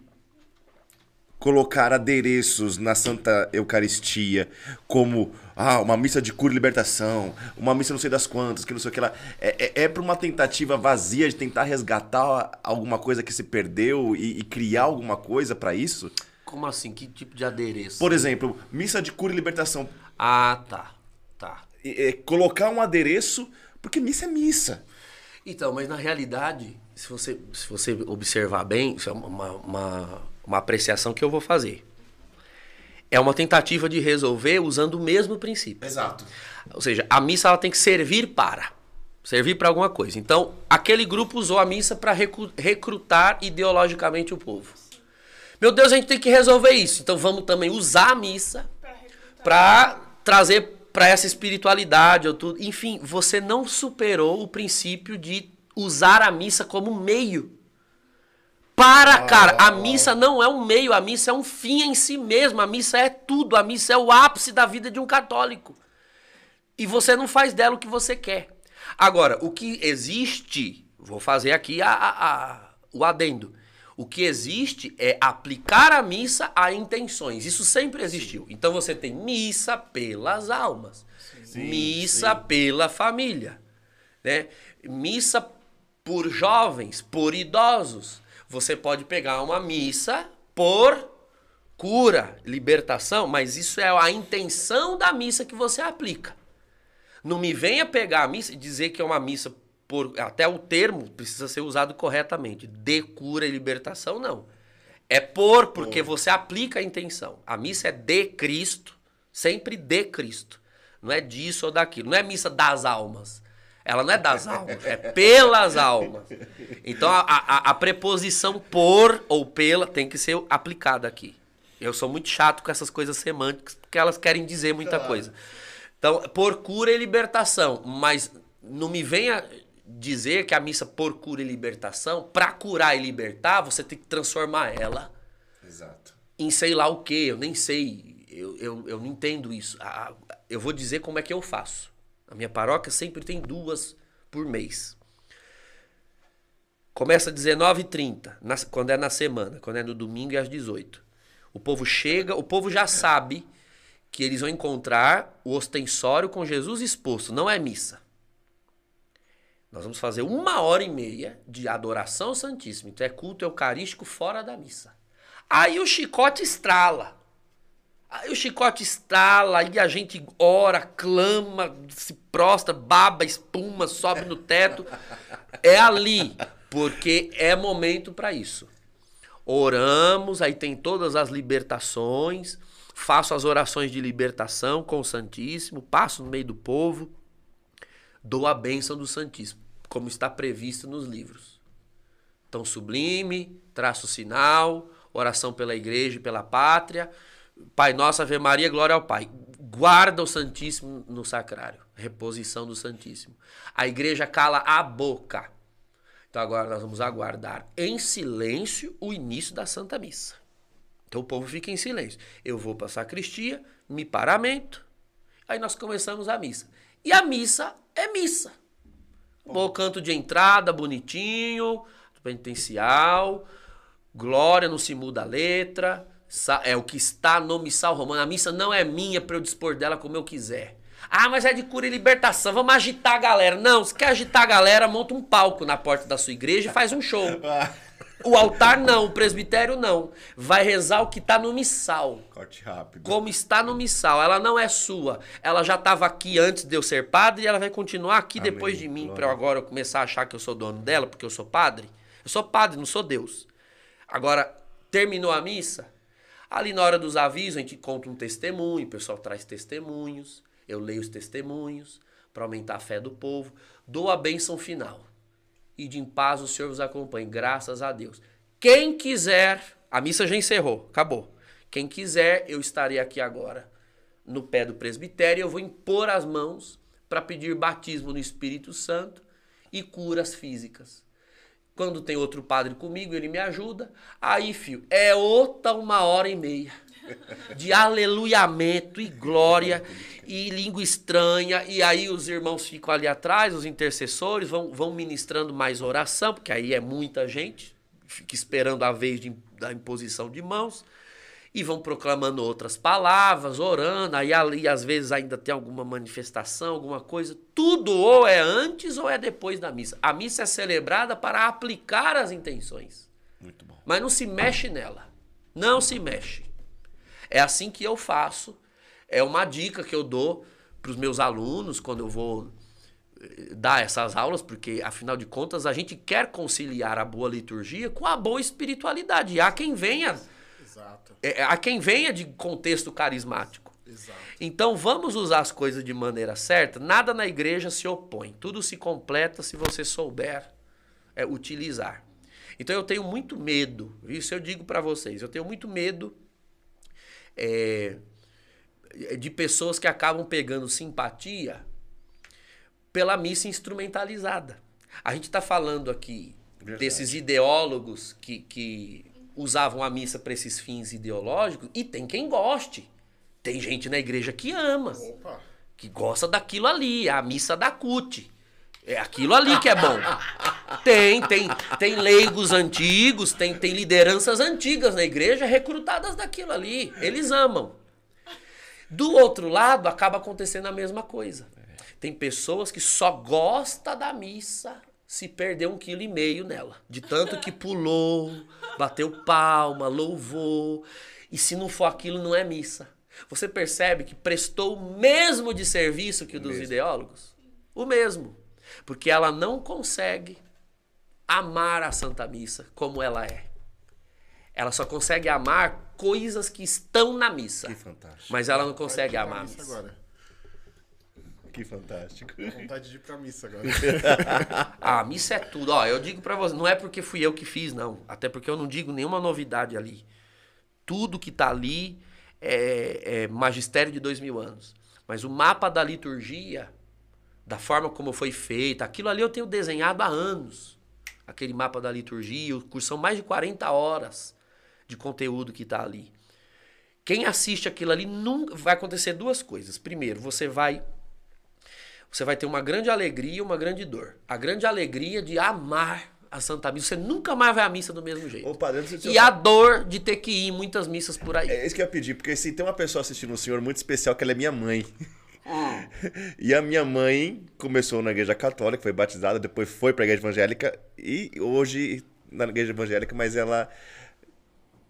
colocar adereços na Santa Eucaristia, como ah, uma missa de cura e libertação, uma missa não sei das quantas, que não sei o que lá, é, é, é para uma tentativa vazia de tentar resgatar alguma coisa que se perdeu e, e criar alguma coisa para isso? Como assim? Que tipo de adereço? Por exemplo, missa de cura e libertação. Ah, tá. Tá. É, colocar um adereço, porque missa é missa. Então, mas na realidade, se você, se você observar bem, isso é uma, uma, uma apreciação que eu vou fazer. É uma tentativa de resolver usando o mesmo princípio. Exato. Ou seja, a missa ela tem que servir para. Servir para alguma coisa. Então, aquele grupo usou a missa para recrutar ideologicamente o povo. Meu Deus, a gente tem que resolver isso. Então, vamos também usar a missa para trazer para essa espiritualidade ou tudo. Enfim, você não superou o princípio de usar a missa como meio. Para, cara, a missa não é um meio, a missa é um fim em si mesmo, a missa é tudo, a missa é o ápice da vida de um católico. E você não faz dela o que você quer. Agora, o que existe, vou fazer aqui a- a- a- o adendo. O que existe é aplicar a missa a intenções. Isso sempre existiu. Então você tem missa pelas almas, missa pela família, né? missa por jovens, por idosos. Você pode pegar uma missa por cura, libertação, mas isso é a intenção da missa que você aplica. Não me venha pegar a missa e dizer que é uma missa por até o termo precisa ser usado corretamente. De cura e libertação não. É por porque você aplica a intenção. A missa é de Cristo, sempre de Cristo. Não é disso ou daquilo. Não é missa das almas. Ela não é das almas, é pelas almas. Então a, a, a preposição por ou pela tem que ser aplicada aqui. Eu sou muito chato com essas coisas semânticas, porque elas querem dizer muita coisa. Então, por cura e libertação, mas não me venha dizer que a missa por cura e libertação, para curar e libertar, você tem que transformar ela Exato. em sei lá o que, eu nem sei, eu, eu, eu não entendo isso. Eu vou dizer como é que eu faço. A minha paróquia sempre tem duas por mês. Começa às 19h30, na- quando é na semana, quando é no domingo é às 18 O povo chega, o povo já sabe que eles vão encontrar o ostensório com Jesus exposto, não é missa. Nós vamos fazer uma hora e meia de adoração santíssima. Então é culto eucarístico fora da missa. Aí o chicote estrala. Aí o chicote estrala, aí a gente ora, clama, se prostra, baba, espuma, sobe no teto. É ali, porque é momento para isso. Oramos, aí tem todas as libertações, faço as orações de libertação com o Santíssimo, passo no meio do povo, dou a bênção do Santíssimo, como está previsto nos livros. Então, sublime, traço sinal, oração pela igreja e pela pátria. Pai nosso, Ave Maria, glória ao Pai. Guarda o Santíssimo no sacrário. Reposição do Santíssimo. A igreja cala a boca. Então agora nós vamos aguardar em silêncio o início da Santa Missa. Então o povo fica em silêncio. Eu vou para a sacristia, me paramento, aí nós começamos a missa. E a missa é missa. Bom canto de entrada, bonitinho, penitencial, glória, não se muda a letra, é o que está no missal romano. A missa não é minha para eu dispor dela como eu quiser. Ah, mas é de cura e libertação, vamos agitar a galera. Não, se quer agitar a galera, monta um palco na porta da sua igreja e faz um show. O altar não, o presbitério não. Vai rezar o que está no missal Corte rápido. como está no missal. Ela não é sua. Ela já estava aqui antes de eu ser padre e ela vai continuar aqui Amém. depois de mim, para eu agora começar a achar que eu sou dono dela, porque eu sou padre. Eu sou padre, não sou Deus. Agora, terminou a missa, ali na hora dos avisos, a gente conta um testemunho, o pessoal traz testemunhos, eu leio os testemunhos para aumentar a fé do povo, dou a bênção final. E de em paz o Senhor vos acompanhe, graças a Deus. Quem quiser, a missa já encerrou, acabou. Quem quiser, eu estarei aqui agora no pé do presbitério, eu vou impor as mãos para pedir batismo no Espírito Santo e curas físicas. Quando tem outro padre comigo, ele me ajuda. Aí, filho, é outra uma hora e meia de aleluiamento e glória e língua estranha. E aí os irmãos ficam ali atrás, os intercessores, vão, vão ministrando mais oração, porque aí é muita gente, fica esperando a vez de, da imposição de mãos. E vão proclamando outras palavras, orando, aí ali às vezes ainda tem alguma manifestação, alguma coisa. Tudo ou é antes ou é depois da missa. A missa é celebrada para aplicar as intenções. Muito bom. Mas não se mexe nela. Não se mexe. É assim que eu faço. É uma dica que eu dou para os meus alunos quando eu vou eh, dar essas aulas, porque afinal de contas a gente quer conciliar a boa liturgia com a boa espiritualidade. E há quem venha, Exato. é, há quem venha de contexto carismático. Exato. Então vamos usar as coisas de maneira certa. Nada na igreja se opõe. Tudo se completa se você souber é, utilizar. Então eu tenho muito medo. Isso eu digo para vocês. Eu tenho muito medo é, de pessoas que acabam pegando simpatia pela missa instrumentalizada. A gente está falando aqui Verdade. desses ideólogos que, que usavam a missa para esses fins ideológicos e tem quem goste. Tem gente na igreja que ama, Opa. que gosta daquilo ali, a missa da CUT. É aquilo ali que é bom. Tem, tem, tem leigos antigos, tem, tem lideranças antigas na igreja recrutadas daquilo ali. Eles amam. Do outro lado, acaba acontecendo a mesma coisa. Tem pessoas que só gosta da missa se perder um quilo e meio nela. De tanto que pulou, bateu palma, louvou. E se não for aquilo, não é missa. Você percebe que prestou o mesmo de serviço que o dos ideólogos? O mesmo. Porque ela não consegue amar a Santa Missa como ela é. Ela só consegue amar coisas que estão na missa. Que fantástico. Mas ela não consegue amar a missa missa. agora. Que fantástico. Vontade de ir pra missa agora. Ah, a missa é tudo. Ó, eu digo pra você, não é porque fui eu que fiz, não. Até porque eu não digo nenhuma novidade ali. Tudo que tá ali é, é magistério de dois mil anos. Mas o mapa da liturgia, da forma como foi feita, aquilo ali eu tenho desenhado há anos. Aquele mapa da liturgia, o curso são mais de 40 horas de conteúdo que tá ali. Quem assiste aquilo ali nunca vai acontecer duas coisas. Primeiro, você vai você vai ter uma grande alegria e uma grande dor. A grande alegria de amar a Santa Missa. Você nunca mais vai à missa do mesmo jeito. Você- E a dor de ter que ir em muitas missas por aí. É isso que eu ia pedir, porque se tem uma pessoa assistindo um senhor muito especial, que ela é minha mãe. Hum. E a minha mãe começou na igreja católica, foi batizada, depois foi pra igreja evangélica e hoje na igreja evangélica, mas ela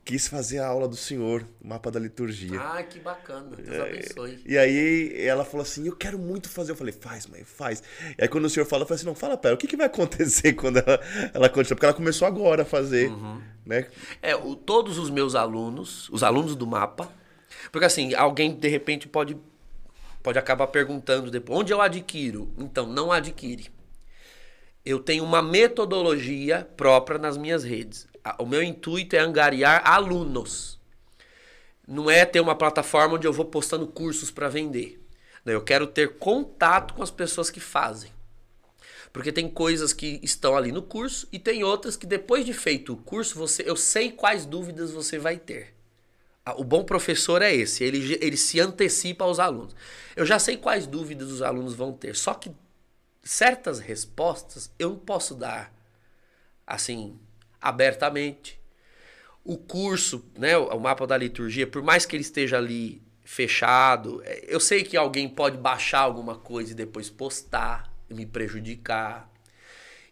quis fazer a aula do senhor, o mapa da liturgia. Ah, que bacana. Deus abençoe. E aí ela falou assim, eu quero muito fazer. Eu falei, faz, mãe, faz. E aí quando o senhor falou, eu falei assim, não, fala pera, o que, que vai acontecer quando ela? Porque ela começou agora a fazer, Uhum. né? É, o- todos os meus alunos, os alunos do mapa, porque assim, alguém de repente pode, pode acabar perguntando depois, onde eu adquiro? Então, não adquire. Eu tenho uma metodologia própria nas minhas redes. O meu intuito é angariar alunos. Não é ter uma plataforma onde eu vou postando cursos para vender. Não, eu quero ter contato com as pessoas que fazem. Porque tem coisas que estão ali no curso e tem outras que depois de feito o curso, você, eu sei quais dúvidas você vai ter. O bom professor é esse, ele, ele se antecipa aos alunos. Eu já sei quais dúvidas os alunos vão ter, só que certas respostas eu não posso dar assim abertamente. O curso, né, o mapa da liturgia, por mais que ele esteja ali fechado, é, eu sei que alguém pode baixar alguma coisa e depois postar, me prejudicar.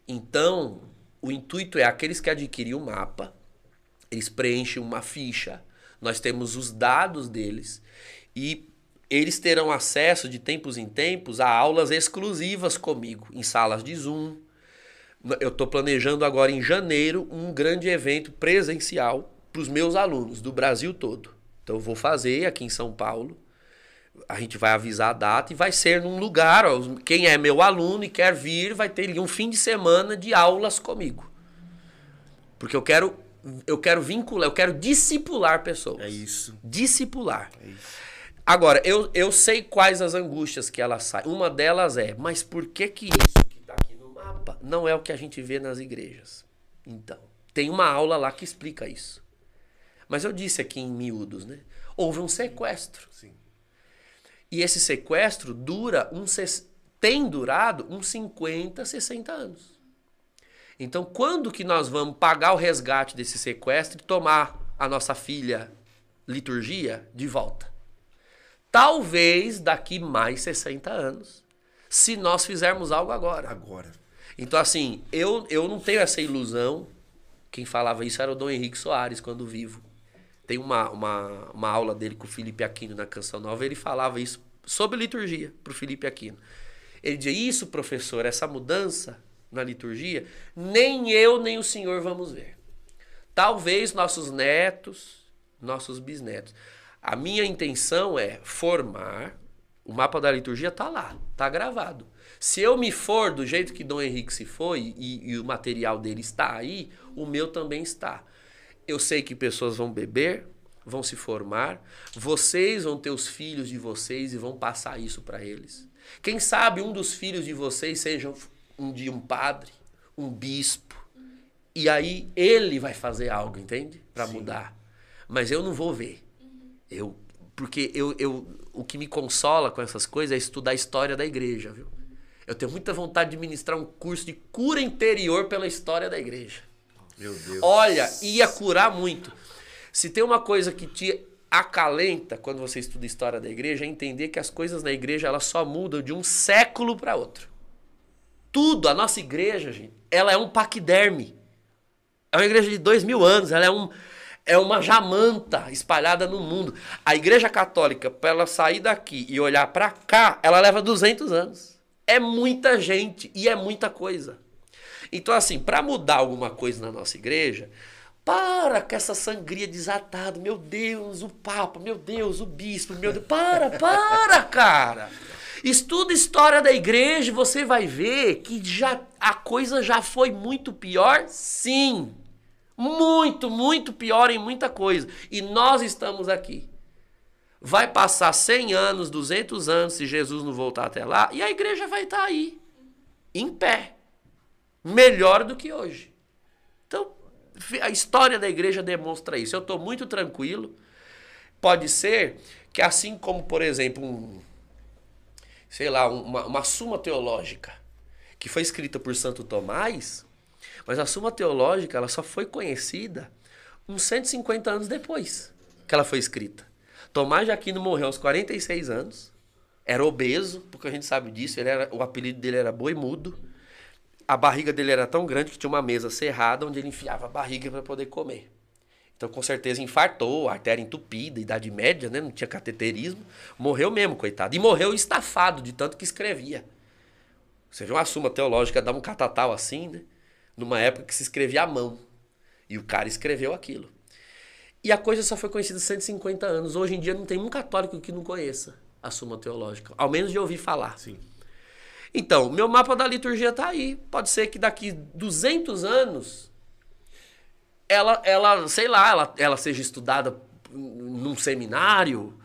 Então, o intuito é aqueles que adquirem o mapa, eles preenchem uma ficha, nós temos os dados deles e eles terão acesso de tempos em tempos a aulas exclusivas comigo, em salas de Zoom. Eu estou planejando agora em janeiro um grande evento presencial para os meus alunos do Brasil todo. Então eu vou fazer aqui em São Paulo. A gente vai avisar a data e vai ser num lugar. ó, quem é meu aluno e quer vir vai ter ali um fim de semana de aulas comigo. Porque eu quero, eu quero vincular, eu quero discipular pessoas. É isso. Discipular. Agora, eu, eu sei quais as angústias que elas saem. Uma delas é, mas por que que isso mapa não é o que a gente vê nas igrejas? Então, tem uma aula lá que explica isso. Mas eu disse aqui em miúdos, né? Houve um sequestro. Sim. E esse sequestro dura um tem durado uns 50, 60 anos. Então, quando que nós vamos pagar o resgate desse sequestro e tomar a nossa filha liturgia de volta? Talvez daqui mais 60 anos, se nós fizermos algo agora. Agora. Então, assim, eu, eu não tenho essa ilusão. Quem falava isso era o Dom Henrique Soares, quando vivo. Tem uma, uma, uma aula dele com o Felipe Aquino na Canção Nova, ele falava isso sobre liturgia para o Felipe Aquino. Ele dizia: Isso, professor, essa mudança na liturgia, nem eu nem o senhor vamos ver. Talvez nossos netos, nossos bisnetos. A minha intenção é formar. O mapa da liturgia tá lá, tá gravado. Se eu me for do jeito que Dom Henrique se foi e, e o material dele está aí, o meu também está. Eu sei que pessoas vão beber, vão se formar, vocês vão ter os filhos de vocês e vão passar isso para eles. Quem sabe um dos filhos de vocês seja um dia um padre, um bispo, e aí ele vai fazer algo, entende? Para mudar. Mas eu não vou ver. Eu, porque eu, eu, o que me consola com essas coisas é estudar a história da igreja, viu? Eu tenho muita vontade de ministrar um curso de cura interior pela história da igreja. Meu Deus. Olha, ia curar muito. Se tem uma coisa que te acalenta quando você estuda história da igreja, é entender que as coisas na igreja elas só mudam de um século para outro. Tudo, a nossa igreja, gente, ela é um paquiderme. É uma igreja de dois mil anos, ela é, um, é uma jamanta espalhada no mundo. A igreja católica, para ela sair daqui e olhar para cá, ela leva 200 anos. É muita gente e é muita coisa. Então, assim, para mudar alguma coisa na nossa igreja, para com essa sangria desatada. Meu Deus, o Papa, meu Deus, o Bispo, meu Deus. Para, para, cara. Estuda história da igreja e você vai ver que já, a coisa já foi muito pior, sim. Muito, muito pior em muita coisa. E nós estamos aqui. Vai passar 100 anos, 200 anos, se Jesus não voltar até lá, e a igreja vai estar aí, em pé. Melhor do que hoje. Então, a história da igreja demonstra isso. Eu estou muito tranquilo. Pode ser que, assim como, por exemplo, um, sei lá, uma, uma suma teológica que foi escrita por Santo Tomás, mas a suma teológica ela só foi conhecida uns 150 anos depois que ela foi escrita. Tomás de Aquino morreu aos 46 anos, era obeso, porque a gente sabe disso, ele era, o apelido dele era boi mudo. A barriga dele era tão grande que tinha uma mesa cerrada onde ele enfiava a barriga para poder comer. Então, com certeza, infartou, artéria entupida, idade média, né? Não tinha cateterismo. Morreu mesmo, coitado. E morreu estafado de tanto que escrevia. Você vê uma suma teológica, dá um catatal assim, né? Numa época que se escrevia à mão. E o cara escreveu aquilo. E a coisa só foi conhecida há 150 anos. Hoje em dia não tem um católico que não conheça a Suma Teológica. Ao menos de ouvir falar. Sim. Então, meu mapa da liturgia está aí. Pode ser que daqui 200 anos ela, ela sei lá, ela, ela seja estudada num seminário,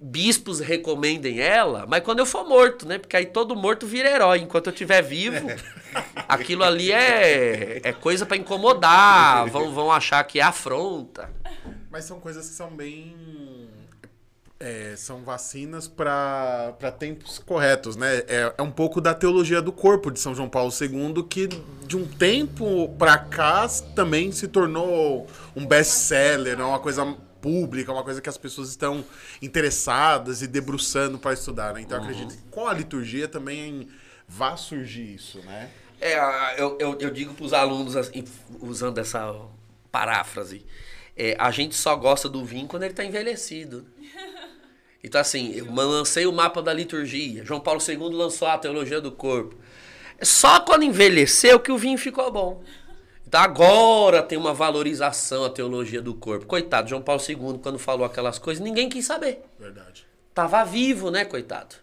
bispos recomendem ela, mas quando eu for morto, né? Porque aí todo morto vira herói. Enquanto eu estiver vivo, aquilo ali é, é coisa para incomodar, vão, vão achar que é afronta. Mas são coisas que são bem. é, são vacinas para tempos corretos, né? É, é um pouco da teologia do corpo de São João Paulo II, que de um tempo para cá também se tornou um best-seller, né? uma coisa pública, uma coisa que as pessoas estão interessadas e debruçando para estudar, né? Então eu acredito que com a liturgia também vai surgir isso, né? É, eu, eu, eu digo para os alunos, assim, usando essa paráfrase, é, a gente só gosta do vinho quando ele está envelhecido. Então, assim, eu lancei o mapa da liturgia, João Paulo II lançou a teologia do corpo. É só quando envelheceu que o vinho ficou bom. Então, agora tem uma valorização a teologia do corpo. Coitado, João Paulo II, quando falou aquelas coisas, ninguém quis saber Verdade. tava vivo, né, coitado?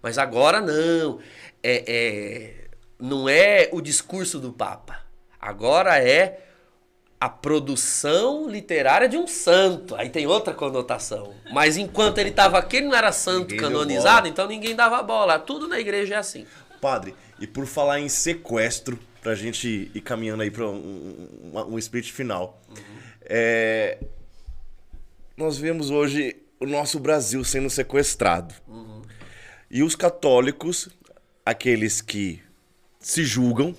Mas agora não. É, é- não é o discurso do Papa. Agora é a produção literária de um santo. Aí tem outra conotação. Mas enquanto ele estava aqui, ele não era santo Ninguém canonizado, então ninguém dava bola. Tudo na igreja é assim. Padre, e por falar em sequestro, pra gente ir caminhando aí pra um, um, um split final. É, nós vemos hoje o nosso Brasil sendo sequestrado. E os católicos, aqueles que se julgam,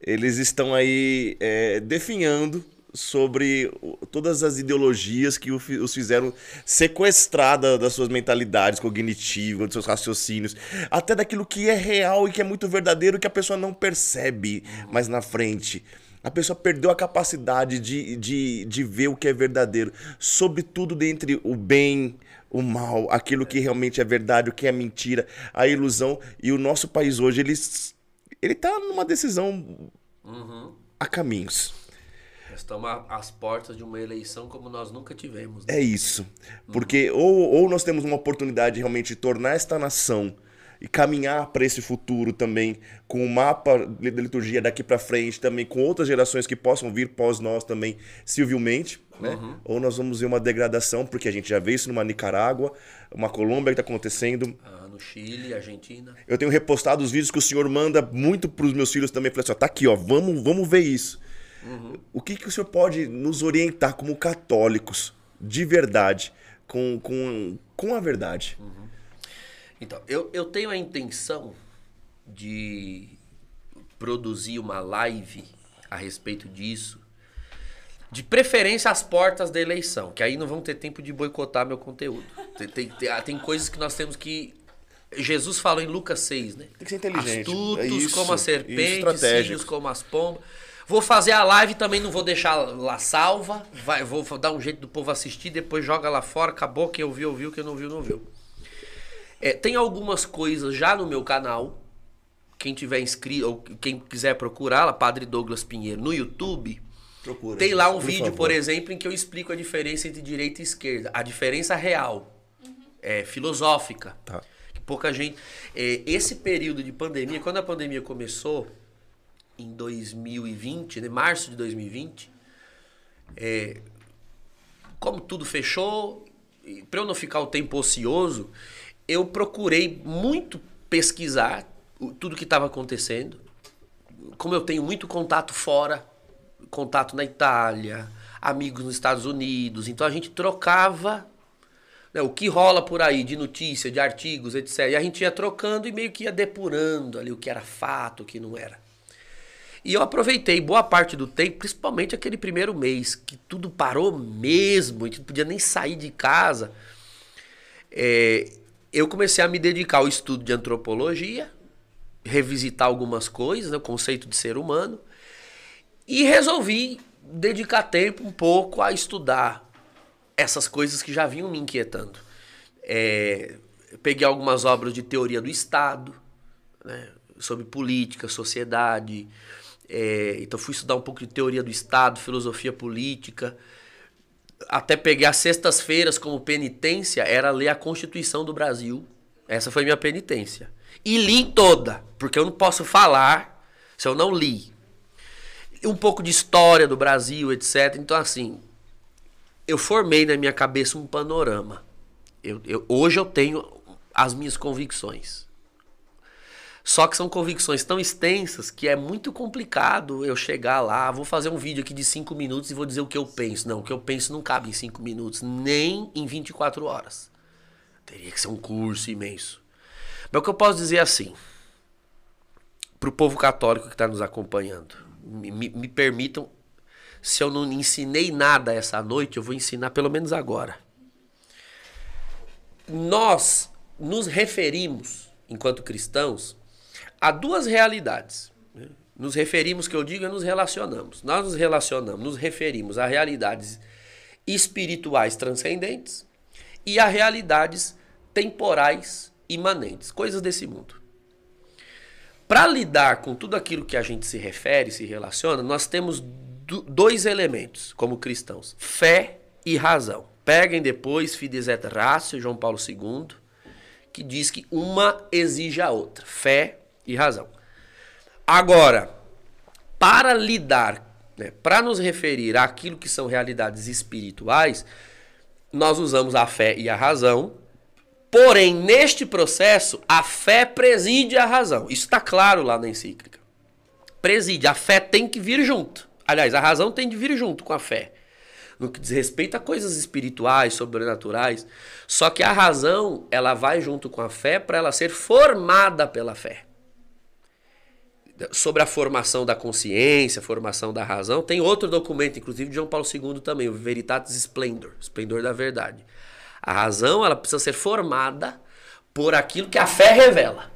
eles estão aí é, definhando sobre todas as ideologias que os fizeram sequestrar da- das suas mentalidades cognitivas, dos seus raciocínios, até daquilo que é real e que é muito verdadeiro que a pessoa não percebe mais na frente. A pessoa perdeu a capacidade de, de, de ver o que é verdadeiro, sobretudo dentre o bem, o mal, aquilo que realmente é verdade, o que é mentira, a ilusão. E o nosso país hoje, ele, ele tá numa decisão a caminhos. Estamos às portas de uma eleição como nós nunca tivemos. né? É isso. Porque ou, ou nós temos uma oportunidade de realmente tornar esta nação e caminhar para esse futuro também com o mapa de de liturgia daqui para frente, também com outras gerações que possam vir pós nós também civilmente, né? Ou nós vamos ver uma degradação, porque a gente já vê isso numa Nicarágua, uma Colômbia que está acontecendo. Ah, no Chile, Argentina. Eu tenho repostado os vídeos que o senhor manda muito para os meus filhos também. Falei assim, ó, tá aqui, ó, vamos, vamos ver isso. O que, que o senhor pode nos orientar como católicos, de verdade, com, com, com a verdade? Então, eu, eu tenho a intenção de produzir uma live a respeito disso. De preferência às portas da eleição, que aí não vão ter tempo de boicotar meu conteúdo. Tem, tem, tem, tem coisas que nós temos que. Jesus falou em Lucas 6, né? Tem que ser inteligente. Astutos É isso, como a serpente, símios como as pombas. Vou fazer a live também, não vou deixar lá salva. Vai, vou dar um jeito do povo assistir, depois joga lá fora, acabou. Quem ouviu, ouviu, quem não viu, não viu. É, tem algumas coisas já no meu canal. Quem tiver inscrito, ou quem quiser procurar lá, Padre Douglas Pinheiro, no YouTube. Procura. Tem lá um por vídeo, favor. por exemplo, em que eu explico a diferença entre direita e esquerda. A diferença real. É filosófica. Tá. Pouca gente. é, esse período de pandemia, quando a pandemia começou, em 2020, né, março de 2020, é, como tudo fechou, para eu não ficar o tempo ocioso, eu procurei muito pesquisar tudo que estava acontecendo. Como eu tenho muito contato fora, contato na Itália, amigos nos Estados Unidos, então a gente trocava né, o que rola por aí de notícia, de artigos, etc. E a gente ia trocando e meio que ia depurando ali o que era fato, o que não era. E eu aproveitei boa parte do tempo, principalmente aquele primeiro mês, que tudo parou mesmo, a gente não podia nem sair de casa. É, eu comecei a me dedicar ao estudo de antropologia, revisitar algumas coisas, né, o conceito de ser humano, e resolvi dedicar tempo um pouco a estudar essas coisas que já vinham me inquietando. É, peguei algumas obras de teoria do Estado, né, sobre política, sociedade. é, então fui estudar um pouco de teoria do Estado, filosofia política. Até peguei as sextas-feiras como penitência, era ler a Constituição do Brasil. Essa foi minha penitência. E li toda, porque eu não posso falar se eu não li. Um pouco de história do Brasil, etc. Então, assim, eu formei na minha cabeça um panorama. Eu, eu- hoje eu tenho as minhas convicções. Só que são convicções tão extensas que é muito complicado eu chegar lá, vou fazer um vídeo aqui de 5 minutos e vou dizer o que eu penso. Não, o que eu penso não cabe em 5 minutos, nem em 24 horas. Teria que ser um curso imenso. Mas o que eu posso dizer assim, para o povo católico que está nos acompanhando, me- me permitam, se eu não ensinei nada essa noite, eu vou ensinar pelo menos agora. Nós nos referimos, enquanto cristãos, a duas realidades. né? Nos referimos, que eu digo, é nos relacionamos. Nós nos relacionamos, nos referimos a realidades espirituais transcendentes e a realidades temporais imanentes, coisas desse mundo. Para lidar com tudo aquilo que a gente se refere, se relaciona, nós temos dois elementos como cristãos: fé e razão. Peguem depois Fides et Ratio, João Paulo II, que diz que uma exige a outra: fé e razão. Agora, para lidar, né, para nos referir àquilo que são realidades espirituais, nós usamos a fé e a razão. Porém, neste processo, a fé preside a razão. Isso está claro lá na encíclica. Preside. A fé tem que vir junto. Aliás, a razão tem de vir junto com a fé. No que diz respeito a coisas espirituais, sobrenaturais. Só que a razão, ela vai junto com a fé para ela ser formada pela fé sobre a formação da consciência, formação da razão. Tem outro documento, inclusive de João Paulo II também, o Veritatis Splendor, Esplendor da Verdade. A razão, ela precisa ser formada por aquilo que a fé revela.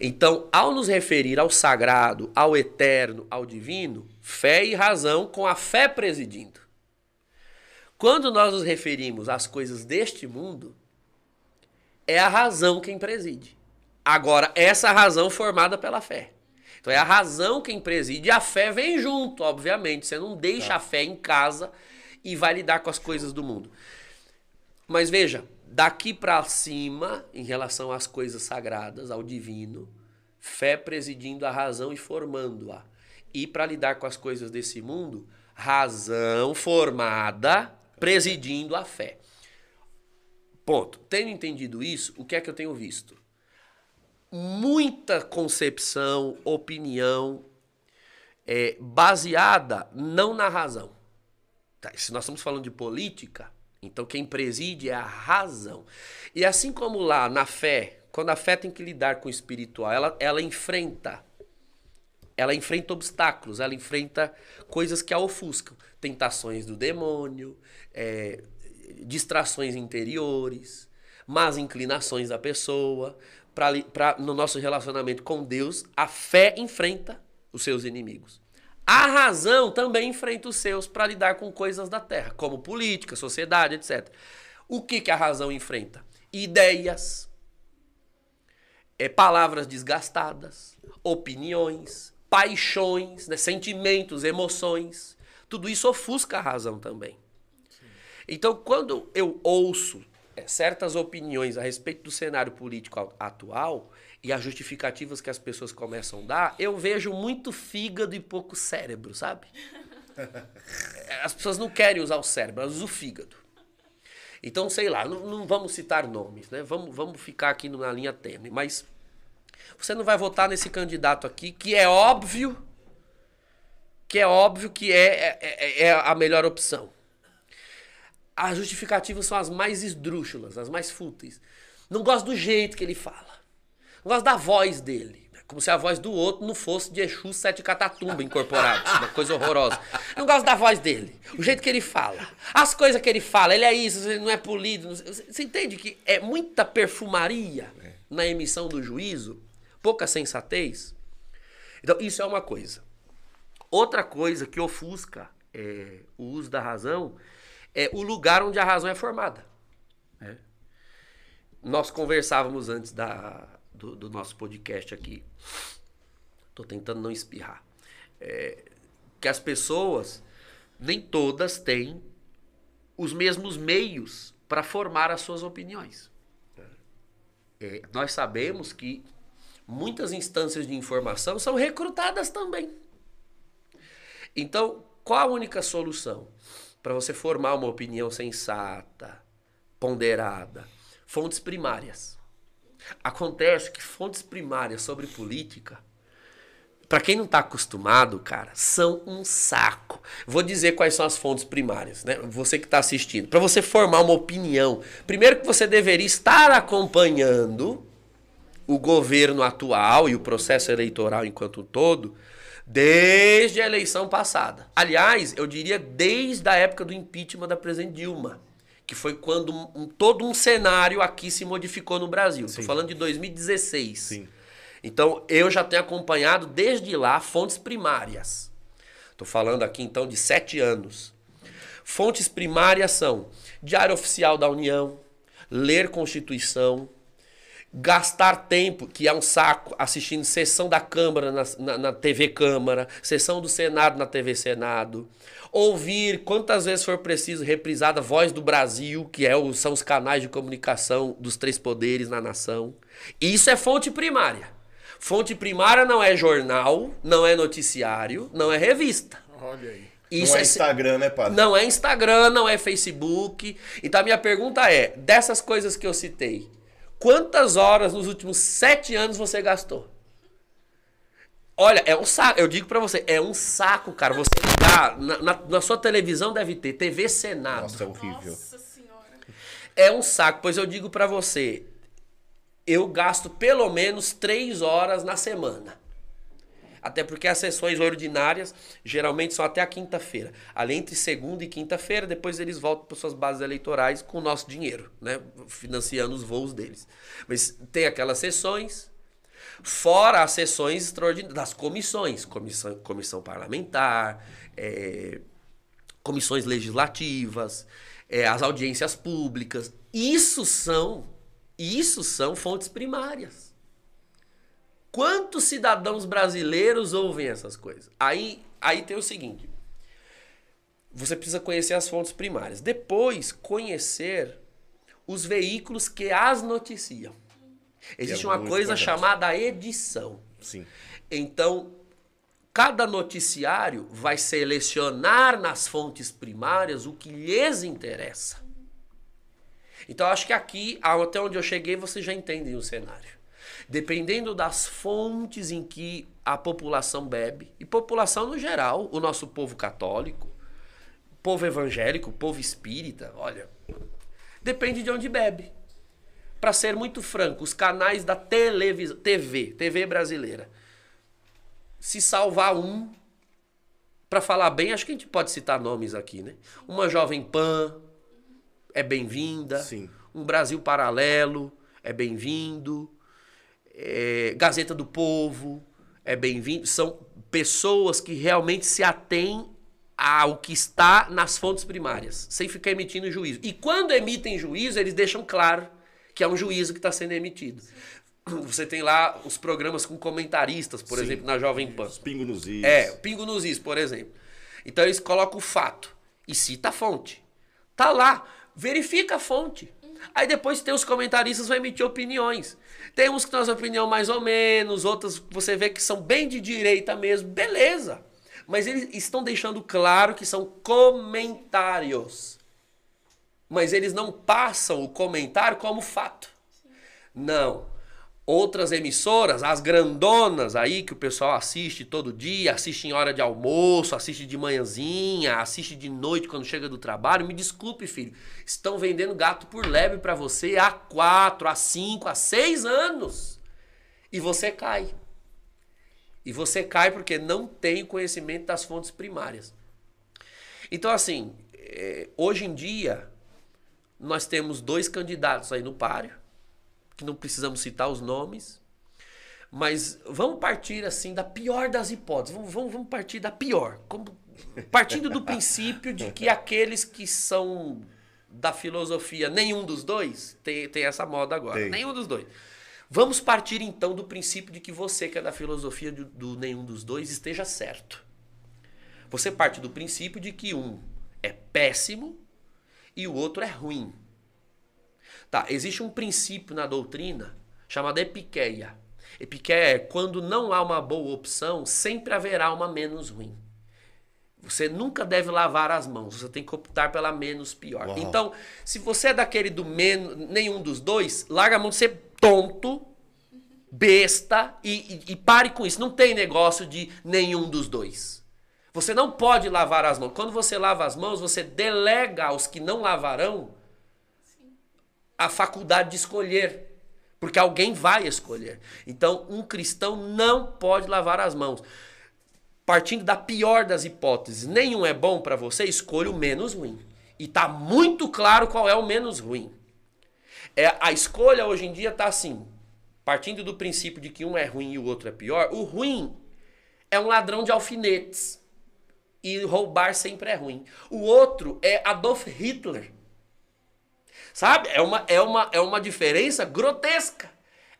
Então, ao nos referir ao sagrado, ao eterno, ao divino, fé e razão com a fé presidindo. Quando nós nos referimos às coisas deste mundo, é a razão quem preside. Agora, essa razão formada pela fé. Então é a razão quem preside e a fé vem junto, obviamente. Você não deixa a fé em casa e vai lidar com as coisas do mundo. Mas veja, daqui para cima, em relação às coisas sagradas, ao divino, fé presidindo a razão e formando-a. E para lidar com as coisas desse mundo, razão formada presidindo a fé. Ponto. Tendo entendido isso, o que é que eu tenho visto? muita concepção, opinião é, baseada não na razão. Tá, se nós estamos falando de política, então quem preside é a razão. E assim como lá na fé, quando a fé tem que lidar com o espiritual, ela, ela enfrenta. Ela enfrenta obstáculos, ela enfrenta coisas que a ofuscam. Tentações do demônio, é, distrações interiores, más inclinações da pessoa. Pra, pra, no nosso relacionamento com Deus, a fé enfrenta os seus inimigos. A razão também enfrenta os seus para lidar com coisas da terra, como política, sociedade, etc. O que, que a razão enfrenta? Ideias, é, palavras desgastadas, opiniões, paixões, né, sentimentos, emoções. Tudo isso ofusca a razão também. Então, quando eu ouço é, certas opiniões a respeito do cenário político atual e as justificativas que as pessoas começam a dar, eu vejo muito fígado e pouco cérebro, sabe? As pessoas não querem usar o cérebro, elas usam o fígado. Então, sei lá, não, não vamos citar nomes, né? Vamos, vamos ficar aqui na linha tênue. Mas você não vai votar nesse candidato aqui, que é óbvio, que é óbvio que é, é, é- é a melhor opção. As justificativas são as mais esdrúxulas, as mais fúteis. Não gosto do jeito que ele fala. Não gosto da voz dele. Como se a voz do outro não fosse de Exu Sete Catatumba incorporado. Uma coisa horrorosa. Não gosto da voz dele. O jeito que ele fala. As coisas que ele fala. Ele é isso, ele não é polido. Você entende que é muita perfumaria na emissão do juízo? Pouca sensatez? Então, isso é uma coisa. Outra coisa que ofusca é, o uso da razão é o lugar onde a razão é formada. né? Nós conversávamos antes da, do, do nosso podcast aqui. Tô tentando não espirrar. É, que as pessoas, nem todas têm os mesmos meios para formar as suas opiniões. É, nós sabemos que muitas instâncias de informação são recrutadas também. Então, qual a única solução para você formar uma opinião sensata, ponderada? Fontes primárias. Acontece que fontes primárias sobre política, para quem não está acostumado, cara, são um saco. Vou dizer quais são as fontes primárias, né? Você que está assistindo. Para você formar uma opinião, primeiro que você deveria estar acompanhando o governo atual e o processo eleitoral enquanto um todo desde a eleição passada. Aliás, eu diria desde a época do impeachment da presidente Dilma, que foi quando um- todo um cenário aqui se modificou no Brasil. Estou falando de 2016. Sim. Então, eu já tenho acompanhado desde lá fontes primárias. Estou falando aqui então de sete anos. Fontes primárias são Diário Oficial da União, ler Constituição, gastar tempo, que é um saco, assistindo sessão da Câmara na, na, na TV Câmara, sessão do Senado na TV Senado, ouvir quantas vezes for preciso reprisada Voz do Brasil, que é o, são os canais de comunicação dos três poderes na nação. Isso é fonte primária. Fonte primária não é jornal, não é noticiário, não é revista. Olha aí. Isso não é se- Instagram, né, padre? não é Instagram, não é Facebook. Então a minha pergunta é: dessas coisas que eu citei, quantas horas nos últimos sete anos você gastou? Olha, é um saco. Eu digo pra você, é um saco, cara. Você ligar na, na- na sua televisão deve ter TV Senado. Nossa, é horrível. Nossa senhora. É um saco, pois eu digo pra você, eu gasto pelo menos três horas na semana. Até porque as sessões ordinárias geralmente são até a quinta-feira. Ali entre segunda e quinta-feira, depois eles voltam para suas bases eleitorais com o nosso dinheiro, né? Financiando os voos deles. Mas tem aquelas sessões, fora as sessões extraordinárias das comissões, comissão, comissão parlamentar, é, comissões legislativas, é, as audiências públicas. Isso são, isso são fontes primárias. Quantos cidadãos brasileiros ouvem essas coisas? Aí, aí tem o seguinte: você precisa conhecer as fontes primárias. Depois, conhecer os veículos que as noticiam. Existe uma muito coisa importante. chamada edição. Sim. Então, cada noticiário vai selecionar nas fontes primárias o que lhes interessa. Então, acho que aqui, até onde eu cheguei, vocês já entendem o cenário. Dependendo das fontes em que a população bebe, e população no geral, o nosso povo católico, povo evangélico, povo espírita, olha, depende de onde bebe. Para ser muito franco, os canais da televisão, TV, TV brasileira. Se salvar um, para falar bem, acho que a gente pode citar nomes aqui, né? Uma Jovem Pan é bem-vinda. Sim. Um Brasil Paralelo é bem-vindo. É, Gazeta do Povo é bem-vindo. São pessoas que realmente se atêm ao que está nas fontes primárias, sem ficar emitindo juízo. E quando emitem juízo, eles deixam claro que é um juízo que está sendo emitido. Você tem lá os programas com comentaristas, por Sim. exemplo, na Jovem Pan. Os pingos nos is. É, Pingo nos Is, por exemplo. Então eles colocam o fato e cita a fonte. Tá lá, verifica a fonte. Aí depois tem os comentaristas vão emitir opiniões. Tem uns que têm uma opinião mais ou menos, outras você vê que são bem de direita mesmo, beleza. Mas eles estão deixando claro que são comentários. Mas eles não passam o comentário como fato. Não. Outras emissoras, as grandonas aí que o pessoal assiste todo dia, assiste em hora de almoço, assiste de manhãzinha, assiste de noite quando chega do trabalho, me desculpe, filho, estão vendendo gato por lebre pra você há quatro, há cinco, há seis anos. E você cai. E você cai porque não tem conhecimento das fontes primárias. Então, assim, eh, hoje em dia, nós temos dois candidatos aí no páreo que não precisamos citar os nomes, mas vamos partir assim da pior das hipóteses. Vamos, vamos, vamos partir da pior. Como- partindo do princípio de que aqueles que são da filosofia, nenhum dos dois, tem, tem essa moda agora. Tem. Nenhum dos dois. Vamos partir então do princípio de que você que é da filosofia do, do nenhum dos dois esteja certo. Você parte do princípio de que um é péssimo e o outro é ruim. Tá, existe um princípio na doutrina chamado epiqueia. Epiqueia é quando não há uma boa opção, sempre haverá uma menos ruim. Você nunca deve lavar as mãos, você tem que optar pela menos pior. Uau. Então, se você é daquele do menos, nenhum dos dois, larga a mão de ser tonto, besta e, e- e pare com isso. Não tem negócio de nenhum dos dois. Você não pode lavar as mãos. Quando você lava as mãos, você delega aos que não lavarão a faculdade de escolher. Porque alguém vai escolher. Então, um cristão não pode lavar as mãos. Partindo da pior das hipóteses, nenhum é bom para você, escolha o menos ruim. E tá muito claro qual é o menos ruim. É, a escolha hoje em dia tá assim, partindo do princípio de que um é ruim e o outro é pior. O ruim é um ladrão de alfinetes. E roubar sempre é ruim. O outro é Adolf Hitler. Sabe? É uma, é uma, é uma diferença grotesca.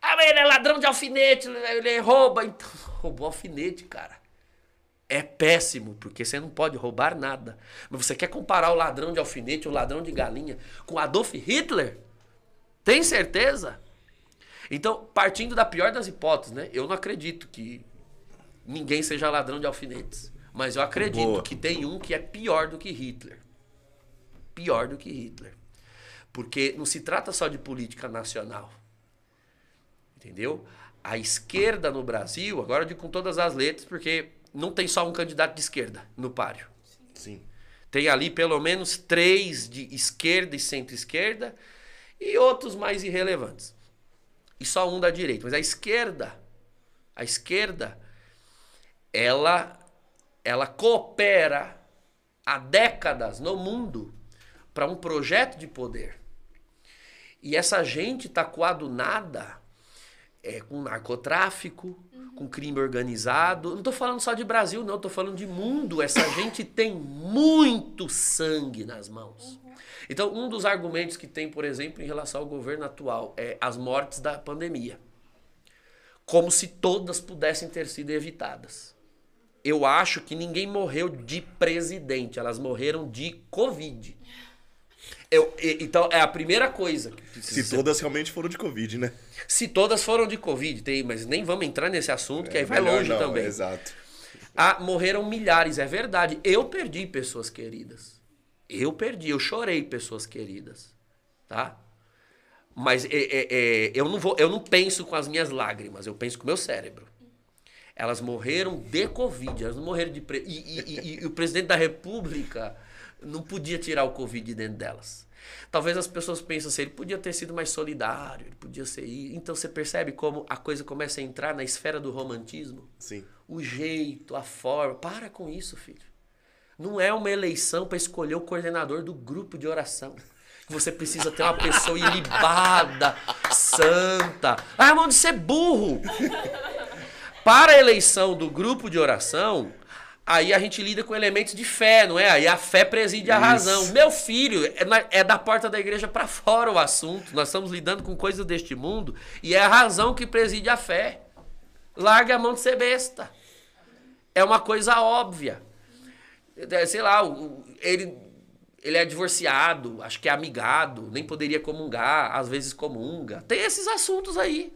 Ah, mas ele é ladrão de alfinete, ele rouba. Então, roubou alfinete, cara. É péssimo, porque você não pode roubar nada. Mas você quer comparar o ladrão de alfinete, o ladrão de galinha, com Adolf Hitler? Tem certeza? Então, partindo da pior das hipóteses, né? Eu não acredito que ninguém seja ladrão de alfinetes. Mas eu acredito Boa. que tem um que é pior do que Hitler. Pior do que Hitler. Porque não se trata só de política nacional. Entendeu? A esquerda no Brasil, agora eu digo com todas as letras, porque não tem só um candidato de esquerda no páreo. Sim. Tem ali pelo menos três de esquerda e centro-esquerda e outros mais irrelevantes. E só um da direita. Mas a esquerda, a esquerda, ela, ela coopera há décadas no mundo para um projeto de poder. E essa gente está coadunada é, com narcotráfico, com crime organizado. Não estou falando só de Brasil, não. Estou falando de mundo. Essa gente tem muito sangue nas mãos. Então, um dos argumentos que tem, por exemplo, em relação ao governo atual é as mortes da pandemia. Como se todas pudessem ter sido evitadas. Eu acho que ninguém morreu de presidente, elas morreram de Covid. Eu, então, é a primeira coisa Se ser todas realmente foram de Covid, né? se todas foram de Covid, tem, mas nem vamos entrar nesse assunto, que aí vai É longe não, também. Exato. Ah, morreram milhares, é verdade. Eu perdi pessoas queridas. Eu perdi, eu chorei pessoas queridas. Tá? Mas é, é, é, eu, não vou, eu não penso com as minhas lágrimas, eu penso com o meu cérebro. Elas morreram de Covid, elas não morreram de. Pre... E, e- e- e o presidente da República Não podia tirar o Covid de dentro delas. Talvez as pessoas pensem assim, ele podia ter sido mais solidário, ele podia ser. Então você percebe como a coisa começa a entrar na esfera do romantismo? Sim. O jeito, a forma. Para com isso, filho. Não é uma eleição para escolher o coordenador do grupo de oração. Você precisa ter uma pessoa ilibada, santa. Ah, mão de ser burro. Para a eleição do grupo de oração, aí a gente lida com elementos de fé, não é? Aí a fé preside a Isso. razão. Meu filho, é, na- é da porta da igreja para fora o assunto. Nós estamos lidando com coisas deste mundo e é a razão que preside a fé. Larga a mão de ser besta. É uma coisa óbvia. É, Sei lá, ele, ele é divorciado, acho que é amigado, nem poderia comungar, às vezes comunga. Tem esses assuntos aí.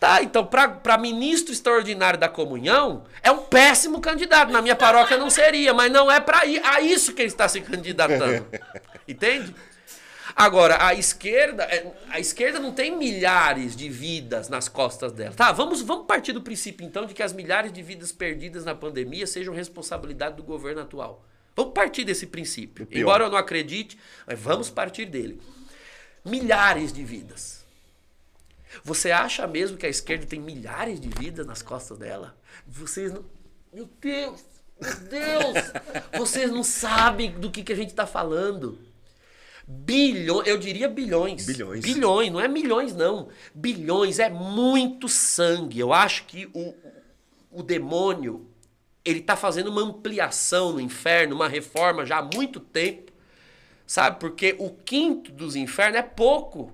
Tá, então, para ministro extraordinário da comunhão, é um péssimo candidato. Na minha paróquia não seria, mas não é para a isso que ele está se candidatando. Entende? Agora, a esquerda, é, a esquerda não tem milhares de vidas nas costas dela. Tá, vamos, vamos partir do princípio então de que as milhares de vidas perdidas na pandemia sejam responsabilidade do governo atual. Vamos partir desse princípio. Embora eu não acredite, mas vamos partir dele. Milhares de vidas. Você acha mesmo que a esquerda tem milhares de vidas nas costas dela? Vocês não. Meu Deus! Meu Deus! Vocês não sabem do que, que a gente está falando. Bilhões, eu diria bilhões. Bilhões. Bilhões, não é milhões, não. Bilhões é muito sangue. Eu acho que o, o demônio ele está fazendo uma ampliação no inferno, uma reforma já há muito tempo. Sabe? Porque o quinto dos infernos é pouco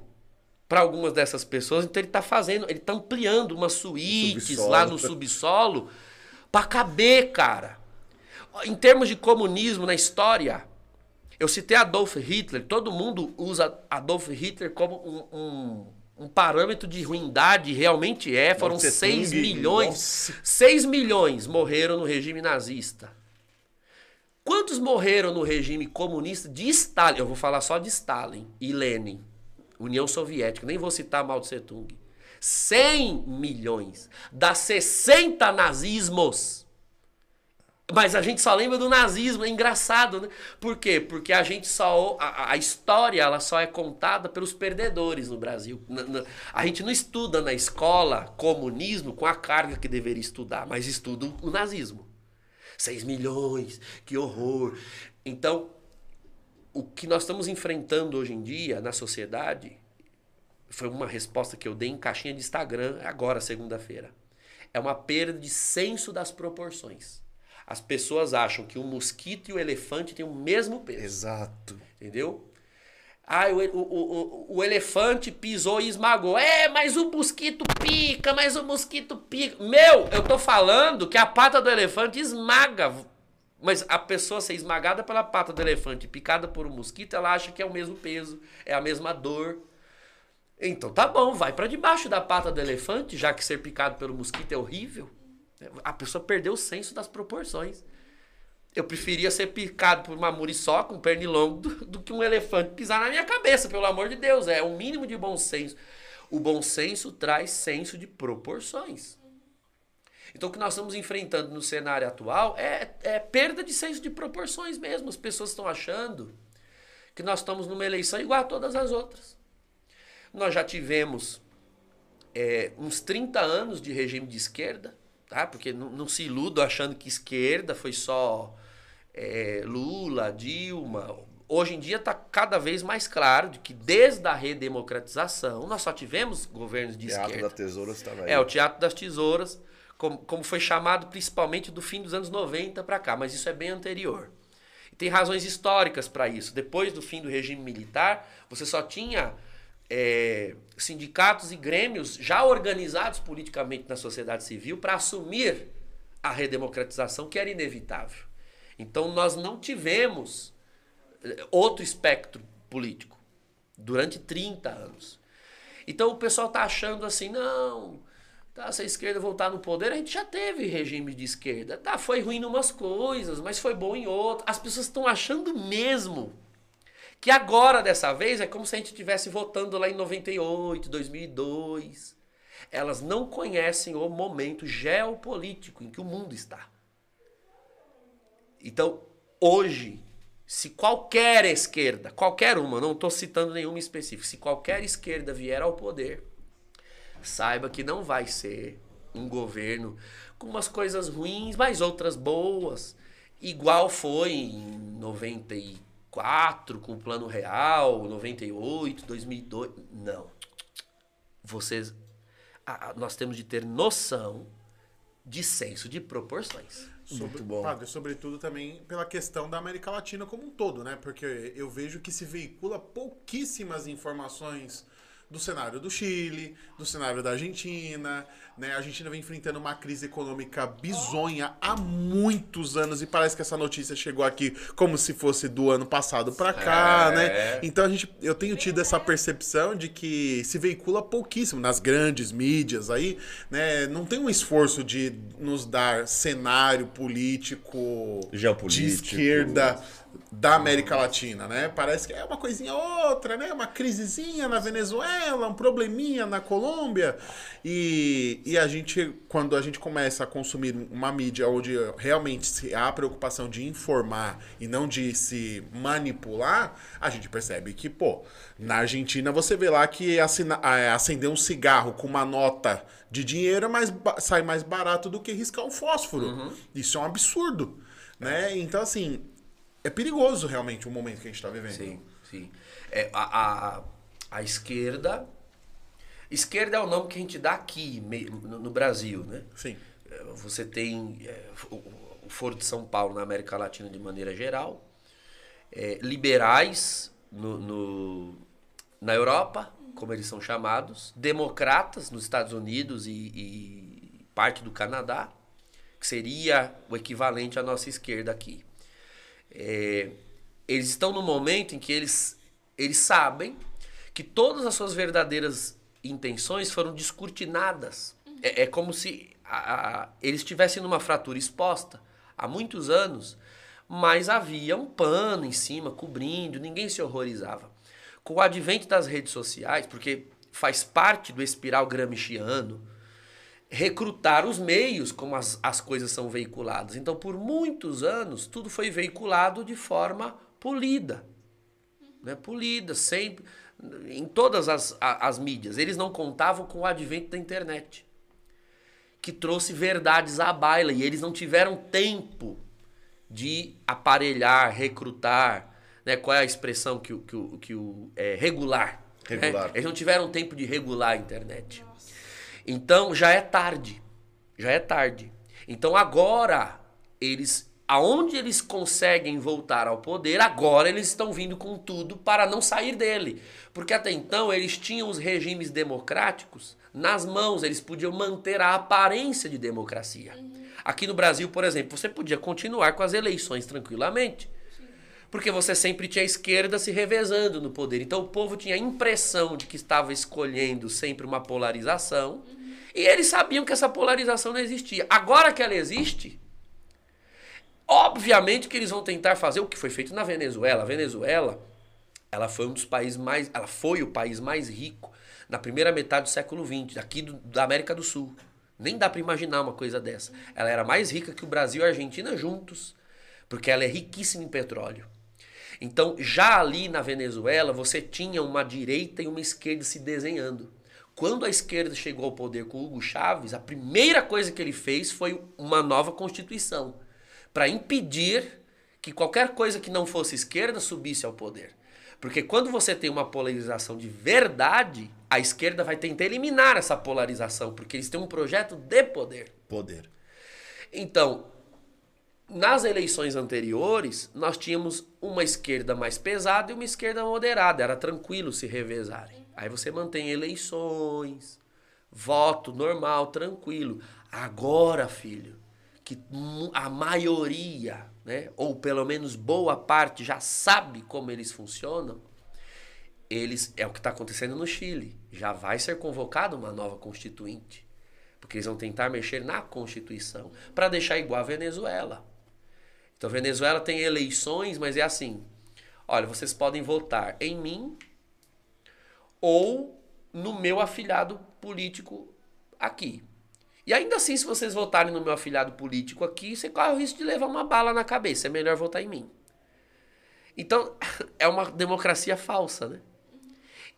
para algumas dessas pessoas, então ele está fazendo, ele está ampliando umas suítes lá no subsolo para caber, cara. Em termos de comunismo na história, eu citei Adolf Hitler, todo mundo usa Adolf Hitler como um, um, um parâmetro de ruindade, realmente é, foram Mao Tse 6 Tung, milhões. nossa. 6 milhões morreram no regime nazista. Quantos morreram no regime comunista de Stalin? Eu vou falar só de Stalin e Lenin, União Soviética, nem vou citar Mao Tse Tung. 100 milhões. Das 60 nazismos. Mas a gente só lembra do nazismo, é engraçado, né? Por quê? Porque a gente só. A, a história ela só é contada pelos perdedores no Brasil. A gente não estuda na escola comunismo com a carga que deveria estudar, mas estuda o nazismo. 6 milhões, que horror. Então, o que nós estamos enfrentando hoje em dia na sociedade foi uma resposta que eu dei em caixinha de Instagram agora, segunda-feira. É uma perda de senso das proporções. As pessoas acham que o mosquito e o elefante têm o mesmo peso. Exato. Entendeu? Ah, o, o, o, o elefante pisou e esmagou. É, mas o mosquito pica, mas o mosquito pica. Meu, eu tô falando que a pata do elefante esmaga. Mas a pessoa ser esmagada pela pata do elefante, picada por um mosquito, ela acha que é o mesmo peso, é a mesma dor. Então tá bom, vai pra debaixo da pata do elefante, já que ser picado pelo mosquito é horrível. A pessoa perdeu o senso das proporções. Eu preferia ser picado por uma muriçoca, um pernilongo, do, do que um elefante pisar na minha cabeça, pelo amor de Deus. É um mínimo de bom senso. O bom senso traz senso de proporções. Então, o que nós estamos enfrentando no cenário atual é, é perda de senso de proporções mesmo. As pessoas estão achando que nós estamos numa eleição igual a todas as outras. Nós já tivemos é, uns 30 anos de regime de esquerda, tá? Porque não, não se iluda achando que esquerda foi só é, Lula, Dilma. Hoje em dia está cada vez mais claro de que desde a redemocratização nós só tivemos governos de Teatro esquerda. da Tesoura estava aí. É, o Teatro das Tesouras, como, como foi chamado principalmente do fim dos anos 90 para cá, mas isso é bem anterior. E tem razões históricas para isso. Depois do fim do regime militar, você só tinha é, sindicatos e grêmios já organizados politicamente na sociedade civil para assumir a redemocratização, que era inevitável. Então nós não tivemos eh, outro espectro político durante 30 anos. Então o pessoal tá achando assim, não, tá, se a esquerda voltar no poder, a gente já teve regime de esquerda. Tá, foi ruim em umas coisas, mas foi bom em outras. As pessoas estão achando mesmo que agora, dessa vez, é como se a gente estivesse votando lá em 98, 2002. Elas não conhecem o momento geopolítico em que o mundo está. Então, hoje, se qualquer esquerda, qualquer uma, não estou citando nenhuma específica, se qualquer esquerda vier ao poder, saiba que não vai ser um governo com umas coisas ruins, mas outras boas, igual foi em 94 com o Plano Real, 98, 2002. Não. Vocês a- a- nós temos de ter noção de senso de proporções. Sobre, bom. Padre, sobretudo também pela questão da América Latina como um todo, né? Porque eu vejo que se veicula pouquíssimas informações do cenário do Chile, do cenário da Argentina, né? A Argentina vem enfrentando uma crise econômica bizonha há muitos anos e parece que essa notícia chegou aqui como se fosse do ano passado pra cá, É. né? Então a gente, eu tenho tido essa percepção de que se veicula pouquíssimo nas grandes mídias aí, né? Não tem um esforço de nos dar cenário político Geopolítico. de esquerda da América Latina, né? Parece que é uma coisinha outra, né? Uma crisezinha na Venezuela, um probleminha na Colômbia. E, e a gente, quando a gente começa a consumir uma mídia onde realmente se- há a preocupação de informar e não de se manipular, a gente percebe que, pô, na Argentina você vê lá que assina- é, acender um cigarro com uma nota de dinheiro é mais, sai mais barato do que riscar um fósforo. Isso é um absurdo. Né? Então, assim, é perigoso realmente o momento que a gente está vivendo. Sim, sim. É, a, a, a esquerda. Esquerda é o nome que a gente dá aqui no Brasil, né? Sim. É, Você tem é, o, o Foro de São Paulo na América Latina de maneira geral, é, liberais no, no- na Europa, como eles são chamados, democratas nos Estados Unidos e, e parte do Canadá, que seria o equivalente à nossa esquerda aqui. É, eles estão no momento em que eles, eles sabem que todas as suas verdadeiras intenções foram descortinadas. É, é como se a- a- eles estivessem numa fratura exposta há muitos anos, mas havia um pano em cima, cobrindo, ninguém se horrorizava. Com o advento das redes sociais, porque faz parte do espiral gramsciano, recrutar os meios como as, as coisas são veiculadas. Então, por muitos anos, tudo foi veiculado de forma polida. Né? Polida, sempre, em todas as, as mídias. Eles não contavam com o advento da internet, que trouxe verdades à baila, e eles não tiveram tempo de aparelhar, recrutar, né? qual é a expressão que o, que que o é, regular. né? Regular. Eles não tiveram tempo de regular a internet. Então já é tarde. Já é tarde. Então agora eles aonde eles conseguem voltar ao poder, agora eles estão vindo com tudo para não sair dele. Porque até então eles tinham os regimes democráticos nas mãos, eles podiam manter a aparência de democracia. Aqui no Brasil, por exemplo, você podia continuar com as eleições tranquilamente. Porque você sempre tinha a esquerda se revezando no poder. Então o povo tinha a impressão de que estava escolhendo sempre uma polarização. E eles sabiam que essa polarização não existia. Agora que ela existe, obviamente que eles vão tentar fazer o que foi feito na Venezuela. A Venezuela, ela foi um dos países mais. Ela foi o país mais rico na primeira metade do século XX, aqui do- da América do Sul. Nem dá para imaginar uma coisa dessa. Ela era mais rica que o Brasil e a Argentina juntos, porque ela é riquíssima em petróleo. Então, já ali na Venezuela, você tinha uma direita e uma esquerda se desenhando. Quando a esquerda chegou ao poder com Hugo Chávez, a primeira coisa que ele fez foi uma nova constituição para impedir que qualquer coisa que não fosse esquerda subisse ao poder. Porque quando você tem uma polarização de verdade, a esquerda vai tentar eliminar essa polarização, porque eles têm um projeto de poder. Poder. Então, nas eleições anteriores, nós tínhamos uma esquerda mais pesada e uma esquerda moderada. Era tranquilo se revezarem. Aí você mantém eleições, voto normal, tranquilo. Agora, filho, que a maioria, né, ou pelo menos boa parte, já sabe como eles funcionam, eles é o que está acontecendo no Chile. Já vai ser convocada uma nova constituinte. Porque eles vão tentar mexer na Constituição para deixar igual a Venezuela. Então, Venezuela tem eleições, mas é assim: olha, vocês podem votar em mim ou no meu afilhado político aqui. E ainda assim, se vocês votarem no meu afilhado político aqui, você corre o risco de levar uma bala na cabeça. É melhor votar em mim. Então, é uma democracia falsa, né?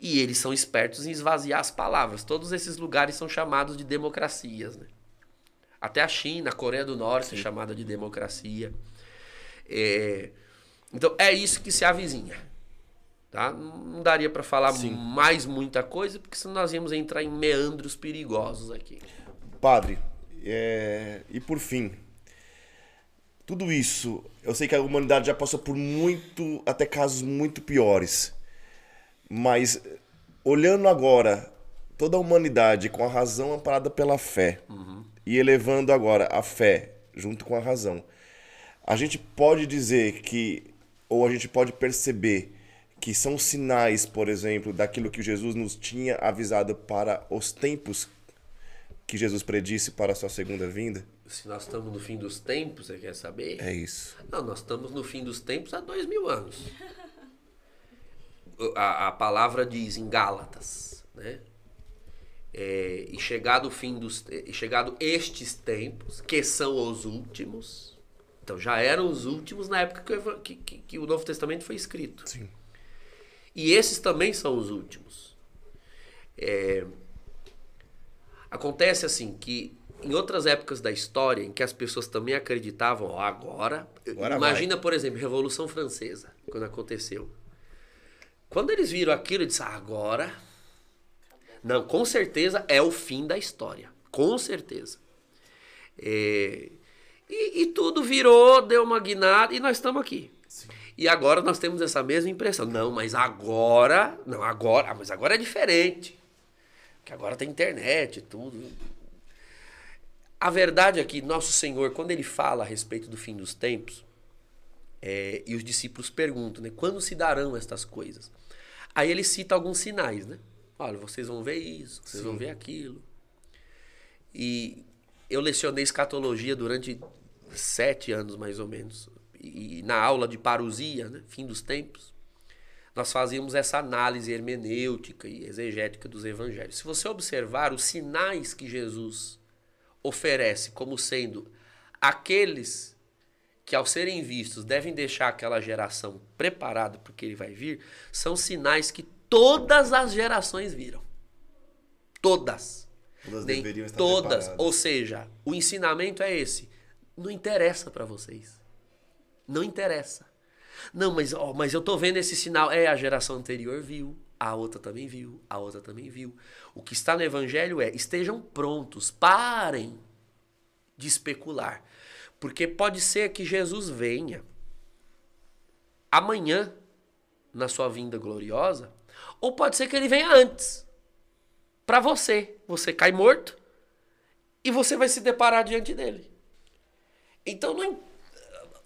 E eles são espertos em esvaziar as palavras. Todos esses lugares são chamados de democracias, né? Até a China, a Coreia do Norte é chamada de democracia. É, Então, é isso que se avizinha. Tá? Não daria para falar mais muita coisa, porque senão nós íamos entrar em meandros perigosos aqui. Padre, é, e por fim, tudo isso, eu sei que a humanidade já passou por muito, até casos muito piores, mas olhando agora toda a humanidade com a razão amparada pela fé e elevando agora a fé junto com a razão, a gente pode dizer que, ou a gente pode perceber que são sinais, por exemplo, daquilo que Jesus nos tinha avisado para os tempos que Jesus predisse para a sua segunda vinda? Se nós estamos no fim dos tempos, você quer saber? É isso. Não, nós estamos no fim dos tempos há dois mil anos. A, a palavra diz em Gálatas, né? É, e chegado o fim dos e chegado estes tempos, que são os últimos. Então já eram os últimos na época que, que, que- que o Novo Testamento foi escrito. Sim. E esses também são os últimos. É, Acontece assim que em outras épocas da história em que as pessoas também acreditavam, agora. Agora imagina, por exemplo, Revolução Francesa, quando aconteceu. Quando eles viram aquilo, eles disseram, agora. Não, com certeza é o fim da história. Com certeza. É, e, e tudo virou, deu uma guinada e nós estamos aqui. E agora nós temos essa mesma impressão. Não, mas agora. Não, agora. Mas agora é diferente. Que agora tem internet e tudo. A verdade é que nosso Senhor, quando ele fala a respeito do fim dos tempos, é, e os discípulos perguntam, né? Quando se darão estas coisas? Aí ele cita alguns sinais, né? Olha, vocês vão ver isso, vocês vão ver aquilo. E eu lecionei escatologia durante sete anos, mais ou menos. E, na aula de parousia, né? Fim dos tempos, nós fazíamos essa análise hermenêutica e exegética dos evangelhos. Se você observar os sinais que Jesus oferece como sendo aqueles que, ao serem vistos, devem deixar aquela geração preparada porque ele vai vir, são sinais que todas as gerações viram. Todas. Todas Nem deveriam estar todas. preparadas. Ou seja, o ensinamento é esse. Não interessa para vocês. Não interessa. Não, mas, ó, mas eu tô vendo esse sinal. É, a geração anterior viu, a outra também viu, a outra também viu. O que está no evangelho é: estejam prontos, parem de especular. Porque pode ser que Jesus venha amanhã, na sua vinda gloriosa, ou pode ser que ele venha antes. Para você. Você cai morto e você vai se deparar diante dele. Então, não,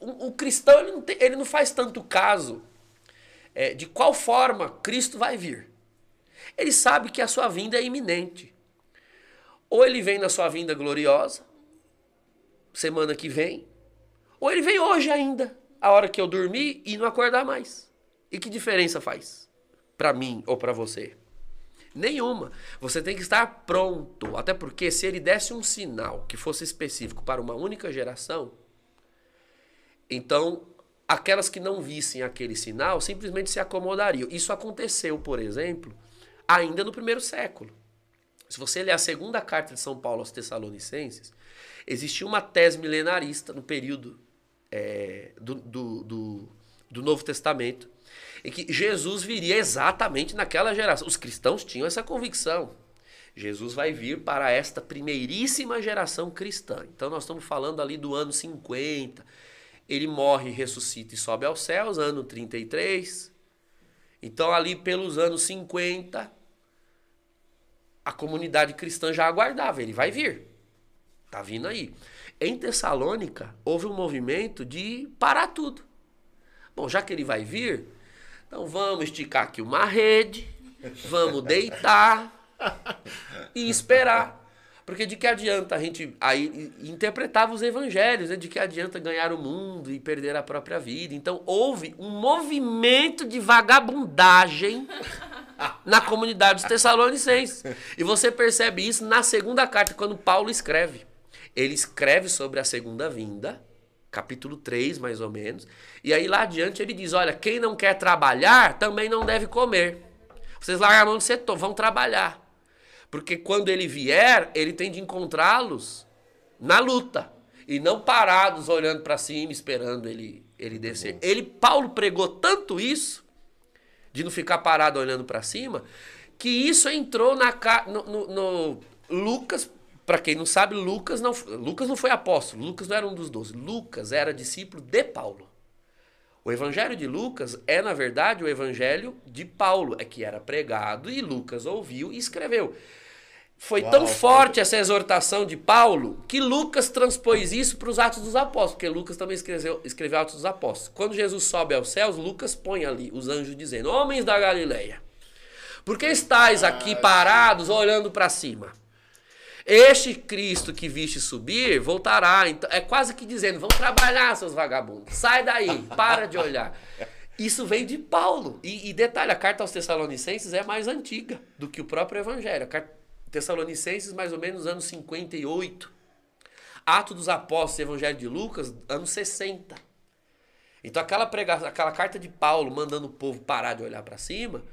o, o cristão ele não, tem- ele não faz tanto caso é, de qual forma Cristo vai vir. Ele sabe que a sua vinda é iminente. Ou ele vem na sua vinda gloriosa, semana que vem, ou ele vem hoje ainda, a hora que eu dormir e não acordar mais. E que diferença faz? Para mim ou para você? Nenhuma. Você tem que estar pronto. Até porque se ele desse um sinal que fosse específico para uma única geração, então aquelas que não vissem aquele sinal simplesmente se acomodariam. Isso aconteceu, por exemplo, ainda no primeiro século. Se você ler a segunda carta de São Paulo aos Tessalonicenses, existia uma tese milenarista no período é, do, do, do, do Novo Testamento, em que Jesus viria exatamente naquela geração. Os cristãos tinham essa convicção. Jesus vai vir para esta primeiríssima geração cristã. Então nós estamos falando ali do ano 50. Ele morre, ressuscita e sobe aos céus, ano 33. Então ali pelos anos 50, a comunidade cristã já aguardava, ele vai vir. Tá vindo aí. Em Tessalônica, houve um movimento de parar tudo. Bom, já que ele vai vir, então vamos esticar aqui uma rede, vamos deitar e esperar. Porque de que adianta a gente. Aí interpretava os evangelhos, né? De que adianta ganhar o mundo e perder a própria vida. Então houve um movimento de vagabundagem na comunidade dos Tessalonicenses. E você percebe isso na segunda carta, quando Paulo escreve. Ele escreve sobre a segunda vinda, capítulo 3, mais ou menos. E aí lá adiante ele diz: olha, quem não quer trabalhar também não deve comer. Vocês largam a mão de setor, vão trabalhar. Porque quando ele vier, ele tem de encontrá-los na luta. E não parados olhando para cima, esperando ele, ele descer. Ele, Paulo pregou tanto isso, de não ficar parado olhando para cima, que isso entrou na, no, no- no- Lucas, para quem não sabe, Lucas não, Lucas não foi apóstolo, Lucas não era um dos doze. Lucas era discípulo de Paulo. O evangelho de Lucas é, na verdade, o evangelho de Paulo, é que era pregado e Lucas ouviu e escreveu. Foi tão forte essa exortação de Paulo que Lucas transpôs isso para os Atos dos Apóstolos, porque Lucas também escreveu, escreveu Atos dos Apóstolos. Quando Jesus sobe aos céus, Lucas põe ali os anjos dizendo: Homens da Galileia, por que estáis aqui parados olhando para cima? Este Cristo que viste subir voltará. Então, é quase que dizendo: vão trabalhar, seus vagabundos. Sai daí, para de olhar. Isso vem de Paulo. E, e detalhe: a carta aos Tessalonicenses é mais antiga do que o próprio Evangelho. A carta Tessalonicenses, mais ou menos, anos 58. Ato dos Apóstolos, Evangelho de Lucas, anos 60. Então, aquela, prega, aquela carta de Paulo mandando o povo parar de olhar para cima,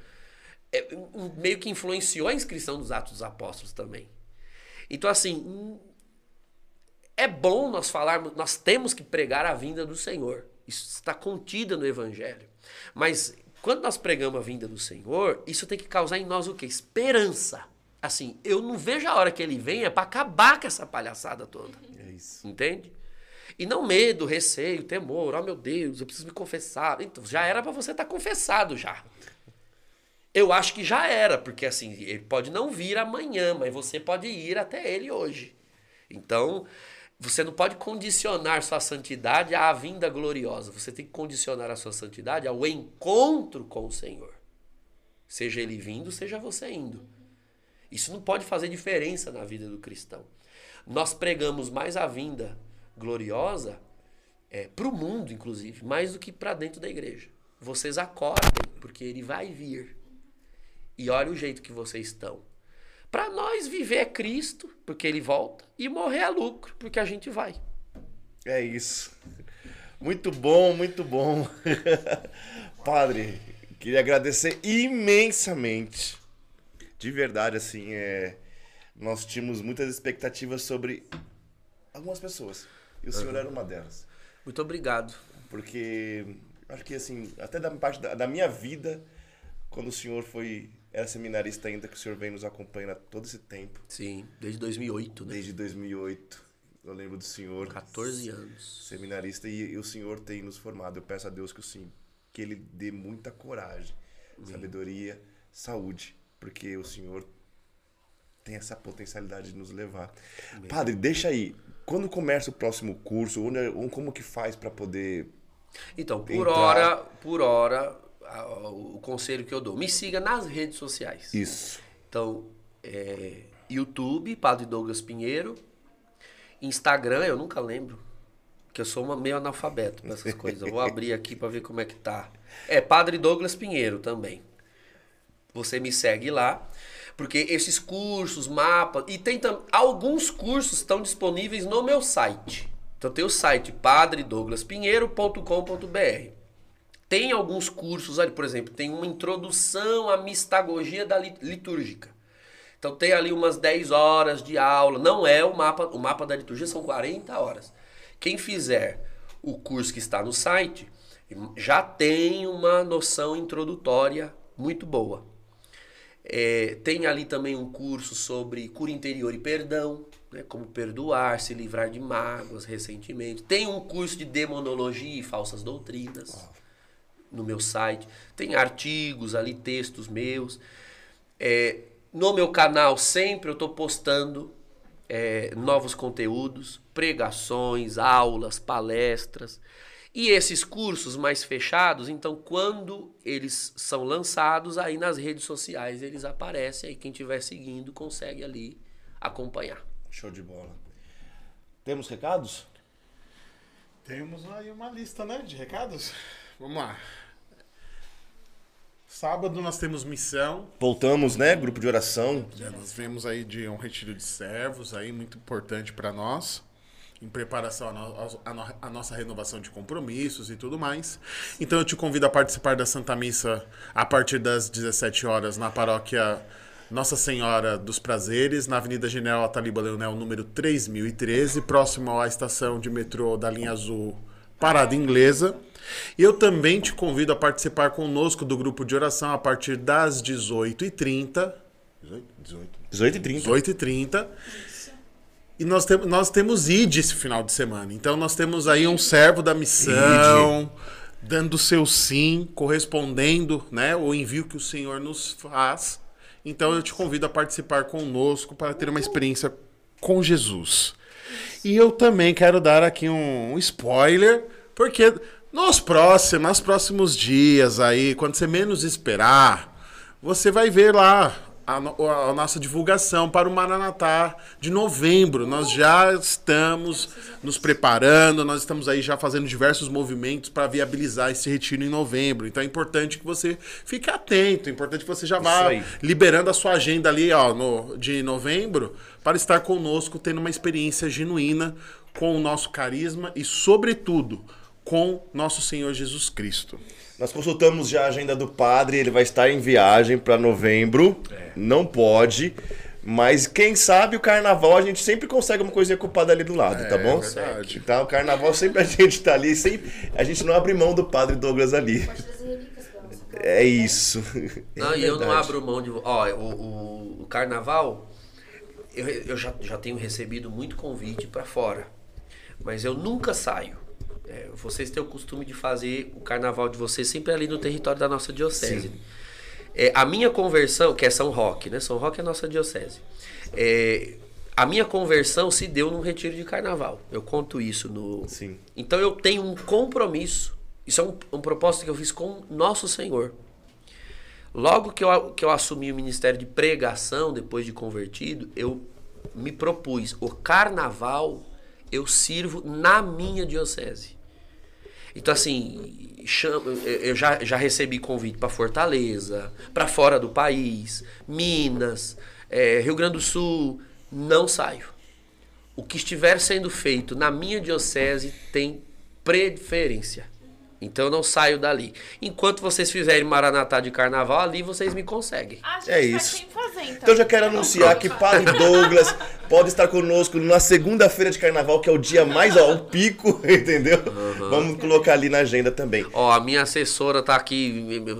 é, meio que influenciou a inscrição dos Atos dos Apóstolos também. Então, assim, é bom nós falarmos, nós temos que pregar a vinda do Senhor. Isso está contida no Evangelho. Mas quando nós pregamos a vinda do Senhor, isso tem que causar em nós o quê? Esperança. Assim, eu não vejo a hora que ele venha para acabar com essa palhaçada toda. É isso. Entende? E não medo, receio, temor, oh meu Deus, eu preciso me confessar. Então, já era para você estar confessado já. Eu acho que já era, porque assim, ele pode não vir amanhã, mas você pode ir até ele hoje. Então, você não pode condicionar sua santidade à vinda gloriosa. Você tem que condicionar a sua santidade ao encontro com o Senhor. Seja ele vindo, seja você indo. Isso não pode fazer diferença na vida do cristão. Nós pregamos mais a vinda gloriosa é, para o mundo, inclusive, mais do que para dentro da igreja. Vocês acordem, porque ele vai vir. E olha o jeito que vocês estão. Para nós, viver é Cristo, porque ele volta, e morrer é lucro, porque a gente vai. É isso. Muito bom, muito bom. Padre, queria agradecer imensamente. De verdade, assim, é... nós tínhamos muitas expectativas sobre algumas pessoas. E o senhor era uma delas. Muito obrigado. Porque acho que, assim, até da parte da, da minha vida, quando o senhor foi. Era seminarista ainda, que o senhor vem nos acompanhando há todo esse tempo, Sim, desde 2008, né? desde 2008. Eu lembro do senhor. 14 anos. seminarista e, e o Senhor tem nos formado. Eu peço a Deus que o sim, que ele dê muita coragem, sabedoria, saúde, porque o Senhor tem essa potencialidade de nos levar. Padre, deixa aí. Quando começa o próximo curso? Onde, onde- como que faz para poder Então, por Entrar. hora, por hora, a- o conselho que eu dou, me siga nas redes sociais. isso? Então, é, YouTube, Padre Douglas Pinheiro. Instagram, eu nunca lembro. Que eu sou uma, meio analfabeto com essas coisas. Eu vou abrir aqui para ver como é que tá. É Padre Douglas Pinheiro também. Você me segue lá. Porque esses cursos, mapas. E tem tam- alguns cursos estão disponíveis no meu site. Então tem o site padredouglaspinheiro.com.br. Tem alguns cursos ali, por exemplo, tem uma introdução à mistagogia da lit- litúrgica. Então tem ali umas 10 horas de aula. Não é o mapa, o mapa da liturgia são 40 horas. Quem fizer o curso que está no site já tem uma noção introdutória muito boa. É, tem ali também um curso sobre cura interior e perdão, né, como perdoar, se livrar de mágoas, ressentimento. Tem um curso de demonologia e falsas doutrinas no meu site. Tem artigos ali, textos meus. É, no meu canal sempre eu estou postando é, novos conteúdos, pregações, aulas, palestras. E esses cursos mais fechados, então quando eles são lançados, aí nas redes sociais eles aparecem, aí quem estiver seguindo consegue ali acompanhar. Show de bola. Temos recados? Temos aí uma lista, né, de recados. Vamos lá. Sábado nós temos missão. Voltamos, né? Grupo de oração. né, Nós vemos aí de um retiro de servos aí muito importante para nós. em preparação à, no- à nossa renovação de compromissos e tudo mais. Então eu te convido a participar da Santa Missa a partir das 17 horas na paróquia Nossa Senhora dos Prazeres, na Avenida General Ataliba Leonel, número 3013, próximo à estação de metrô da linha azul Parada Inglesa. Eu também te convido a participar conosco do grupo de oração a partir das 18h30. 18 e 30. 18h30. E nós, tem, nós temos ID esse final de semana. Então nós temos aí um servo da missão, dando o seu sim, correspondendo né, o envio que o Senhor nos faz. Então eu te convido a participar conosco para ter uma experiência com Jesus. E eu também quero dar aqui um, um spoiler, porque nos próximos, nos próximos dias aí, quando você menos esperar, você vai ver lá a, a nossa divulgação para o Maranatá de novembro. Nós já estamos nos preparando, nós estamos aí já fazendo diversos movimentos para viabilizar esse retiro em novembro. Então é importante que você fique atento, é importante que você já vá liberando a sua agenda ali ó, no, de novembro para estar conosco, tendo uma experiência genuína com o nosso carisma e, sobretudo, com nosso Senhor Jesus Cristo. Nós consultamos já a agenda do padre, ele vai estar em viagem para novembro. Não pode. Mas quem sabe o carnaval a gente sempre consegue uma coisinha padre ali do lado, tá bom? verdade. Então, o carnaval sempre a gente tá ali, sempre, a gente não abre mão do padre Douglas ali. Pra nossa casa. É isso. Não, É e eu não abro mão de. Ó, o, o, o carnaval, eu, eu já, já tenho recebido muito convite pra fora. Mas eu nunca saio. É, vocês têm o costume de fazer o carnaval de vocês sempre ali no território da nossa diocese. É, a minha conversão, que é São Roque, né? São Roque é a nossa diocese. É, a minha conversão se deu num retiro de carnaval. Eu conto isso no. Sim. Então eu tenho um compromisso. Isso é um, um propósito que eu fiz com Nosso Senhor. Logo que eu, que eu assumi o ministério de pregação, depois de convertido, eu me propus, o carnaval eu sirvo na minha diocese. Então, assim, chama- eu já, já recebi convite para Fortaleza, para fora do país, Minas, eh, Rio Grande do Sul. Não saio. O que estiver sendo feito na minha diocese tem preferência. Então eu não saio dali. Enquanto vocês fizerem Maranatá de carnaval, ali vocês me conseguem. Ah, a gente É vai isso. fazer, então. Então eu já quero anunciar que Padre Douglas pode estar conosco na segunda-feira de carnaval, que é o dia mais ó, o pico, entendeu? Vamos colocar ali na agenda também. Ó, a minha assessora tá aqui me- me-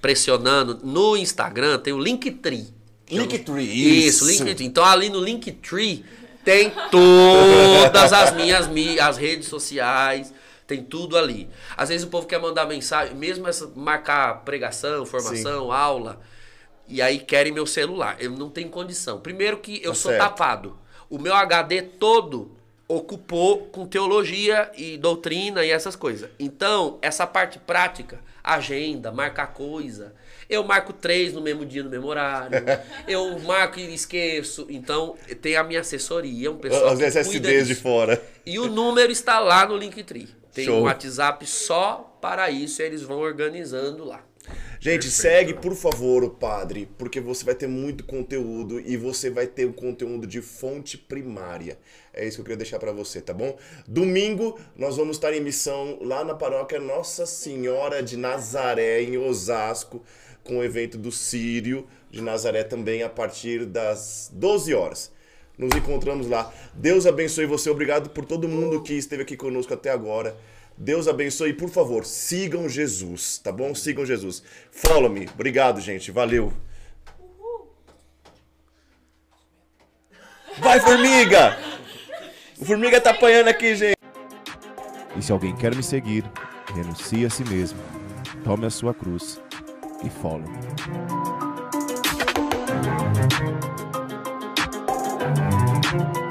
pressionando. No Instagram tem o Linktree. Linktree, Isso, isso. Linktree. Então ali no Linktree tem todas as minhas mi- as redes sociais, tem tudo ali. Às vezes o povo quer mandar mensagem, mesmo essa marcar pregação, formação, aula, e aí querem meu celular. Eu não tenho condição. Primeiro que eu Tá sou certo. tapado. O meu HD todo ocupou com teologia e doutrina e essas coisas. Então, essa parte prática, agenda, marcar coisa, eu marco três no mesmo dia, no mesmo horário. eu marco e esqueço. Então, tem a minha assessoria, um pessoal cuida SSDs de disso. fora. E o número está lá no Linktree. Tem Show. um WhatsApp só para isso, e eles vão organizando lá. Gente, segue, por favor, o padre, porque você vai ter muito conteúdo e você vai ter um conteúdo de fonte primária. É isso que eu queria deixar pra você, tá bom? Domingo nós vamos estar em missão lá na paróquia Nossa Senhora de Nazaré, em Osasco, com o evento do Sírio de Nazaré também a partir das 12 horas. Nos encontramos lá. Deus abençoe você. Obrigado por todo mundo que esteve aqui conosco até agora. Deus abençoe. Por favor, sigam Jesus, tá bom? Sigam Jesus. Follow me. Obrigado, gente. Valeu. Vai, formiga! O formiga tá apanhando aqui, gente. E se alguém quer me seguir, renuncie a si mesmo, tome a sua cruz e follow-me.